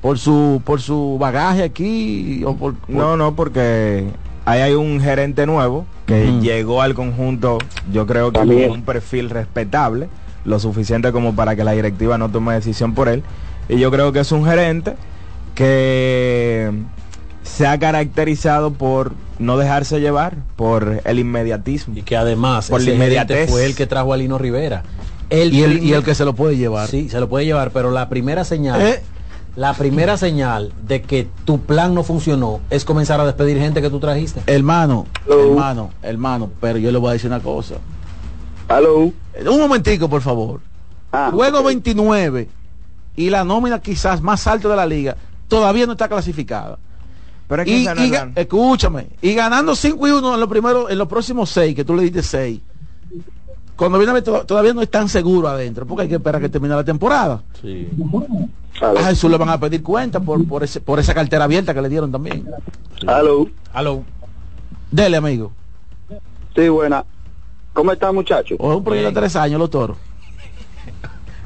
¿Por su, por su bagaje aquí? O por, por- No, no, porque ahí hay un gerente nuevo que llegó al conjunto, yo creo que con un perfil respetable, lo suficiente como para que la directiva no tome decisión por él. Y yo creo que es un gerente que se ha caracterizado por no dejarse llevar, por el inmediatismo. y que además Por la ese inmediatez. fue el que trajo a Lino Rivera. El y, el, y el que se lo puede llevar. Sí, se lo puede llevar, pero la primera señal, Eh. la primera señal de que tu plan no funcionó es comenzar a despedir gente que tú trajiste. Hermano, Hello. hermano, hermano, pero yo le voy a decir una cosa. Aló. Eh, Un momentico, por favor. Ah, Juego ok. 29 y la nómina quizás más alta de la liga todavía no está clasificada. Pero es que Y, no escúchame, y ganando 5 y 1 en los primeros, en los próximos 6, que tú le diste 6. Cuando viene a ver, to- todavía no es tan seguro adentro, porque hay que esperar que termine la temporada. Sí. Aló. A Jesús le van a pedir cuenta por, por, ese, por esa cartera abierta que le dieron también. Aló. Aló. Dele, amigo. Sí, buena. ¿Cómo están, muchachos? O es un proyecto de tres años, los toros.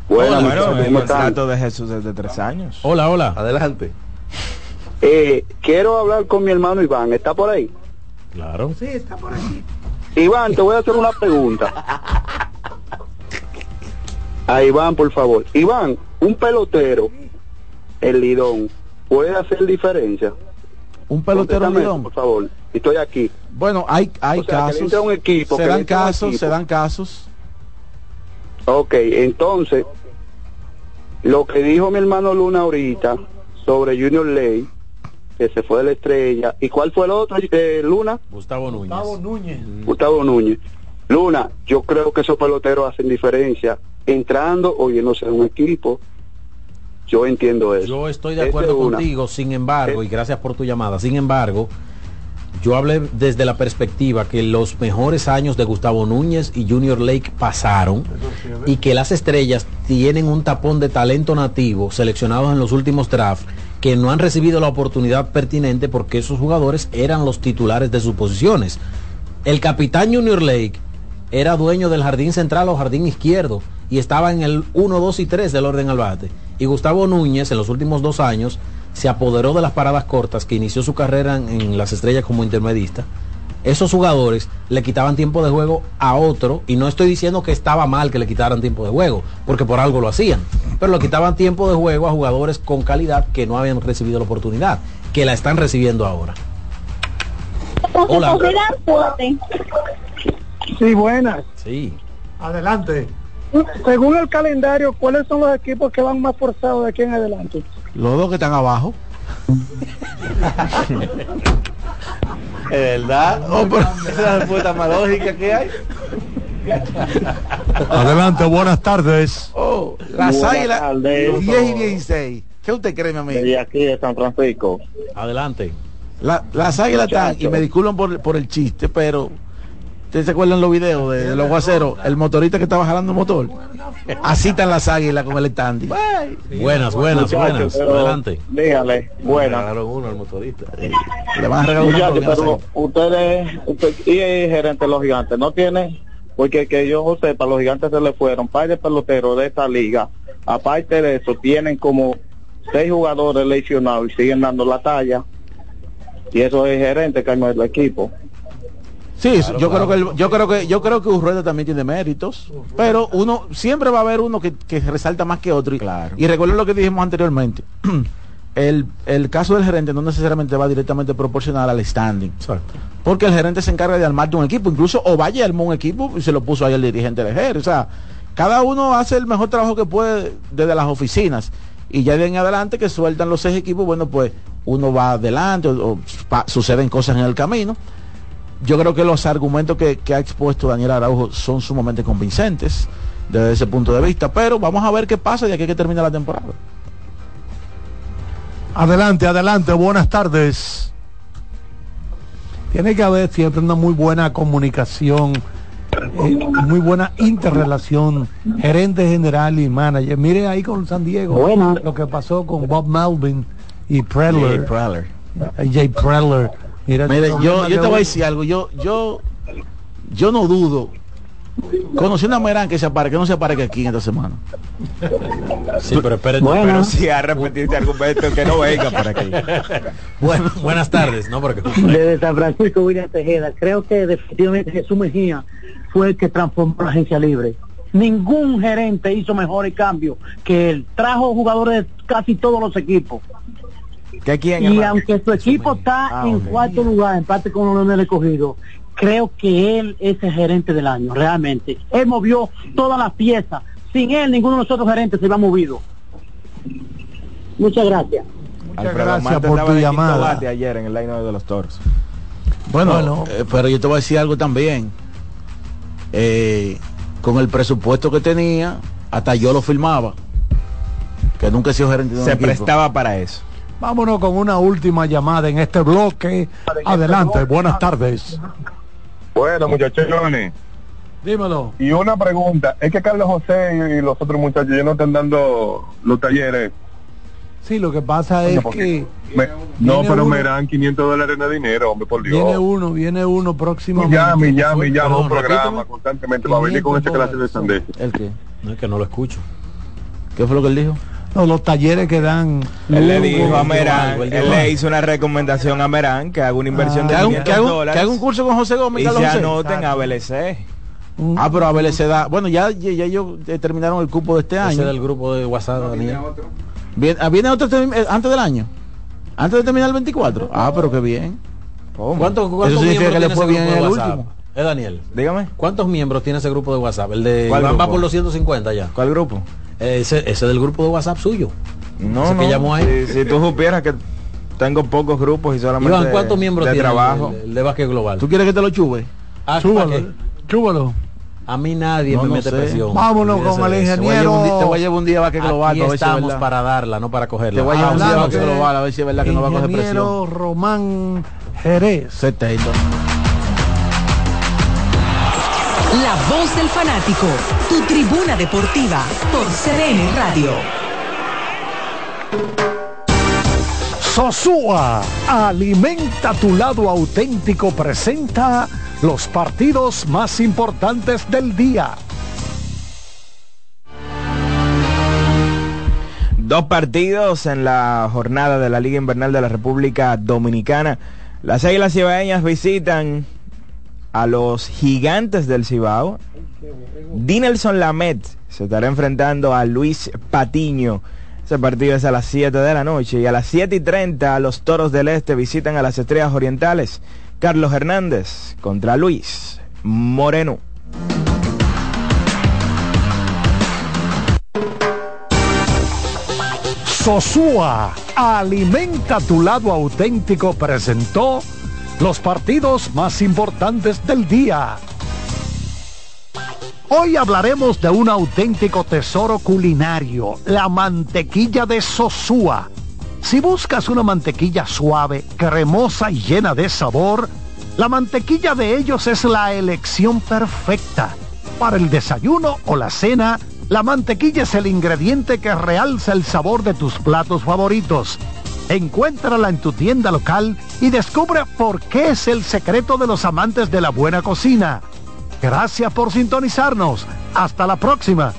Bueno, muchachos, el ¿cómo están? contrato de Jesús es de tres años. Hola, hola. Adelante. Eh, quiero hablar con mi hermano Iván. ¿Está por ahí? Claro. Sí, está por aquí. Iván, te voy a hacer una pregunta. A Iván, por favor. Iván, un pelotero, el lidón, ¿puede hacer diferencia? Un pelotero lidón. eso, Por favor. Estoy aquí. Bueno, hay, hay O sea, casos. un equipo, se dan casos, equipo. se dan casos. Ok, entonces, lo que dijo mi hermano Luna ahorita sobre Junior Ley, que se fue de la estrella, ¿y cuál fue el otro, eh, Luna? Gustavo Núñez. Gustavo Núñez. Gustavo Núñez. Luna, yo creo que esos peloteros hacen diferencia entrando o yéndose de un equipo. Yo entiendo eso. Yo estoy de acuerdo una. contigo, sin embargo, y gracias por tu llamada, sin embargo, yo hablé desde la perspectiva que los mejores años de Gustavo Núñez y Junior Lake pasaron y que las estrellas tienen un tapón de talento nativo seleccionados en los últimos drafts que no han recibido la oportunidad pertinente porque esos jugadores eran los titulares de sus posiciones. El capitán Junior Lake era dueño del jardín central o jardín izquierdo y estaba en el 1, 2 y 3 del orden al bate. Y Gustavo Núñez en los últimos dos años se apoderó de las paradas cortas que inició su carrera en, en las estrellas como intermedista. Esos jugadores le quitaban tiempo de juego a otro y no estoy diciendo que estaba mal que le quitaran tiempo de juego, porque por algo lo hacían, pero le quitaban tiempo de juego a jugadores con calidad que no habían recibido la oportunidad, que la están recibiendo ahora. Hola. Sí, buenas. Sí. Adelante. Según el calendario, ¿cuáles son los equipos que van más forzados de aquí en adelante? Los dos que están abajo. (laughs) Es verdad. Oh, pero esa es la respuesta más lógica que hay. (laughs) Adelante, buenas tardes. Oh, las águilas tardes. 10 y 16. ¿Qué usted cree, mi amigo? De aquí de San Francisco. Adelante. La- las águilas están, y me disculpan por, por el chiste, pero ¿ustedes se acuerdan los videos de, de los guaceros? El motorista que estaba jalando el motor. Así están las águilas con el standy. Buenas, buenas, Muchacho, buenas. pero- Adelante. Dígale, buenas. Regalaron uno al motorista. Le van a regalar Muchachos, pero ustedes, usted, y el gerente de los gigantes, no tiene, porque que yo sepa, los gigantes se le fueron, par de peloteros de esta liga. Aparte de eso, tienen como seis jugadores lesionados y siguen dando la talla. Y eso es el gerente que arma el equipo. Sí, yo creo que el- yo creo que yo creo que Urrueta también tiene méritos, pero uno siempre va a haber uno que, que resalta más que otro. Y, y recuerden lo que dijimos anteriormente. (clears throat) El, el caso del gerente no necesariamente va directamente proporcional al standing. Porque el gerente se encarga de armar un equipo. Incluso Ovalle armó un equipo y se lo puso ahí el dirigente del GER. O sea, cada uno hace el mejor trabajo que puede desde las oficinas. Y ya de en adelante que sueltan los seis equipos, bueno, pues uno va adelante o, o pa- suceden cosas en el camino yo creo que los argumentos que, que ha expuesto Daniel Araujo son sumamente convincentes desde ese punto de vista, pero vamos a ver qué pasa de aquí que termine la temporada. Adelante, adelante, buenas tardes. Tiene que haber siempre una muy buena comunicación, eh, muy buena interrelación, gerente general y manager. Mire ahí con San Diego lo que pasó con Bob Melvin y Preller. Jay Preller. Jay Preller. Mira, Mire, ese yo, yo te voy a decir algo, yo, yo, yo no dudo. Conociendo a Merán que se aparezca, que no se aparezca aquí en esta semana. Sí, pero espérate. Pero si a este argumento que no venga por aquí. Bueno, (laughs) buenas tardes, ¿no? Porque Desde San Francisco, William Tejeda. Creo que definitivamente Jesús Mejía fue el que transformó la agencia libre. Ningún gerente hizo mejores cambios que él. Trajo jugadores de casi todos los equipos. ¿Que quién, Y aunque su equipo está Ah, en cuarto lugar, en parte con los del escogido, creo que él es el gerente del año, realmente. Él movió todas las piezas. Sin él, ninguno de nosotros gerentes se iba movido. Muchas gracias. Muchas Alfredo gracias Marte por tu llamada. ayer en el line de los toros. Bueno, Bueno. eh, pero yo te voy a decir algo también. Eh, con el presupuesto que tenía, hasta yo lo firmaba. Que nunca he sido gerente de un Se equipo. prestaba para eso. Vámonos con una última llamada en este bloque. Adelante, buenas tardes. Bueno, muchachones. Dímelo. Y una pregunta, es que Carlos José y, los otros muchachos ya no están dando los talleres. Sí, lo que pasa es que Me- no, pero uno. me dan 500 dólares de dinero, hombre, por Dios. viene uno, viene uno próximamente. Llame, llame, llame un programa repíteme. constantemente para venir con esa 500 clase de sandez. ¿El qué? no es que no lo escucho. ¿Qué fue lo que él dijo? No, los talleres que dan. Él le dijo a algo, Merán, él le hizo una recomendación a Merán que haga una inversión Que de haga un, 500 que haga un- dólares que haga un curso con José Gómez y se anoten a BLC. Ah, pero a se da. Bueno, ya, ya, ya ellos eh, terminaron el cupo de este Ese año. del grupo de WhatsApp, Daniel. Viene, ah, ¿viene otro term- eh, antes del año. Antes de terminar el 24. Ah, pero qué bien. ¿Cuántos, cuántos Eso significa miembros que le tiene fue ese bien grupo en de el WhatsApp? último. Eh, Daniel. Dígame. ¿Cuántos miembros tiene ese grupo de WhatsApp? El de ¿Cuál Iván va por los 150 ya. ¿Cuál grupo? Ese, ese del grupo de WhatsApp suyo. No, Ese no. que llamó ahí. Si, si tú supieras que tengo pocos grupos y solamente Iván, ¿cuántos miembros de tiene trabajo. el, el de Básquet Global? ¿Tú quieres que te lo chube? Ah, ¿para Chúbalo, chúbalo. A mí nadie No, me no mete sé. presión. Vámonos con el eso. Te voy a llevar un día- te voy a ingeniero. llevar un día a Vázquez Global Aquí para ver si es estamos para darla, no para cogerla. Te voy a llevar un día a Global a ver si es verdad que no va a coger Ingeniero presión. Román Jerez. 70. La voz del fanático, tu tribuna deportiva por CDN Radio. Sosúa, alimenta tu lado auténtico, presenta los partidos más importantes del día. Dos partidos en la jornada de la Liga Invernal de la República Dominicana. Las Águilas Cibaeñas visitan a los Gigantes del Cibao. Dinelson Lamet se estará enfrentando a Luis Patiño. Ese partido es a las 7 de la noche y a las 7 y 30 los Toros del Este visitan a las Estrellas Orientales. Carlos Hernández contra Luis Moreno. Sosúa, alimenta tu lado auténtico, presentó los partidos más importantes del día. Hoy hablaremos de un auténtico tesoro culinario, la mantequilla de Sosúa. Si buscas una mantequilla suave, cremosa y llena de sabor, la mantequilla de ellos es la elección perfecta. Para el desayuno o la cena, la mantequilla es el ingrediente que realza el sabor de tus platos favoritos. Encuéntrala en tu tienda local y descubre por qué es el secreto de los amantes de la buena cocina. Gracias por sintonizarnos. Hasta la próxima.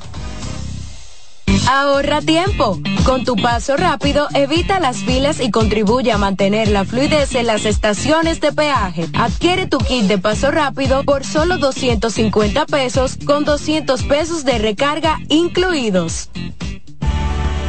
Ahorra tiempo. Con tu paso rápido, evita las filas y contribuye a mantener la fluidez en las estaciones de peaje. Adquiere tu kit de paso rápido por solo 250 pesos con 200 pesos de recarga incluidos.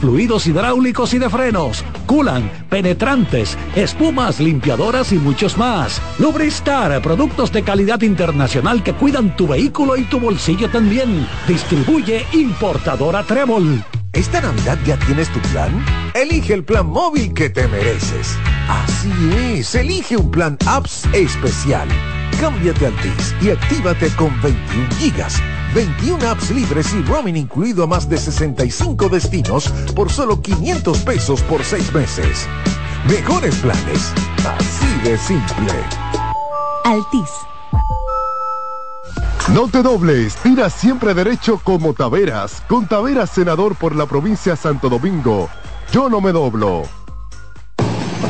fluidos hidráulicos y de frenos, culan, penetrantes, espumas, limpiadoras y muchos más. Lubristar, productos de calidad internacional que cuidan tu vehículo y tu bolsillo también. Distribuye importadora Trébol. ¿Esta Navidad ya tienes tu plan? Elige el plan móvil que te mereces. Así es, elige un plan apps especial. Cámbiate al TIS y actívate con 21 gigas 21 apps libres y roaming incluido a más de 65 destinos por solo 500 pesos por 6 meses. Mejores planes, así de simple. Altis. No te dobles, tira siempre derecho como Taveras. Con Taveras, senador por la provincia Santo Domingo. Yo no me doblo.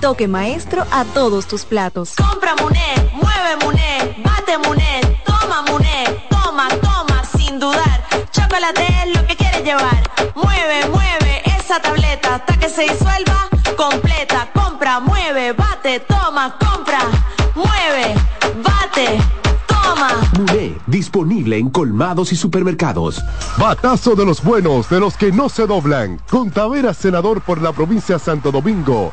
toque maestro a todos tus platos. Compra Muné, mueve Muné, bate Muné, toma Muné, toma, toma, sin dudar. Chocolate es lo que quieres llevar. Mueve, mueve esa tableta hasta que se disuelva completa. Compra, mueve, bate, toma, compra, mueve, bate. Toma. Muné, disponible en colmados y supermercados. Batazo de los buenos, de los que no se doblan. Con Taveras, senador por la provincia Santo Domingo.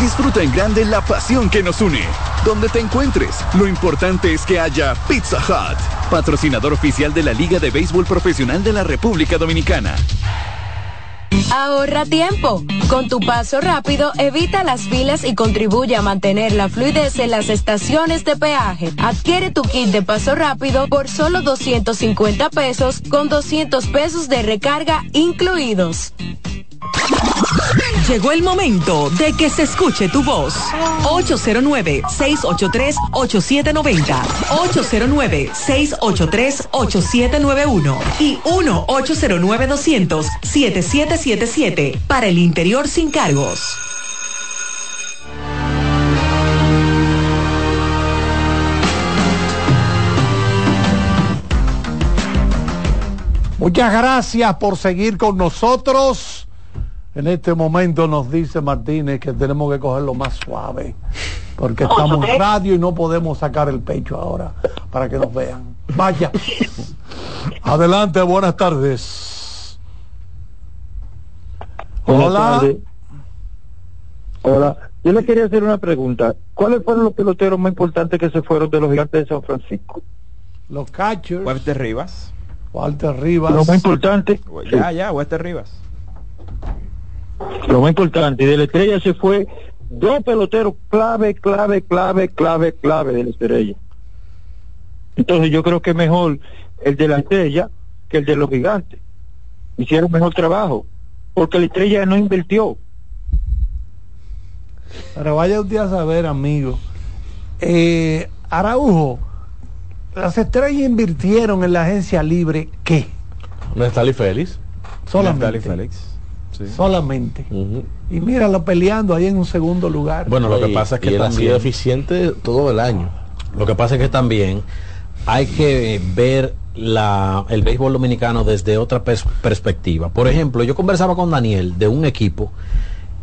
Disfruta en grande la pasión que nos une. donde te encuentres. Lo importante es que haya Pizza Hut, patrocinador oficial de la Liga de Béisbol Profesional de la República Dominicana. Ahorra tiempo. Con tu paso rápido, evita las filas y contribuye a mantener la fluidez en las estaciones de peaje. Adquiere tu kit de paso rápido por solo 250 pesos con 200 pesos de recarga incluidos. Llegó el momento de que se escuche tu voz. 809-683-8790. 809-683-8791. Y 1-809-200-7777. Para el interior sin cargos. Muchas gracias por seguir con nosotros. En este momento nos dice Martínez que tenemos que cogerlo más suave, porque estamos en radio y no podemos sacar el pecho ahora para que nos vean. Vaya. Adelante, buenas tardes. Buenas Hola. tardes. Hola. Yo le quería hacer una pregunta. ¿Cuáles fueron los peloteros más importantes que se fueron de los gigantes de San Francisco? Los catchers. Walter Rivas. Walter Rivas. Lo más importante. Ya, ya, Walter Rivas. Lo más importante. Y de la estrella se fue dos peloteros clave, clave, clave, clave, clave de la estrella. Entonces yo creo que es mejor el de la estrella que el de los gigantes. Hicieron mejor trabajo. Porque la estrella no invirtió. Pero vaya usted a saber, amigo. Eh, Araujo, las estrellas invirtieron en la agencia libre, ¿qué? Nestalí Félix. Solamente. Nestalí Solamente. Y míralo peleando ahí en un segundo lugar. Bueno, lo que pasa es que él ha también sido eficiente todo el año. Lo que pasa es que también hay que ver la, el béisbol dominicano desde otra pers- perspectiva. Por ejemplo, yo conversaba con Daniel de un equipo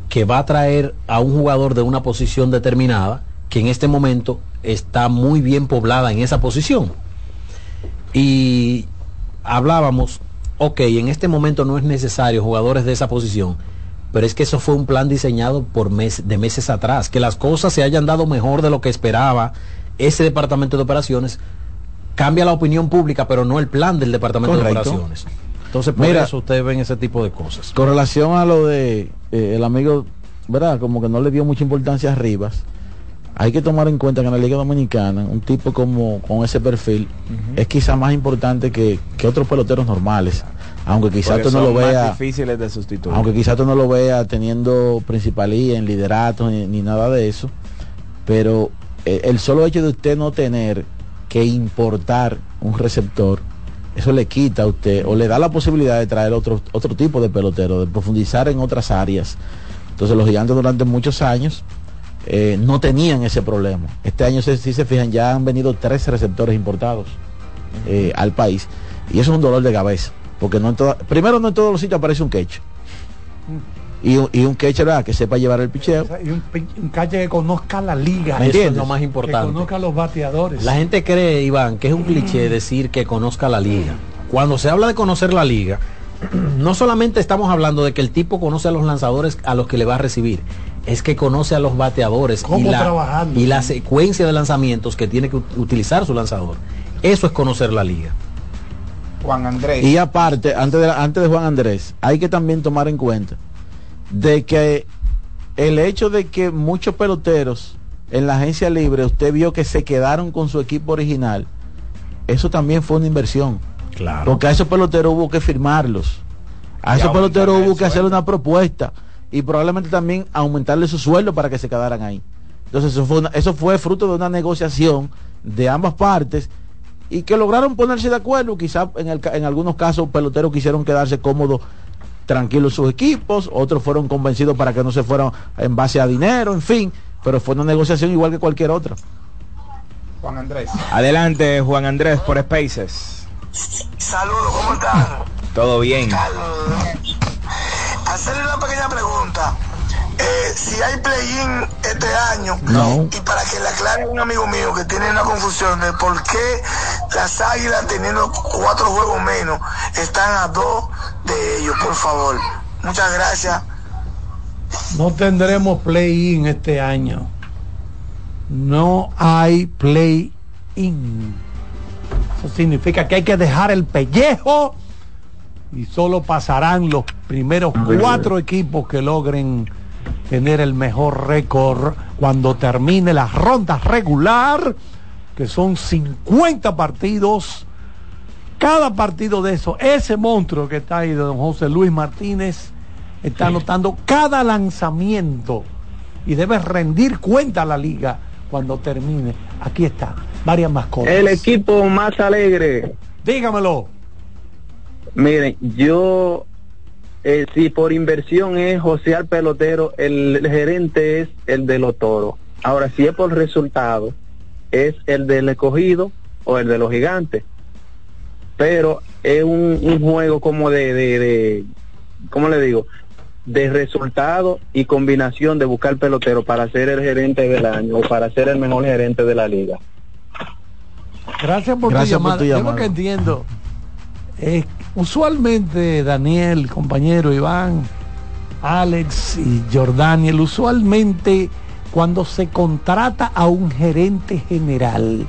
que va a traer a un jugador de una posición determinada que en este momento está muy bien poblada en esa posición. Y hablábamos, ok, en este momento no es necesario jugadores de esa posición, pero es que eso fue un plan diseñado por mes, de meses atrás, que las cosas se hayan dado mejor de lo que esperaba ese departamento de operaciones, cambia la opinión pública, pero no el plan del departamento Correcto. de operaciones. Entonces, por Mira, eso ustedes ven ese tipo de cosas. Con relación a lo de eh, el amigo, ¿verdad? Como que no le dio mucha importancia a Rivas. Hay que tomar en cuenta que en la Liga Dominicana, un tipo como con ese perfil es quizá más importante que, que otros peloteros normales. Aunque quizás tú no lo veas, difíciles de sustituir. aunque quizás tú no lo veas teniendo principalía en liderato ni, ni nada de eso. Pero eh, el solo hecho de usted no tener que importar un receptor, eso le quita a usted o le da la posibilidad de traer otro, otro tipo de pelotero, de profundizar en otras áreas. Entonces los gigantes durante muchos años eh, no tenían ese problema. Este año, si, si se fijan, ya han venido tres receptores importados eh, al país. Y eso es un dolor de cabeza. Porque no en toda- primero no en todos los sitios aparece un catcher. Y, un- y un catcher que sepa llevar el picheo. Y un, un calle que conozca la liga. Eso es lo más importante. Que conozca los bateadores. La gente cree, Iván, que es un cliché decir que conozca la liga. Cuando se habla de conocer la liga, (clears throat) no solamente estamos hablando de que el tipo conoce a los lanzadores a los que le va a recibir, es que conoce a los bateadores y ¿Cómo la, y la secuencia de lanzamientos que tiene que ut- utilizar su lanzador. Eso es conocer la liga. Juan Andrés. Y aparte, antes de, antes de Juan Andrés, hay que también tomar en cuenta de que el hecho de que muchos peloteros en la agencia libre, usted vio que se quedaron con su equipo original, eso también fue una inversión. Claro. Porque a esos peloteros hubo que firmarlos. A esos peloteros el hubo que hacer una propuesta y probablemente también aumentarle su sueldo para que se quedaran ahí. Entonces eso fue, una- eso fue fruto de una negociación de ambas partes y que lograron ponerse de acuerdo. Quizás en, el ca- en algunos casos peloteros quisieron quedarse cómodos, tranquilos sus equipos, otros fueron convencidos para que no se fueran en base a dinero, en fin, pero fue una negociación igual que cualquier otra. Juan Andrés. Adelante, Juan Andrés, por Spaces. Saludos, ¿cómo están? Todo bien. Hacerle una pequeña pregunta. Eh, si hay play-in este año, No. y para que le aclare a un amigo mío que tiene una confusión de por qué las águilas teniendo cuatro juegos menos están a dos de ellos, por favor. Muchas gracias. No tendremos play-in este año. no hay play-in. Eso significa que hay que dejar el pellejo y solo pasarán los primeros cuatro equipos que logren tener el mejor récord cuando termine la ronda regular, que son 50 partidos. Cada partido de eso, ese monstruo que está ahí de don José Luis Martínez, está anotando cada lanzamiento y debe rendir cuenta a la liga cuando termine. Aquí está, varias más cosas. El equipo más alegre. Dígamelo. Miren, yo, eh, si por inversión es José al pelotero, el, gerente es el de los toros. Ahora, si es por resultado, es el del escogido o el de los gigantes. Pero es un, un juego como de, de, de, ¿cómo le digo? de resultado y combinación de buscar pelotero para ser el gerente del año o para ser el mejor gerente de la liga. Gracias por Gracias tu por llamada. tu Yo llamada. lo que entiendo es usualmente Daniel, compañero Iván, Alex y Jordaniel, usualmente cuando se contrata a un gerente general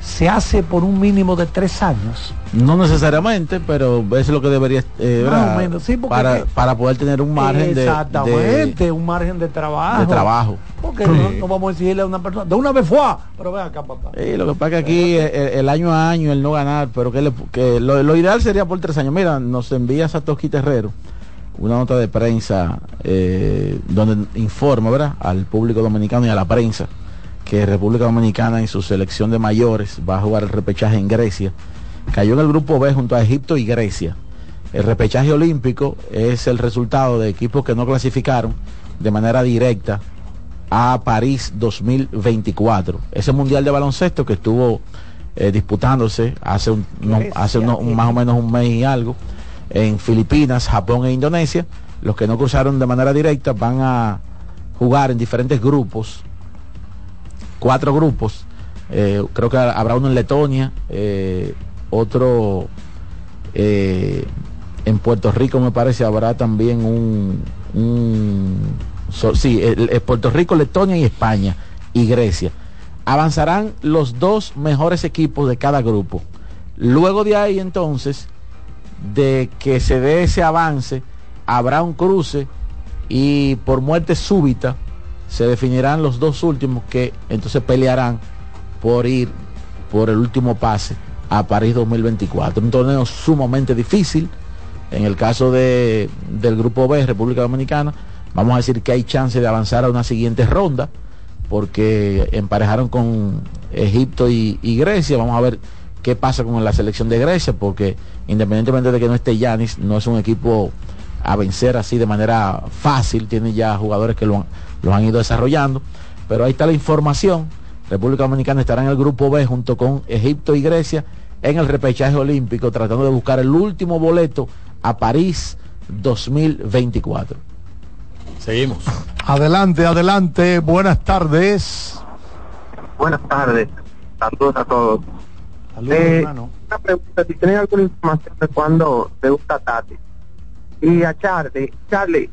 se hace por un mínimo de tres años. No necesariamente, pero eso es lo que debería eh, Más ¿verdad? o menos, sí, porque para, para poder tener un margen de, Exactamente, un margen de trabajo. de trabajo. Porque Sí. no, no vamos a exigirle a una persona. De una vez fue, pero ve acá, papá. Sí, lo que pasa es que aquí el, el año a año el no ganar, pero que, le- que lo, lo ideal sería por tres años. Mira, nos envía Satoshi Terrero una nota de prensa eh, donde informa ¿verdad? al público dominicano y a la prensa que República Dominicana en su selección de mayores va a jugar el repechaje en Grecia. Cayó en el grupo B junto a Egipto y Grecia. El repechaje olímpico es el resultado de equipos que no clasificaron de manera directa a París 2024. Ese mundial de baloncesto que estuvo eh, disputándose hace, un, no- hace uno- un- más o menos un mes y algo en Filipinas, Japón e Indonesia. Los que no cruzaron de manera directa van a jugar en diferentes grupos, cuatro grupos. Eh, creo que habrá uno en Letonia, eh, otro eh, en Puerto Rico me parece habrá también un, sí, el Puerto Rico, Letonia y España y Grecia. Avanzarán los dos mejores equipos de cada grupo. Luego de ahí entonces, de que se dé ese avance, habrá un cruce y por muerte súbita se definirán los dos últimos que entonces pelearán por ir por el último pase a París 2024. Un torneo sumamente difícil. En el caso de, del grupo B, República Dominicana, vamos a decir que hay chance de avanzar a una siguiente ronda porque emparejaron con Egipto y, y Grecia. Vamos a ver qué pasa con la selección de Grecia porque independientemente de que no esté Yanis, no es un equipo a vencer así de manera fácil. Tiene ya jugadores que lo han, lo han ido desarrollando. Pero ahí está la información. República Dominicana estará en el grupo B junto con Egipto y Grecia en el repechaje olímpico tratando de buscar el último boleto a París 2024. Seguimos. Adelante, adelante, buenas tardes. Buenas tardes. Saludos a todos. Saludos, Eh, hermano. Una pregunta, si tienen alguna información de cuándo te gusta Tati. Y a Charlie, Charlie,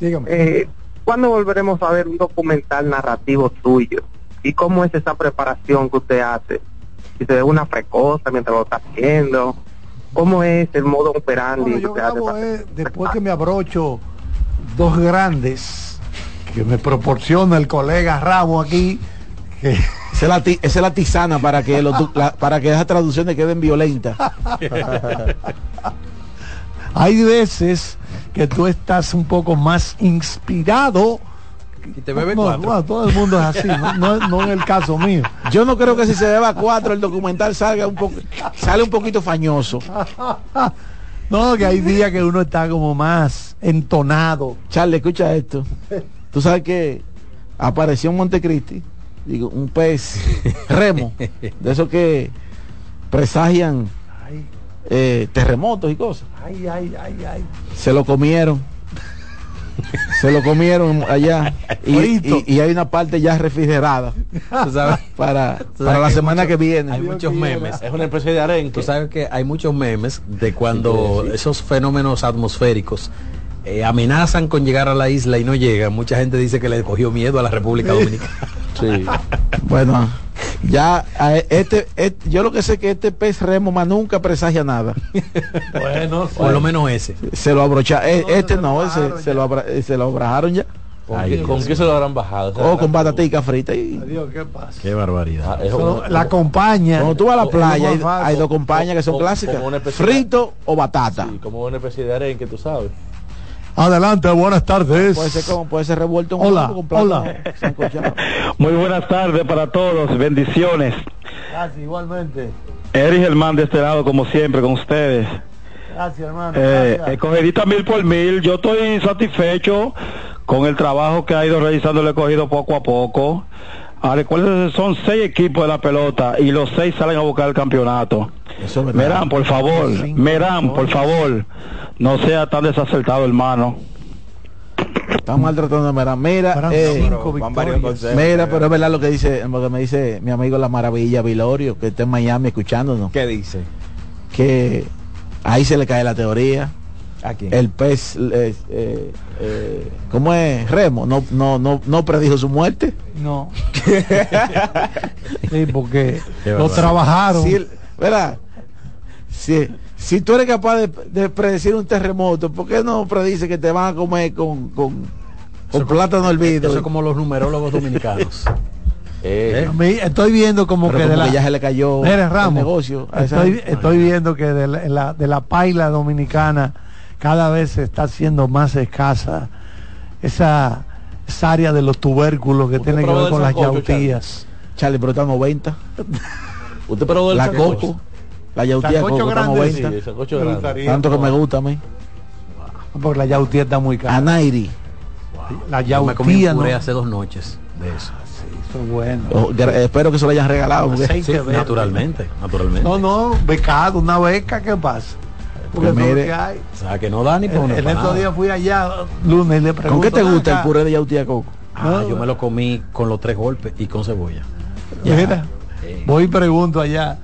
eh, ¿cuándo volveremos a ver un documental narrativo tuyo? ¿Y cómo es esa preparación que usted hace? Si se ve una frecosa mientras lo está haciendo, ¿cómo es el modo operandi Bueno, que yo usted hace? después que me abrocho dos grandes que me proporciona el colega Ramos aquí. Que... Esa es la, ti- esa es la tisana para que, lo tu- la- para que esas traducciones queden violentas. (laughs) Hay veces que tú estás un poco más inspirado. Y te bebe No, cuatro. bueno, todo el mundo es así, no, no, no en el caso mío. Yo no creo que si se beba cuatro el documental salga un poco, sale un poquito fañoso. (laughs) No, que hay días que uno está como más entonado. Charlie, escucha esto. Tú sabes que apareció en Montecristi, digo, un pez remo, de esos que presagian eh, terremotos y cosas. Ay, ay, ay, ay. Se lo comieron. Se lo comieron allá. (laughs) Y, Frito. y- y hay una parte ya refrigerada Tú sabes- (laughs) para, tú para la semana mucho- que viene. Hay muchos memes. Es una especie de arenque. Tú sabes que hay muchos memes de cuando Sí, sí. esos fenómenos atmosféricos eh, amenazan con llegar a la isla y no llegan. Mucha gente dice que le cogió miedo a la República Dominicana. (laughs) Sí. (laughs) bueno, ya este, este- yo lo que sé es que este pez remo más nunca presagia nada. (laughs) Bueno, Por lo menos ese. Se lo abrocha, eh, este no, ese se lo, abra- eh, se lo abrajaron ya. ¿Con, Ay, qué, con qué se lo habrán bajado? O sea, O con batatica frita y Adiós, ¿qué pasa? Qué barbaridad. ah, Eso, la compañía. cuando tú vas a la playa hay, dos compañías que son clásicas, como una especie de- frito o batata. sí, como una especie de arenque, tú sabes. Adelante, buenas tardes. Puede ser como puede ser revuelto en Hola, huevo con plátano hola. (laughs) Muy buenas tardes para todos, bendiciones. Gracias, igualmente. Eric Germán de este lado, como siempre, con ustedes. Gracias, hermano. Eh, gracias. escogidita mil por mil, yo estoy satisfecho con el trabajo que ha ido realizando el escogido poco a poco. Ah, recuerden, son seis equipos de la pelota y los seis salen a buscar el campeonato. Eso es. Merán, por favor, Merán, por favor, no sea tan desacertado, hermano. Están maltratando a Mera. Mira, eh, consejos. mira, pero es verdad lo que dice, lo que me dice mi amigo La Maravilla Vilorio, que está en Miami escuchándonos, ¿Qué dice? que ahí se le cae la teoría. ¿A quién? El pez, eh, eh, eh, ¿cómo es? Remo, no, no, no, no predijo su muerte. No. (laughs) sí, porque lo trabajaron. Si, ¿verdad? Si, si tú eres capaz de, de predecir un terremoto, ¿por qué no predice que te van a comer con, con, con plátano hervido? Eso es como los numerólogos dominicanos. (laughs) Eh, estoy viendo como Pero que como de la, que ya se le cayó Mire, el Ramos, negocio. a Estoy, estoy viendo que de la- de la paila dominicana cada vez se está haciendo más escasa esa, esa área de los tubérculos que ¿Usted tiene que ver con las yautías. Charlie, pero está 90. ¿Usted probó el La sancocho? coco, la yautía coco está grande, 90. Sí, el sancocho Me grande. gustaría Tanto que me gusta a mí. Porque la yautía está muy cara. Anairi. La Yo me comí yautía, hace dos noches de eso. Eso es bueno. Oh, espero que se lo hayan regalado. Sí, naturalmente, naturalmente. No, no, becado, una beca, ¿qué pasa? Porque eso es lo mire, que hay. O sea, que no da ni por una estos empanada. días fui allá, lunes, y le pregunto. ¿Con qué te "Ven gusta el acá". puré de yautía de coco? Ah, yo me lo comí con los tres golpes y con cebolla. Mira, voy y pregunto allá.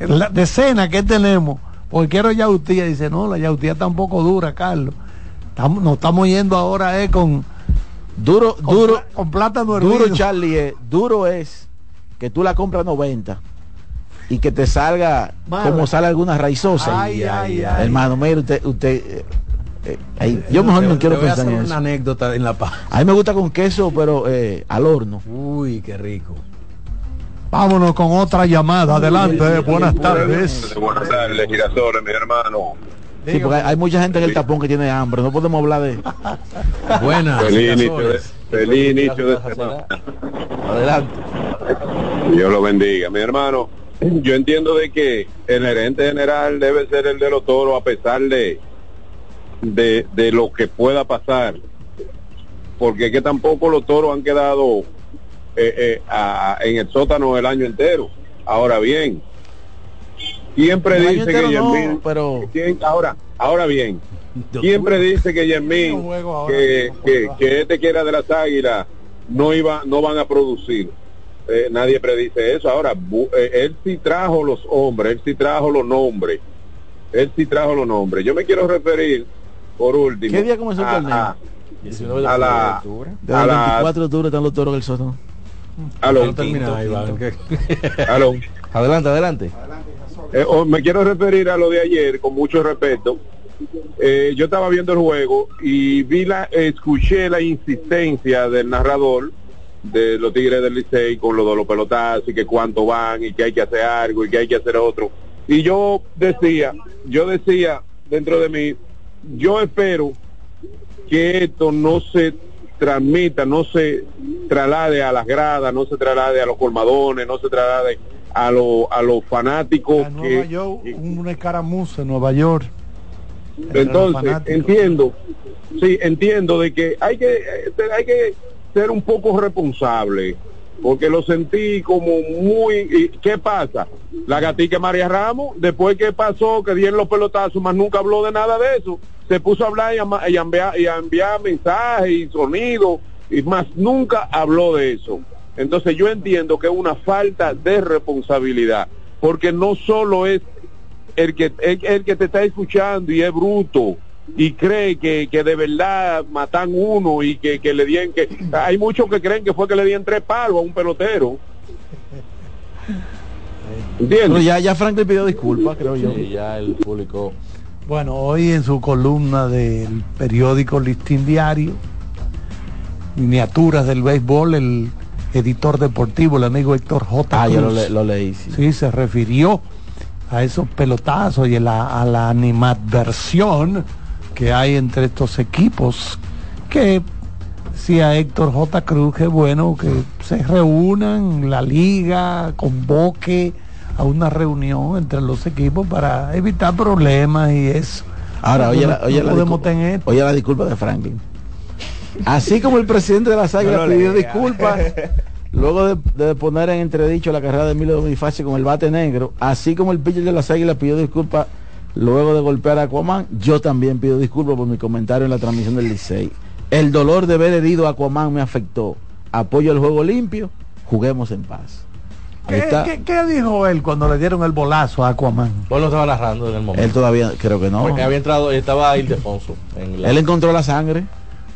La, de cena, ¿qué tenemos? Porque quiero yautía. Dice, no, la yautía está un poco dura, Carlos. Estamos, nos estamos yendo ahora eh, con, Duro, con, duro, con plátano duro, hervido. Charlie, es, duro es que tú la compras 90 y que te salga Mala. como sale alguna raizosa. Ay, ay, ay. Hermano, mire, usted, usted eh, eh, yo mejor no quiero te voy a pensar hacer en una eso. anécdota en La Paz. A mí me gusta con queso, pero eh, al horno. Uy, qué rico. Vámonos con otra llamada. Adelante, buenas tardes. Buenas tardes, Girasol, mi hermano. Sí, porque hay, hay mucha gente en el tapón que tiene hambre, no podemos hablar de (laughs) Buenas. Feliz inicio de, feliz inicio de semana. Adelante. Dios lo bendiga, mi hermano. Yo entiendo de que el gerente general debe ser el de los toros a pesar de, de, de lo que pueda pasar. Porque es que tampoco los toros han quedado eh, eh, a- en el sótano el año entero. Ahora bien, siempre El dice que entero no, Yermín- pero ¿Quién? ahora, ahora bien, siempre dice que Yermín, que, que, que este que era de las águilas no iba, no van a producir. Eh, nadie predice eso. Ahora, bu- eh, él sí trajo los hombres, él sí trajo los nombres, él sí trajo los nombres. Yo me quiero referir, por último, ¿Qué día comenzó el a- torneo? a- 19 de a la, octubre. Desde a la- 24 de octubre están los toros del sótano. a a (laughs) Adelante, adelante. Eh, oh, me quiero referir a lo de ayer con mucho respeto. Eh, yo estaba viendo el juego y vi la, escuché la insistencia del narrador de los Tigres del Licey con lo de los pelotazos y que cuánto van y que hay que hacer algo y que hay que hacer otro. Y yo decía, yo decía dentro de mí, yo espero que esto no se transmita, no se traslade a las gradas, no se traslade a los colmadones, no se traslade a, lo- a los fanáticos que, Nueva York, una escaramuza en Nueva York. entonces entiendo sí entiendo de que hay que hay que ser un poco responsable porque lo sentí como muy ¿qué pasa? la gatica María Ramos después que pasó que dieron los pelotazos más nunca habló de nada de eso se puso a hablar y a, enviar, y mensajes y sonidos y más nunca habló de eso entonces yo entiendo que es una falta de responsabilidad porque no solo es el que el que te está escuchando y es bruto y cree que, que de verdad matan uno y que, que le dieron que hay muchos que creen que fue que le dieron tres palos a un pelotero Pero ya, ya Franklin pidió disculpas, creo yo. Sí, ya el público. Bueno, hoy en su columna del periódico Listín Diario, miniaturas del béisbol, el editor deportivo, el amigo Héctor J. Ah, yo lo, le- lo leí. sí. sí, se refirió a esos pelotazos y a la, a la animadversión que hay entre estos equipos, que si a Héctor J. Cruz, que bueno que se reúnan, la liga convoque a una reunión entre los equipos para evitar problemas y eso. Ahora, oye, la, No oye, la podemos tener oye la disculpa de Franklin. Así como el presidente de las Águilas No pidió disculpas (laughs) luego de, de poner en entredicho la carrera de Emilio Bonifacio con el bate negro, así como el pitcher de las Águilas pidió disculpas luego de golpear a Aquaman, yo también pido disculpas por mi comentario en la transmisión del Licey. El dolor de ver herido a Aquaman me afectó. Apoyo el juego limpio, juguemos en paz. ¿Qué, está. qué- qué dijo él cuando le dieron el bolazo a Aquaman? Vos lo estaba narrando en el momento. Él todavía creo que no. Porque había entrado, estaba Ildefonso. En la... Él encontró la sangre.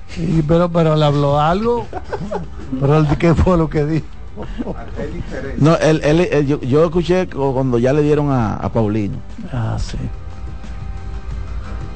Sí, pero, pero le habló algo. pero él, ¿qué fue lo que dijo? No, él, él- él- yo, yo escuché cu- cuando ya le dieron a, a Paulino. Ah, sí.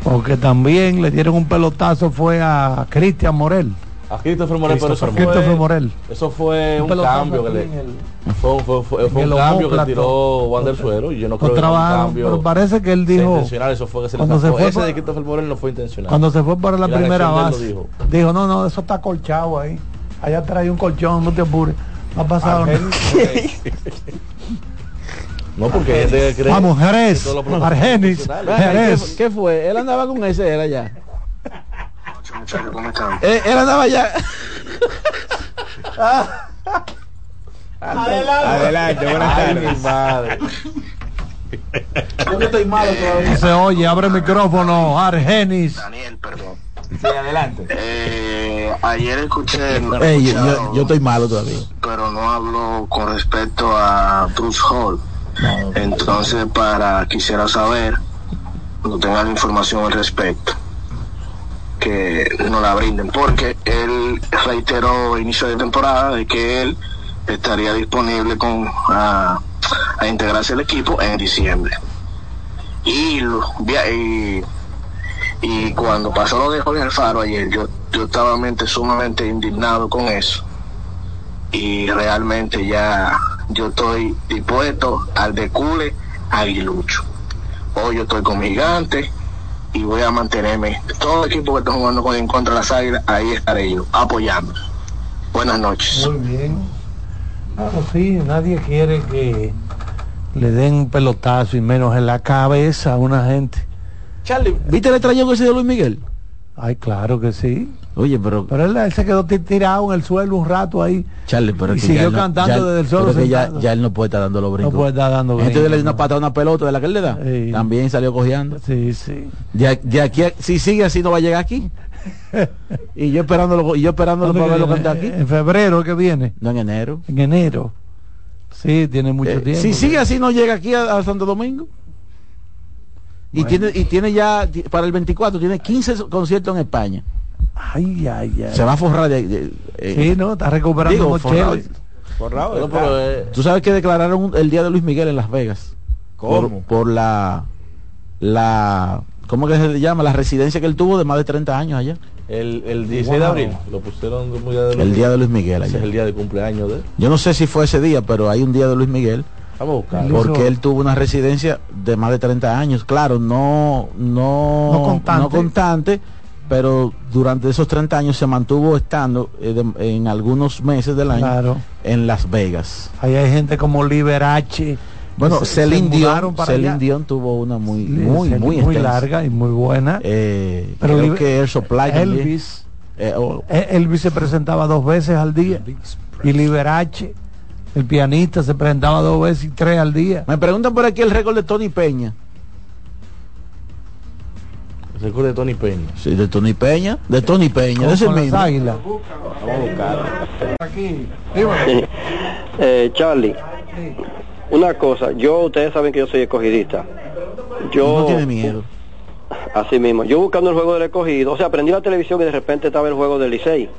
Porque también le dieron un pelotazo fue a Cristian Morel. A Christopher Morel, pero eso Christopher fue, Christopher Morel. Eso fue Un un, cambio que le. el- Fue, fue- fue- fue un cambio que tiró Wander Suero y yo no creo que un cambio pero parece que él dijo intencional, eso fue que se le cuando se zafó. fue Ese pa- de Christopher Morel no fue intencional. cuando se fue para la la primera base. Dijo. dijo. no, no, eso está colchado ahí. Allá trae un colchón, no te apures. No ha pasado nada. No, porque hay gente que cree Vamos, Jerez, Argenis, son Ajá, profesionales. ¿Qué, Jerez. qué fue? Él andaba con ese, era ya. Muchachos, ¿cómo están? Eh, él andaba ya. Adelante, buenas Ay, tardes. mi madre. Yo que estoy malo todavía. No se oye, abre el micrófono, Argenis. Daniel, perdón. Sí, adelante. Eh, ayer escuché, Ey, yo, yo- yo estoy malo todavía. pero no hablo con respecto a Bruce Hall. Entonces, para quisiera saber, no tenga la información al respecto, que no la brinden, porque él reiteró inicio de temporada de que él estaría disponible con a, integrarse al equipo en diciembre. Y, y, y cuando pasó lo de Jorge Alfaro ayer, yo, yo estaba mente- sumamente indignado con eso y realmente ya yo estoy dispuesto al decule aguilucho. Hoy yo estoy con mi gigante y voy a mantenerme. Todo el equipo que está jugando con en contra de las águilas, ahí estaré yo, apoyando. Buenas noches. Muy bien. Claro, sí, nadie quiere que le den un pelotazo y menos en la cabeza a una gente. Charlie, ¿viste el extraño que se dio Luis Miguel? Ay, claro que sí. Oye, pero Pero él, él se quedó ti- tirado en el suelo un rato ahí. Charlie, pero Y que siguió ya él no- cantando ya- desde el suelo pero que ya, ya él no puede estar dando los brincos. No puede estar dando Entonces brincos, le dio una patada a una pelota de la que él le da. Sí. También salió cojeando. Sí, sí. De, de aquí, a- si sigue así no va a llegar aquí. (laughs) y yo esperándolo, y yo esperándolo ¿Cuándo para verlo cantar aquí. En febrero que viene. No en enero. En enero. Sí, tiene mucho Eh, tiempo. si sigue así no llega aquí a, a Santo Domingo. Y tiene y tiene ya para el 24 tiene 15 conciertos en España. Ay, ay, ay. Se va a forrar de, de- eh, Sí, no, está recuperando digo, forrado. Forrado, pero, eh, Tú sabes que declararon el día de Luis Miguel en Las Vegas. ¿Cómo? Por, por la la ¿cómo que se llama? La residencia que él tuvo de más de 30 años allá. el, el 16 de abril lo pusieron como día de El día de Luis Miguel Ese allá. es el día de cumpleaños de él. Yo no sé si fue ese día, pero hay un día de Luis Miguel Vamos a buscar. Él porque él tuvo una residencia de más de 30 años. Claro, no no No constante. no constante, pero durante esos 30 años se mantuvo estando eh, de- en algunos meses del año Claro. en Las Vegas. Ahí hay gente como Liberace. Bueno, Celine Dion, para Celine. Dion tuvo una muy Sí, muy muy, larga y muy buena. Eh, Pero creo que Air Supply. Elvis. Eh, oh, Eh, Elvis se presentaba dos veces al día. Y Liberace, el pianista, se presentaba dos veces y tres al día. me preguntan por aquí el récord de Tony Peña. Récord de Tony Peña. Sí, de Tony Peña, de Tony Peña, de ese mismo. águilas. Vamos a buscar. Aquí. (laughs) Eh, Charlie, una cosa, yo, ustedes saben que yo soy escogidista. Yo, No tiene miedo. Así mismo. Yo buscando el juego del escogido, o sea, prendí la televisión y de repente estaba el juego del Licey.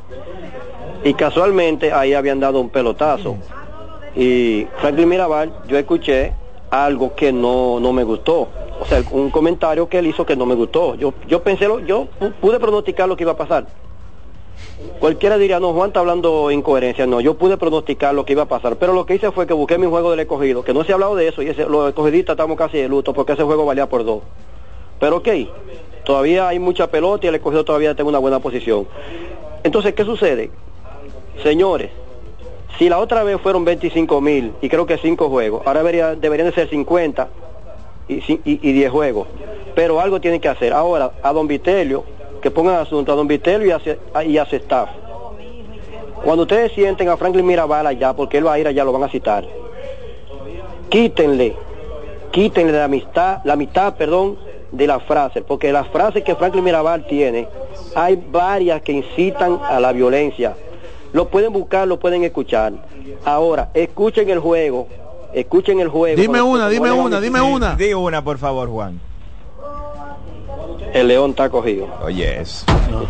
Y casualmente ahí habían dado un pelotazo. Y Franklin Mirabal, yo escuché algo que no, no me gustó. O sea, un comentario que él hizo que no me gustó. Yo, yo pensé, lo- yo pu- pude pronosticar lo que iba a pasar. Cualquiera diría, no, Juan está hablando incoherencia. No, yo pude pronosticar lo que iba a pasar. Pero lo que hice fue que busqué mi juego del escogido, que no se ha hablado de eso, y ese, los escogidistas estamos casi de luto porque ese juego valía por dos. Pero ok, todavía hay mucha pelota y el escogido todavía tiene una buena posición. Entonces, ¿qué sucede? Señores, si la otra vez fueron 25 mil y creo que 5 juegos, ahora debería- deberían de ser 50 y, y, y 10 juegos. Pero algo tienen que hacer. Ahora, a don Vitelio, que pongan asunto a don Vitelio y a, y a staff. Cuando ustedes sienten a Franklin Mirabal allá, porque él va a ir allá, lo van a citar. Quítenle, quítenle la amistad, la mitad, perdón, de las frases, porque las frases que Franklin Mirabal tiene, hay varias que incitan a la violencia. Lo pueden buscar, lo pueden escuchar. Ahora, escuchen el juego, escuchen el juego. Dime una, dime una, dime una. Di una, por favor, Juan. El león está cogido. Oye, (laughs) eso.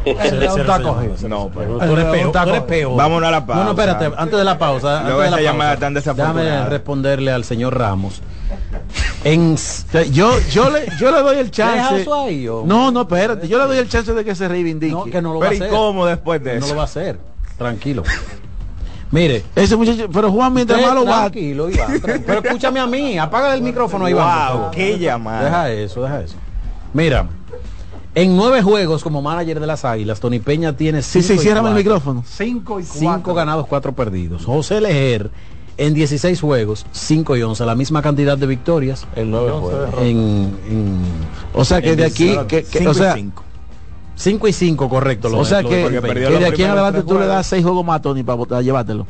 El león está cogido. No, pero Tú eres peor, tú eres peor. Vámonos a la pausa. No, no, espérate, antes de la pausa. antes Luego de esa la llamada pausa, tan desafortunada. Déjame responderle al señor Ramos. En, yo, yo, le, yo le doy el chance. Eso ahí, o- no, no, espérate. Yo le doy el chance de que se reivindique. No, que no lo va a hacer. después de No lo va a hacer. Tranquilo. Mire. Ese muchacho, pero Juan, mientras más lo va. Tranquilo, Iván. (laughs) tra- Pero escúchame a mí. Apaga el micrófono, Iván. Wow, qué llamada. Deja eso, deja eso. Mira. En nueve juegos como manager de las Águilas, Tony Peña tiene cinco sí, y ciérrame el micrófono. Cinco y cuatro. Cinco ganados, cuatro perdidos. José Lejer en 16 juegos, 5 y 11, la misma cantidad de victorias. En nueve juegos. En, en- O sea que en de aquí, 16, que, que- cinco o y sea, cinco. 5 y 5, correcto. lo o sea lo que, que de aquí en adelante tú le das seis juegos más a Tony para llevártelo.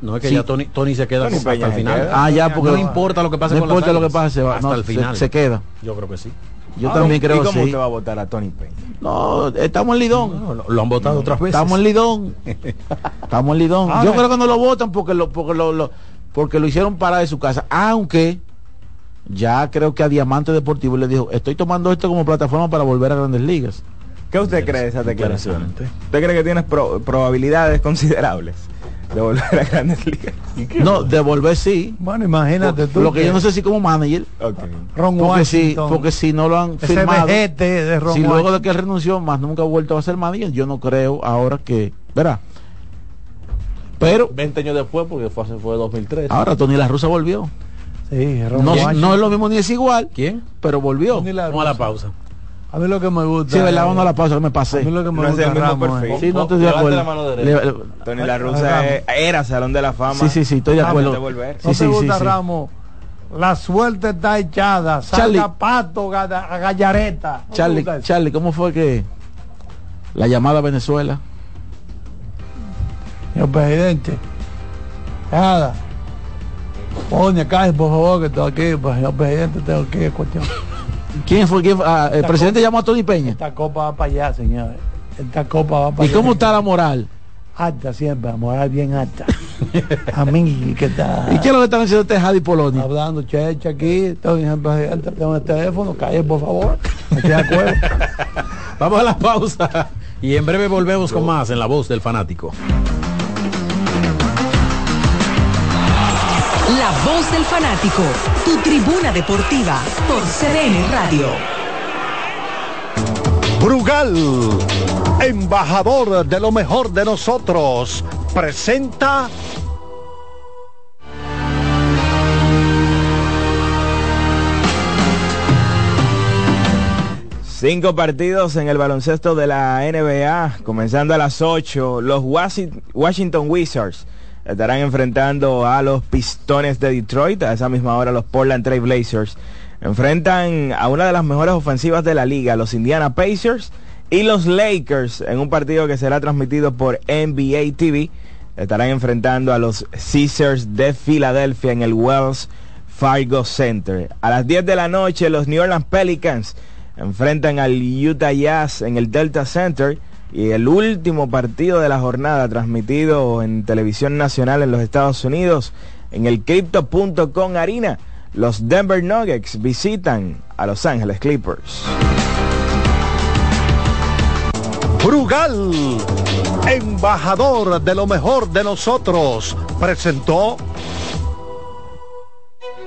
No, es que Sí. ya Tony, Tony se queda Tony hasta Peña el se final. queda. Ah, ya, porque- no importa lo que pase no con las importa lo que pase, va- hasta no, el se- final. se queda. Yo creo que sí. Yo Ah, también ¿y creo cómo sí. usted va a votar a Tony Peña? No, estamos en Lidón. lo, lo han votado otras veces. Estamos en Lidón. (laughs) Estamos en Lidón. Ahora- Yo creo que no lo votan porque lo, porque lo, lo- porque lo hicieron para de su casa. Aunque ya creo que a Diamante Deportivo le dijo, estoy tomando esto como plataforma para volver a grandes ligas. ¿Qué usted cree de esas declaraciones? ¿Usted cree que tienes pro- probabilidades considerables de volver a grandes ligas? No, devolver sí. Bueno, imagínate tú. Lo que yo no sé si como manager. Ron porque si, porque si no lo han Ese firmado. de Ron si luego Washington. de que él renunció, más nunca ha vuelto a ser manager, yo no creo ahora que, verá. Pero 20 años después, porque fue, hace- fue 2003. ahora Tony La Russa volvió. Sí, Ron No, Washington. no es lo mismo ni es igual. ¿Quién? Pero volvió. Vamos a la pausa. A mí lo que me gusta. Sí, verdad, es- vamos a la pausa, que me pasé. A mí lo que me No es gusta el mismo Ramos, perfil. es- Sí, no estoy de Levante acuerdo. la mano derecha. Le- Tony La. Russa eh, era Salón de la Fama. Sí, sí, sí, estoy de acuerdo. No Sí, te sí, gusta sí, sí. Ramos. La suerte está echada. Charlie. Pato, gada- a gallareta. ¿No te Charlie? Charlie, ¿cómo fue que la llamada a Venezuela? Señor presidente. Nada. Pone acá, por favor, que estoy aquí. Pues, señor presidente, tengo que cuestión. ¿Quién fue? quién? Ah, el Esta presidente copa- llamó a Tony Peña. Esta copa va para allá, señores. Esta copa va para ¿Y allá. cómo está la moral? Alta siempre, la moral bien alta. (laughs) a mí, que está. ¿Y qué es lo que están haciendo este Jadi Poloni? Hablando checha aquí, tengo el teléfono, calle por favor. Estoy de acuerdo. (laughs) Vamos a la pausa. Y en breve volvemos con más en la voz del fanático. Voz del fanático, tu tribuna deportiva por CDN Radio. Brugal, embajador de lo mejor de nosotros, presenta Cinco partidos en el baloncesto de la NBA, comenzando a las 8. Los Washington Wizards estarán enfrentando a los Pistones de Detroit. A esa misma hora los Portland Trail Blazers enfrentan a una de las mejores ofensivas de la liga, los Indiana Pacers y los Lakers, en un partido que será transmitido por NBA TV. Estarán enfrentando a los Caesars de Filadelfia en el Wells Fargo Center. A las 10 de la noche los New Orleans Pelicans enfrentan al Utah Jazz en el Delta Center y el último partido de la jornada transmitido en televisión nacional en los Estados Unidos, en el crypto.com harina, los Denver Nuggets visitan a Los Ángeles Clippers. Frugal, embajador de lo mejor de nosotros, presentó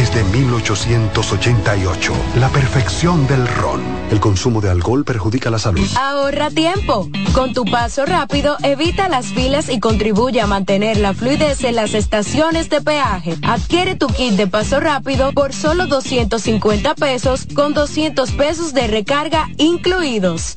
desde 1888, la perfección del ron. El consumo de alcohol perjudica la salud. Ahorra tiempo. Con tu paso rápido, evita las filas y contribuye a mantener la fluidez en las estaciones de peaje. Adquiere tu kit de paso rápido por solo 250 pesos con 200 pesos de recarga incluidos.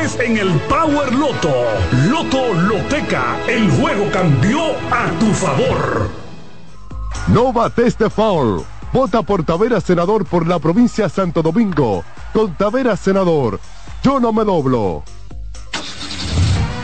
en el Power Loto. Loto Loteca, el juego cambió a tu favor. No bates de foul. Vota por Tavera Senador por la provincia de Santo Domingo. Con Tavera Senador, yo no me doblo.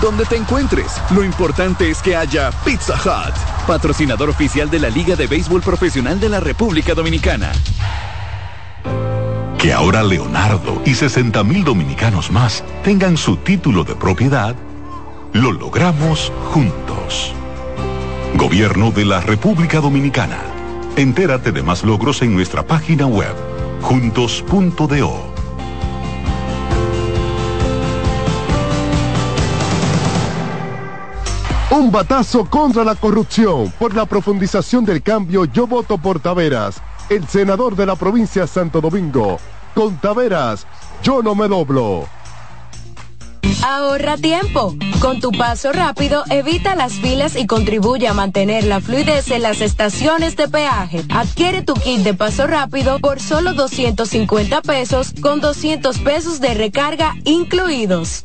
Donde te encuentres, lo importante es que haya Pizza Hut, patrocinador oficial de la Liga de Béisbol Profesional de la República Dominicana. Que ahora Leonardo y 60 mil dominicanos más tengan su título de propiedad, lo logramos juntos. Gobierno de la República Dominicana. Entérate de más logros en nuestra página web, juntos.do. Un batazo contra la corrupción. Por la profundización del cambio, yo voto por Taveras, el senador de la provincia de Santo Domingo. Con Taveras, yo no me doblo. Ahorra tiempo. Con tu paso rápido, evita las filas y contribuye a mantener la fluidez en las estaciones de peaje. Adquiere tu kit de paso rápido por solo 250 pesos con 200 pesos de recarga incluidos.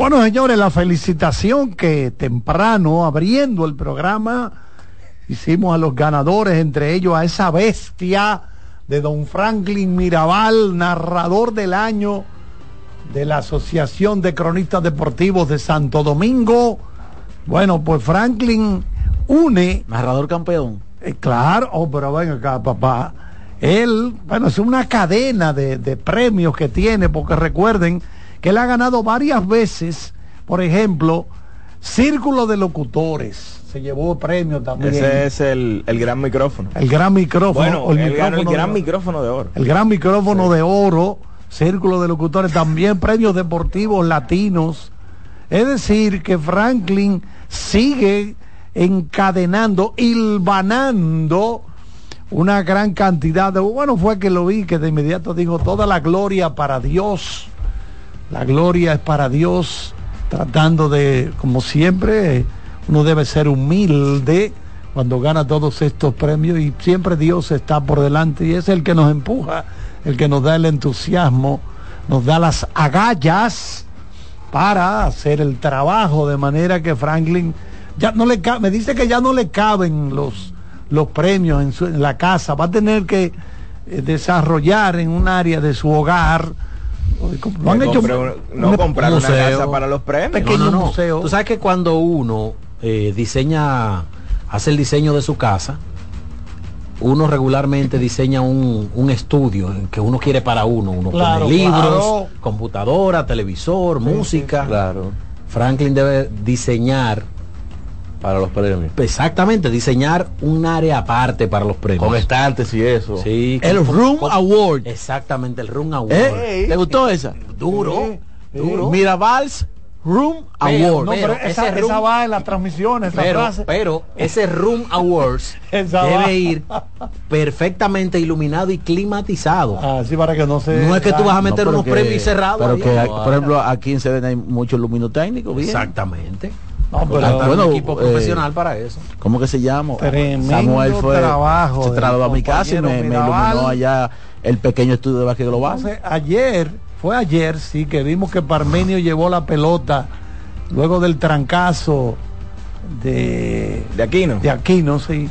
Bueno, señores, la felicitación que temprano, abriendo el programa, hicimos a los ganadores, entre ellos a esa bestia de don Franklin Mirabal, narrador del año de la Asociación de Cronistas Deportivos de Santo Domingo. Bueno, pues Franklin une... Narrador campeón. Eh, claro, oh, pero ven acá, papá. Él, bueno, es una cadena de, de premios que tiene, porque recuerden que él ha ganado varias veces, por ejemplo, Círculo de Locutores. Se llevó premio también. Ese es el, el gran micrófono. El gran micrófono. Bueno, el gran de- micrófono de oro. el gran micrófono de oro, Círculo de Locutores, también premios deportivos latinos. Es decir, que Franklin sigue encadenando, hilvanando una gran cantidad de... Bueno, fue que lo vi, que de inmediato dijo, toda la gloria para Dios. La gloria es para Dios, tratando de, como siempre, uno debe ser humilde cuando gana todos estos premios y siempre Dios está por delante y es el que nos empuja, el que nos da el entusiasmo, nos da las agallas para hacer el trabajo de manera que Franklin ya no le me dice que ya no le caben los los premios en, su- en la casa, va a tener que eh, desarrollar en un área de su hogar lo han Que hecho compre un- no un comprar una museo. casa para los premios. Pequeño No, no, no. museo. Tú sabes que cuando uno eh, diseña, hace el diseño de su casa, uno regularmente diseña un, un estudio que uno quiere para uno. Uno Claro, pone libros, claro. computadora, televisor, música. Claro. Franklin debe diseñar, Para los premios. exactamente, diseñar un área aparte para los premios. Con estantes y eso. Sí, El con- Room con- Award. Exactamente, el Room Award. ¿Eh? ¿Te gustó esa? Duro, duro. Mirabals Room Pero, Award. no, pero esa, ese esa va en las transmisiones, esa pero, frase. pero ese Room Awards (laughs) debe ir perfectamente iluminado y climatizado. Así para que no se no es que tú vas a meter No, unos que- premios cerrados. Pero ahí. que, No, por ejemplo, aquí en CDN hay muchos luminotécnicos. bien. Exactamente. No, pero- bueno, un equipo eh, profesional para eso. ¿Cómo que se llama? Tremendo Samuel fue trabajo se trasladó a mi casa y me, iluminó allá el pequeño estudio de básquet global. Entonces, ayer, fue ayer, sí, que vimos que Parmenio llevó la pelota luego del trancazo de, De Aquino. de Aquino, sí.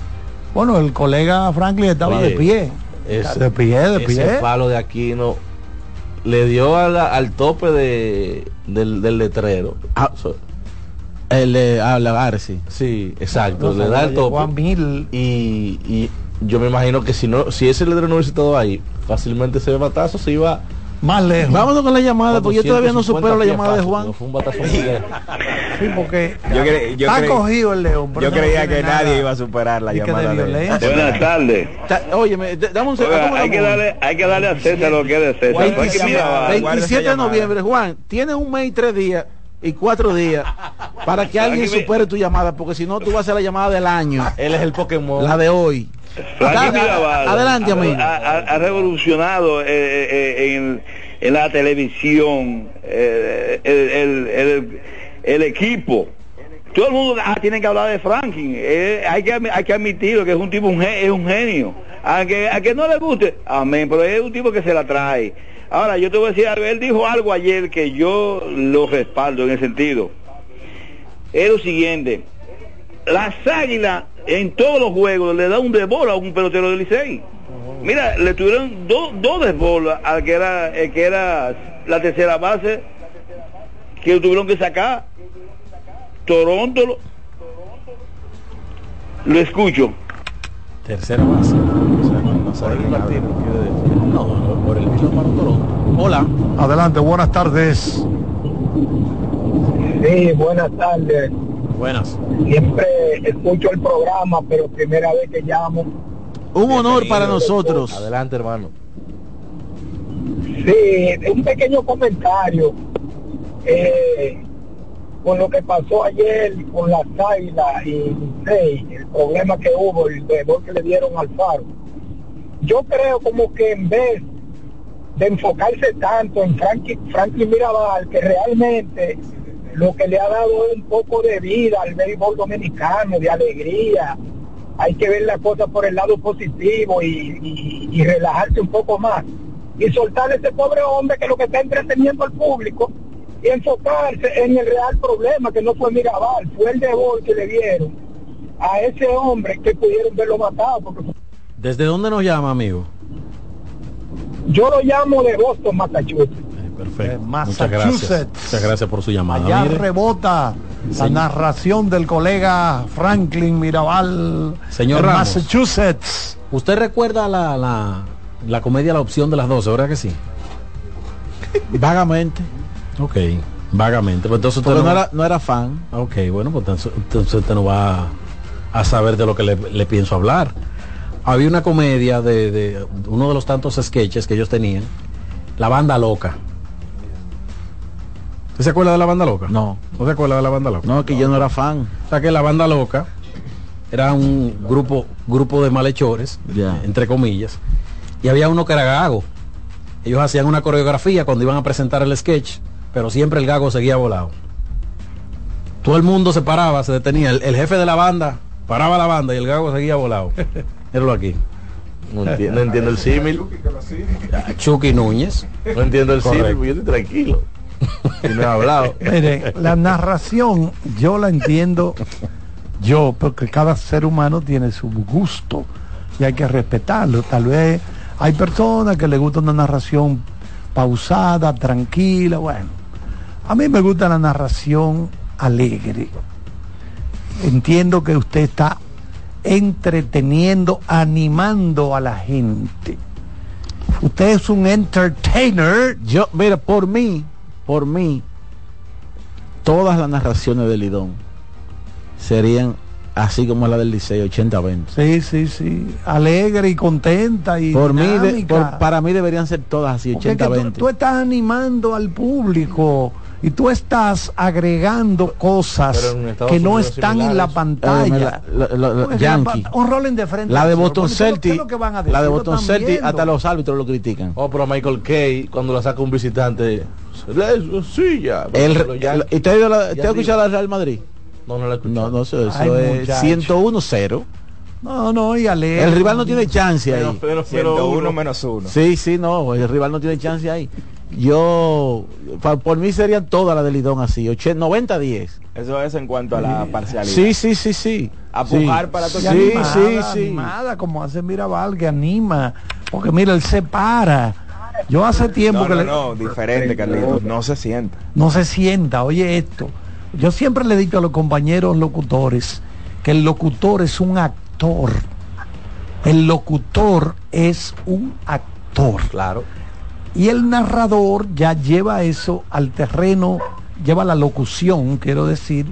Bueno, el colega Franklin estaba Oye, de pie. ese- de pie, de Ese pie. palo de Aquino le dio a la- al tope de, del, del letrero. Ah, So- El de ah, la Garci. sí, exacto. No, le da el tope. mil. Y, y yo me imagino que si no, si ese letrero no hubiese estado ahí, fácilmente ese batazo se iba Más lejos. Vámonos con la llamada, porque yo todavía no 250 supero la llamada de Juan. Fue un batazo. (laughs) Sí, porque Yo cre- yo está creí- cogido el león. pero Yo no creía que nada nadie iba a superar la de llamada de, violencia. Buenas tardes. D- dame un segundo. Hay que darle, hay que darle a César lo que es de César. Porque 27, mira, guarda esa 27 de noviembre, Juan, tienes un mes y tres días y cuatro días para que alguien supere tu llamada, porque si no tú vas a hacer la llamada del año, Él es el Pokémon. la de hoy. Mirabal adelante, ha- amigo. Ha, ha- ha revolucionado eh, eh, en, en la televisión eh, el, el- el- el equipo. Todo el mundo ah, tiene que hablar de Franklin. Eh, hay, que, hay que admitirlo que es un tipo, un es un genio. A que, a que no le guste, amén, pero es un tipo que se la trae. Ahora, yo te voy a decir algo. Él dijo algo ayer que yo lo respaldo en el sentido. Es lo siguiente. Las águilas en todos los juegos le da un desbolo a un pelotero del Licey. Mira, le tuvieron dos dos desbolos al que era el que era la tercera base que lo tuvieron que sacar. Toronto lo, lo escucho. Tercera base. No, no, por el mismo para Toronto. Hola. Adelante, buenas tardes. Sí, buenas tardes. Buenas. Siempre escucho el programa, pero primera vez que llamo. Un honor para nosotros. Adelante, hermano. Sí, un pequeño comentario. Eh, con lo que pasó ayer con las águilas y el problema que hubo, el debol que le dieron al faro. Yo creo como que en vez de enfocarse tanto en Franklin, Franklin Mirabal, que realmente lo que le ha dado un poco de vida al béisbol dominicano, de alegría. Hay que ver las cosas por el lado positivo y, y- y relajarse un poco más. Y soltar ese pobre hombre que lo que está entreteniendo al público y enfocarse en el real problema, que no fue Mirabal, fue el debol que le dieron a ese hombre que pudieron verlo matado. Porque ¿Desde dónde nos llama, amigo? Yo lo llamo de Boston, Massachusetts. Perfecto. Muchas Massachusetts. gracias. Muchas gracias por su llamada. Allá Mire, rebota la Sí. narración del colega Franklin Mirabal Señor Ramos. Massachusetts. ¿Usted recuerda la, la, la comedia La opción de las 12, verdad que sí? Vagamente. Ok, vagamente. Pues entonces usted no, no era, no era fan. Ok, bueno, pues entonces, entonces usted no va a, a saber de lo que le, le pienso hablar. Había una comedia de, de uno de los tantos sketches que ellos tenían, La Banda Loca. ¿Usted se acuerda de La Banda Loca? No. ¿No se acuerda de La Banda Loca? No, que yo no era fan. O sea que La Banda Loca era un grupo, grupo de malhechores, entre comillas, y había uno que era gago. Ellos hacían una coreografía cuando iban a presentar el sketch, pero siempre el gago seguía volado. Todo el mundo se paraba, se detenía. El, el jefe de la banda paraba la banda y el gago seguía volado. (laughs) Míralo aquí. No entiendo, no entiendo el símil. Chucky Núñez. No entiendo el símil, porque yo estoy tranquilo. (laughs) Y no he hablado. Mire, la narración yo la entiendo yo, porque cada ser humano tiene su gusto y hay que respetarlo. Tal vez hay personas que les gusta una narración pausada, tranquila, bueno. A mí me gusta la narración alegre. Entiendo que usted está entreteniendo, animando a la gente. Usted es un entertainer. Yo, mira, por mí, por mí, todas las narraciones de Lidón serían así como la del Liceo 80-20. Sí, sí, sí. Alegre y contenta y Por mí, de- por- para mí deberían ser todas así, Porque es que tú, 80-20. tú estás animando al público y tú estás agregando cosas Pero que no están en la similares. pantalla. Eh, la- la- la- la- Pues, Yankee. la pa- Un rolling de frente. La de al. Boston Porque ¿qué es lo- qué es Celtic, lo que van a la de Boston Celtic, hasta los árbitros lo critican. Oh, pero Michael Kay, cuando la saca un visitante, "Le- sí, ya. El, Pero el- ¿Y te ha ido la- ya te ha escuchado la Real Madrid? No, no la escuché. No, no, eso, eso Ay, es muchacho. 101-0. No, no, y alegre. El rival no tiene chance Pero, ahí. pero, pero 101 uno- menos 1. Sí, sí, no, el rival no tiene chance ahí. Yo, pa- por mí serían todas las de Lidón así, 80, 90-10. Eso es en cuanto a la parcialidad. Sí, sí, sí, sí. A Sí. pujar para Y tocar. Sí, animada, sí, sí. animada, como hace Mirabal, que anima. Porque mira, él se para. Yo hace tiempo No, que no, le- no, diferente, Carlitos. No se sienta. no se sienta, oye esto. Yo siempre le he dicho a los compañeros locutores que el locutor es un actor. El locutor es un actor. Claro. Y el narrador ya lleva eso al terreno, lleva la locución, quiero decir,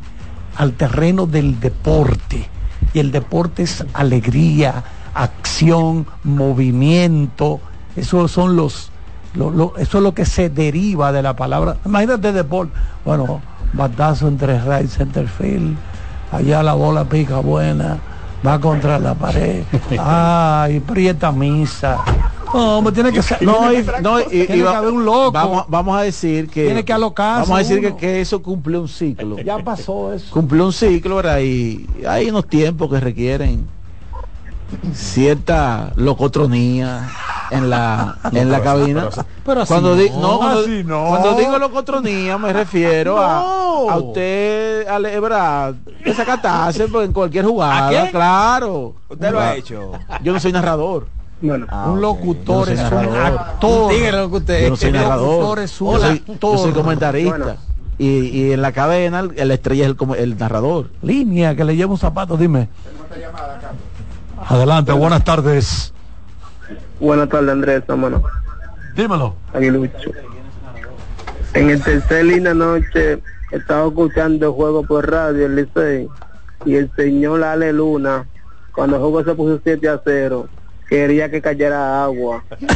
al terreno del deporte. Y el deporte es alegría, acción, movimiento. Esos son los, lo- lo- eso es lo que se deriva de la palabra. Imagínate deporte. Bueno, batazo entre right center field. Allá la bola pica buena. Va contra la pared. Ay, prieta misa. No, me tiene que ser. No, y, no, y- tiene y que va- haber un loco. Vamos, vamos a decir que. Tiene que alocarse Vamos a decir que, que eso cumple un ciclo. Ya pasó eso. Cumple un ciclo, ¿verdad? Y hay unos tiempos que requieren cierta locotronía en la (laughs) en la cabina. pero así cuando no. di- no, cuando, Así no. cuando digo locotronía me refiero a, No. a usted, a le- ¿verdad? Desacatarse pues, en cualquier jugada, claro. Usted lo ha hecho. Yo no soy narrador. Bueno, Ah, un locutor es no un actor. Dígale que usted. Yo no soy narrador. locutor es un Yo soy, actor. yo soy comentarista. Bueno. Y, y en la cadena el- la estrella es el, el narrador. Línea que le lleva un zapato, dime. Adelante, buenas tardes. buenas tardes Andrés, hermano. Dímelo. Aguilucho. En el tercer línea noche estaba escuchando el juego por radio, el Licey, y el señor Ale Luna, cuando el juego se puso 7 a 0, quería que cayera agua. (laughs)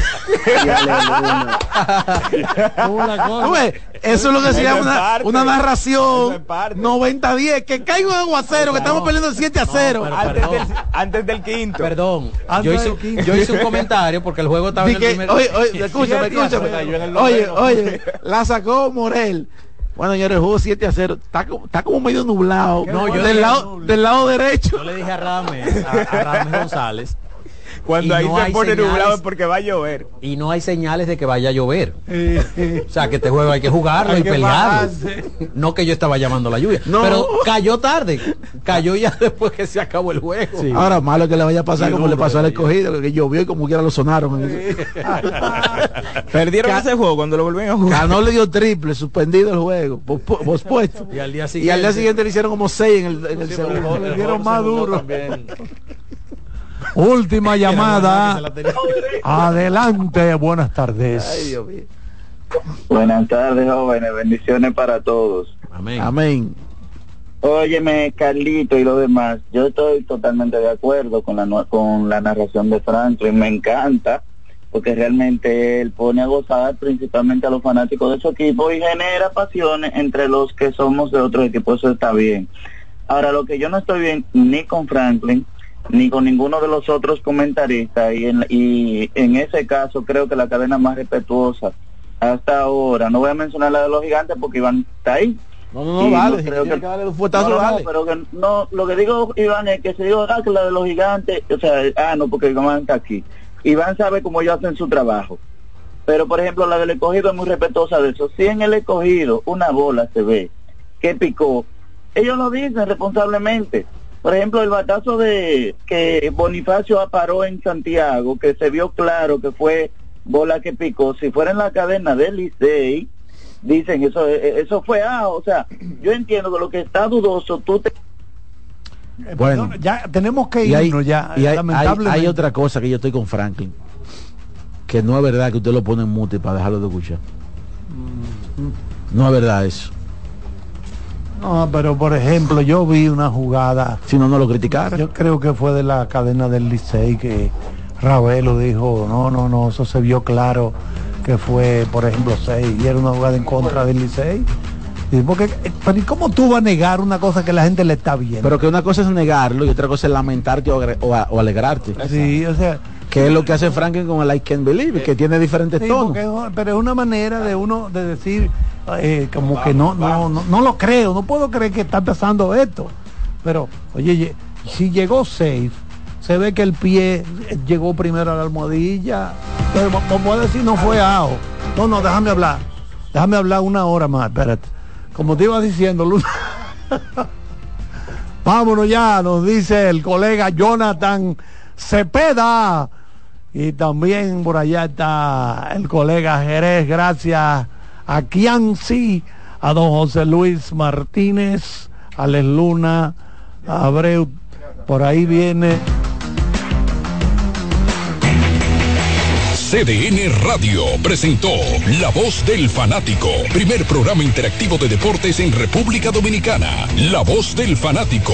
Eso es lo que se llama una, una narración es parte. 90-10, que caiga un aguacero, que estamos perdiendo el 7 a 0. pero- Antes del, antes del quinto. Perdón, Antes yo del hice, quinto. yo hice un comentario porque el juego estaba Di en el primer... oye, oye, escúchame, escúchame. Oye, oye, la sacó Morel. Bueno, señores, el juego 7 a 0. Está, como- está como medio nublado. No, yo del, lado, del lado derecho. Yo le dije a Rames, a, a Rames González, Cuando Y ahí no se hay pone señales. nublado es porque va a llover. Y no hay señales de que vaya a llover. O sea, que este juego hay que jugarlo Hay y que pelearlo. bajarse. No que yo estaba llamando a la lluvia. No. Pero cayó tarde. Cayó ya (laughs) después que se acabó el juego. Ahora malo que le vaya a pasar Sí, como le pasó al escogido, que llovió y como quiera lo sonaron. (laughs) Perdieron Ca- ese juego cuando lo volvieron a jugar. Ganó le dio triple, suspendido el juego, pospu- pospuesto. Y al día Y al siguiente. día siguiente le hicieron como seis en el, en el segundo. Le dieron más duro. (laughs) Última (laughs) llamada. Adelante, buenas tardes. Ay, Dios mío. Buenas tardes, jóvenes. Bendiciones para todos. Amén. Amén. Óyeme, Carlito y lo demás. Yo estoy totalmente de acuerdo con la, con la narración de Franklin. Me encanta porque realmente él pone a gozar principalmente a los fanáticos de su equipo y genera pasiones entre los que somos de otro equipo. Eso está bien. Ahora, lo que yo no estoy bien ni con Franklin ni con ninguno de los otros comentaristas y en, y en ese caso creo que la cadena más respetuosa hasta ahora, no voy a mencionar la de los gigantes porque Iván está ahí, No, no, no, Y vale. no si creo que- que darle un fuetazo, no, no, vale. pero que no, lo que digo, Iván, es que se digo, ah, que la de los gigantes, o sea, ah, no, porque Iván está aquí. Iván sabe cómo ellos hacen su trabajo. Pero, por ejemplo, la del escogido es muy respetuosa de eso. Si en el escogido una bola se ve que picó, ellos lo dicen responsablemente. Por ejemplo, el batazo de que Bonifacio aparó en Santiago, que se vio claro que fue bola que picó, si fuera en la cadena del Licey, dicen eso eso fue ah, o sea, yo entiendo que lo que está dudoso, tú te Bueno. No, ya tenemos que Y hay, irnos ya. y hay- hay- lamentablemente. hay otra cosa que yo estoy con Franklin. Que no es verdad que usted lo pone en mute para dejarlo de escuchar. No es verdad eso. No, pero por ejemplo, yo vi una jugada. Si no, no lo criticara. Yo creo que fue de la cadena del Licey que Ravelo dijo, no, no, no, eso se vio claro que fue, por ejemplo, 6 y era una jugada en contra del Licey. Y porque, pero ¿y cómo tú vas a negar una cosa que la gente le está viendo? Pero que una cosa es negarlo y otra cosa es lamentarte o, o alegrarte. sí, o sea, Que es lo que hace Franklin con el I Can't Believe, que tiene diferentes sí, tonos. es- pero es una manera de uno de decir eh, como que no, no, no, no lo creo, no puedo creer que está pasando esto. Pero, oye, si llegó safe, se ve que el pie eh, llegó primero a la almohadilla. Vamos a decir no fue AO. No, no, déjame hablar. Déjame hablar una hora más, espérate. Como te iba diciendo, Luna. (laughs) Vámonos ya, nos dice el colega Jonathan Cepeda. Y también por allá está el colega Jerez, gracias a Kianci, a don José Luis Martínez, a Les Luna, a Abreu, por ahí viene. CDN Radio presentó La Voz del Fanático, primer programa interactivo de deportes en República Dominicana. La Voz del Fanático.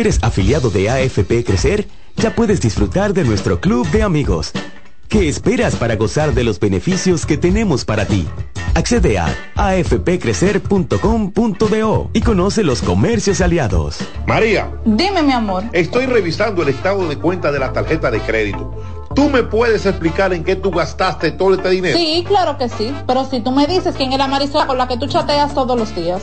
Si eres afiliado de AFP Crecer, ya puedes disfrutar de nuestro club de amigos. ¿Qué esperas para gozar de los beneficios que tenemos para ti? Accede a afpcrecer.com.do y conoce los comercios aliados. María, Dime, mi amor. estoy revisando el estado de cuenta de la tarjeta de crédito. ¿Tú me puedes explicar en qué tú gastaste todo este dinero? Sí, claro que sí. Pero si tú me dices quién es la Marisol con la que tú chateas todos los días.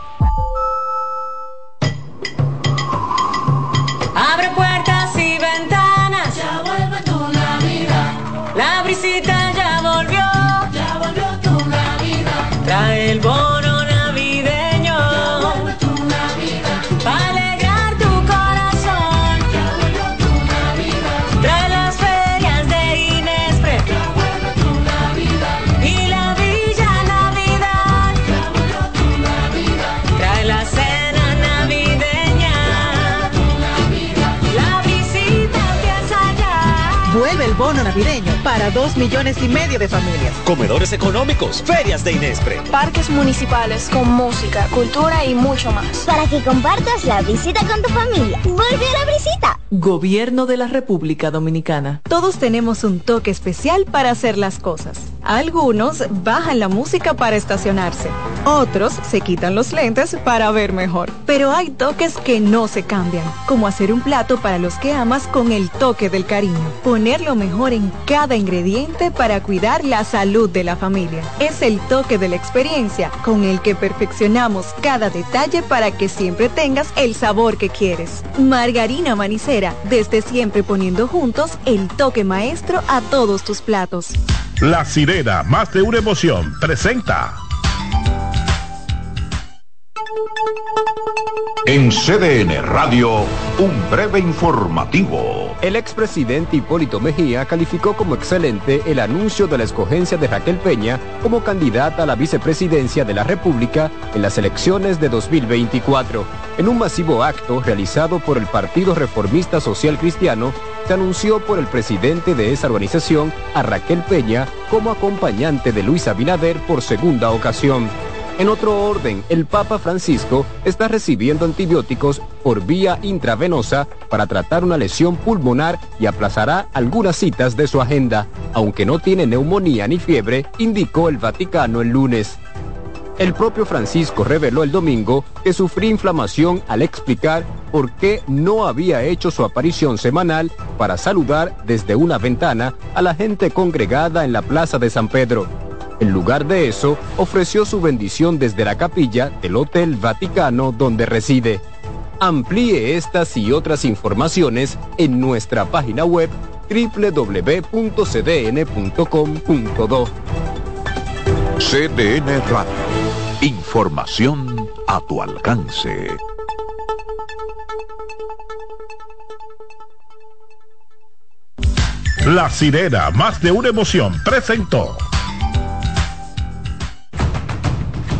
navideño para dos millones y medio de familias. Comedores económicos, ferias de Inespre. Parques municipales con música, cultura y mucho más. Para que compartas la visita con tu familia. Vuelve a la visita. Gobierno de la República Dominicana. Todos tenemos un toque especial para hacer las cosas. Algunos bajan la música para estacionarse. Otros se quitan los lentes para ver mejor. Pero hay toques que no se cambian, como hacer un plato para los que amas con el toque del cariño. Poner lo mejor en cada ingrediente para cuidar la salud de la familia. Es el toque de la experiencia con el que perfeccionamos cada detalle para que siempre tengas el sabor que quieres. Margarina Manicera desde siempre poniendo juntos el toque maestro a todos tus platos. La sirena, más de una emoción, presenta. En CDN Radio, un breve informativo. El expresidente Hipólito Mejía calificó como excelente el anuncio de la escogencia de Raquel Peña como candidata a la vicepresidencia de la República en las elecciones de 2024. En un masivo acto realizado por el Partido Reformista Social Cristiano, se anunció por el presidente de esa organización a Raquel Peña como acompañante de Luis Abinader por segunda ocasión. En otro orden, el Papa Francisco está recibiendo antibióticos por vía intravenosa para tratar una lesión pulmonar y aplazará algunas citas de su agenda, aunque no tiene neumonía ni fiebre, indicó el Vaticano el lunes. El propio Francisco reveló el domingo que sufría inflamación al explicar por qué no había hecho su aparición semanal para saludar desde una ventana a la gente congregada en la Plaza de San Pedro. En lugar de eso, ofreció su bendición desde la capilla del Hotel Vaticano donde reside. Amplíe estas y otras informaciones en nuestra página web www.cdn.com.do. CDN Radio. Información a tu alcance. La sirena, más de una emoción, presentó.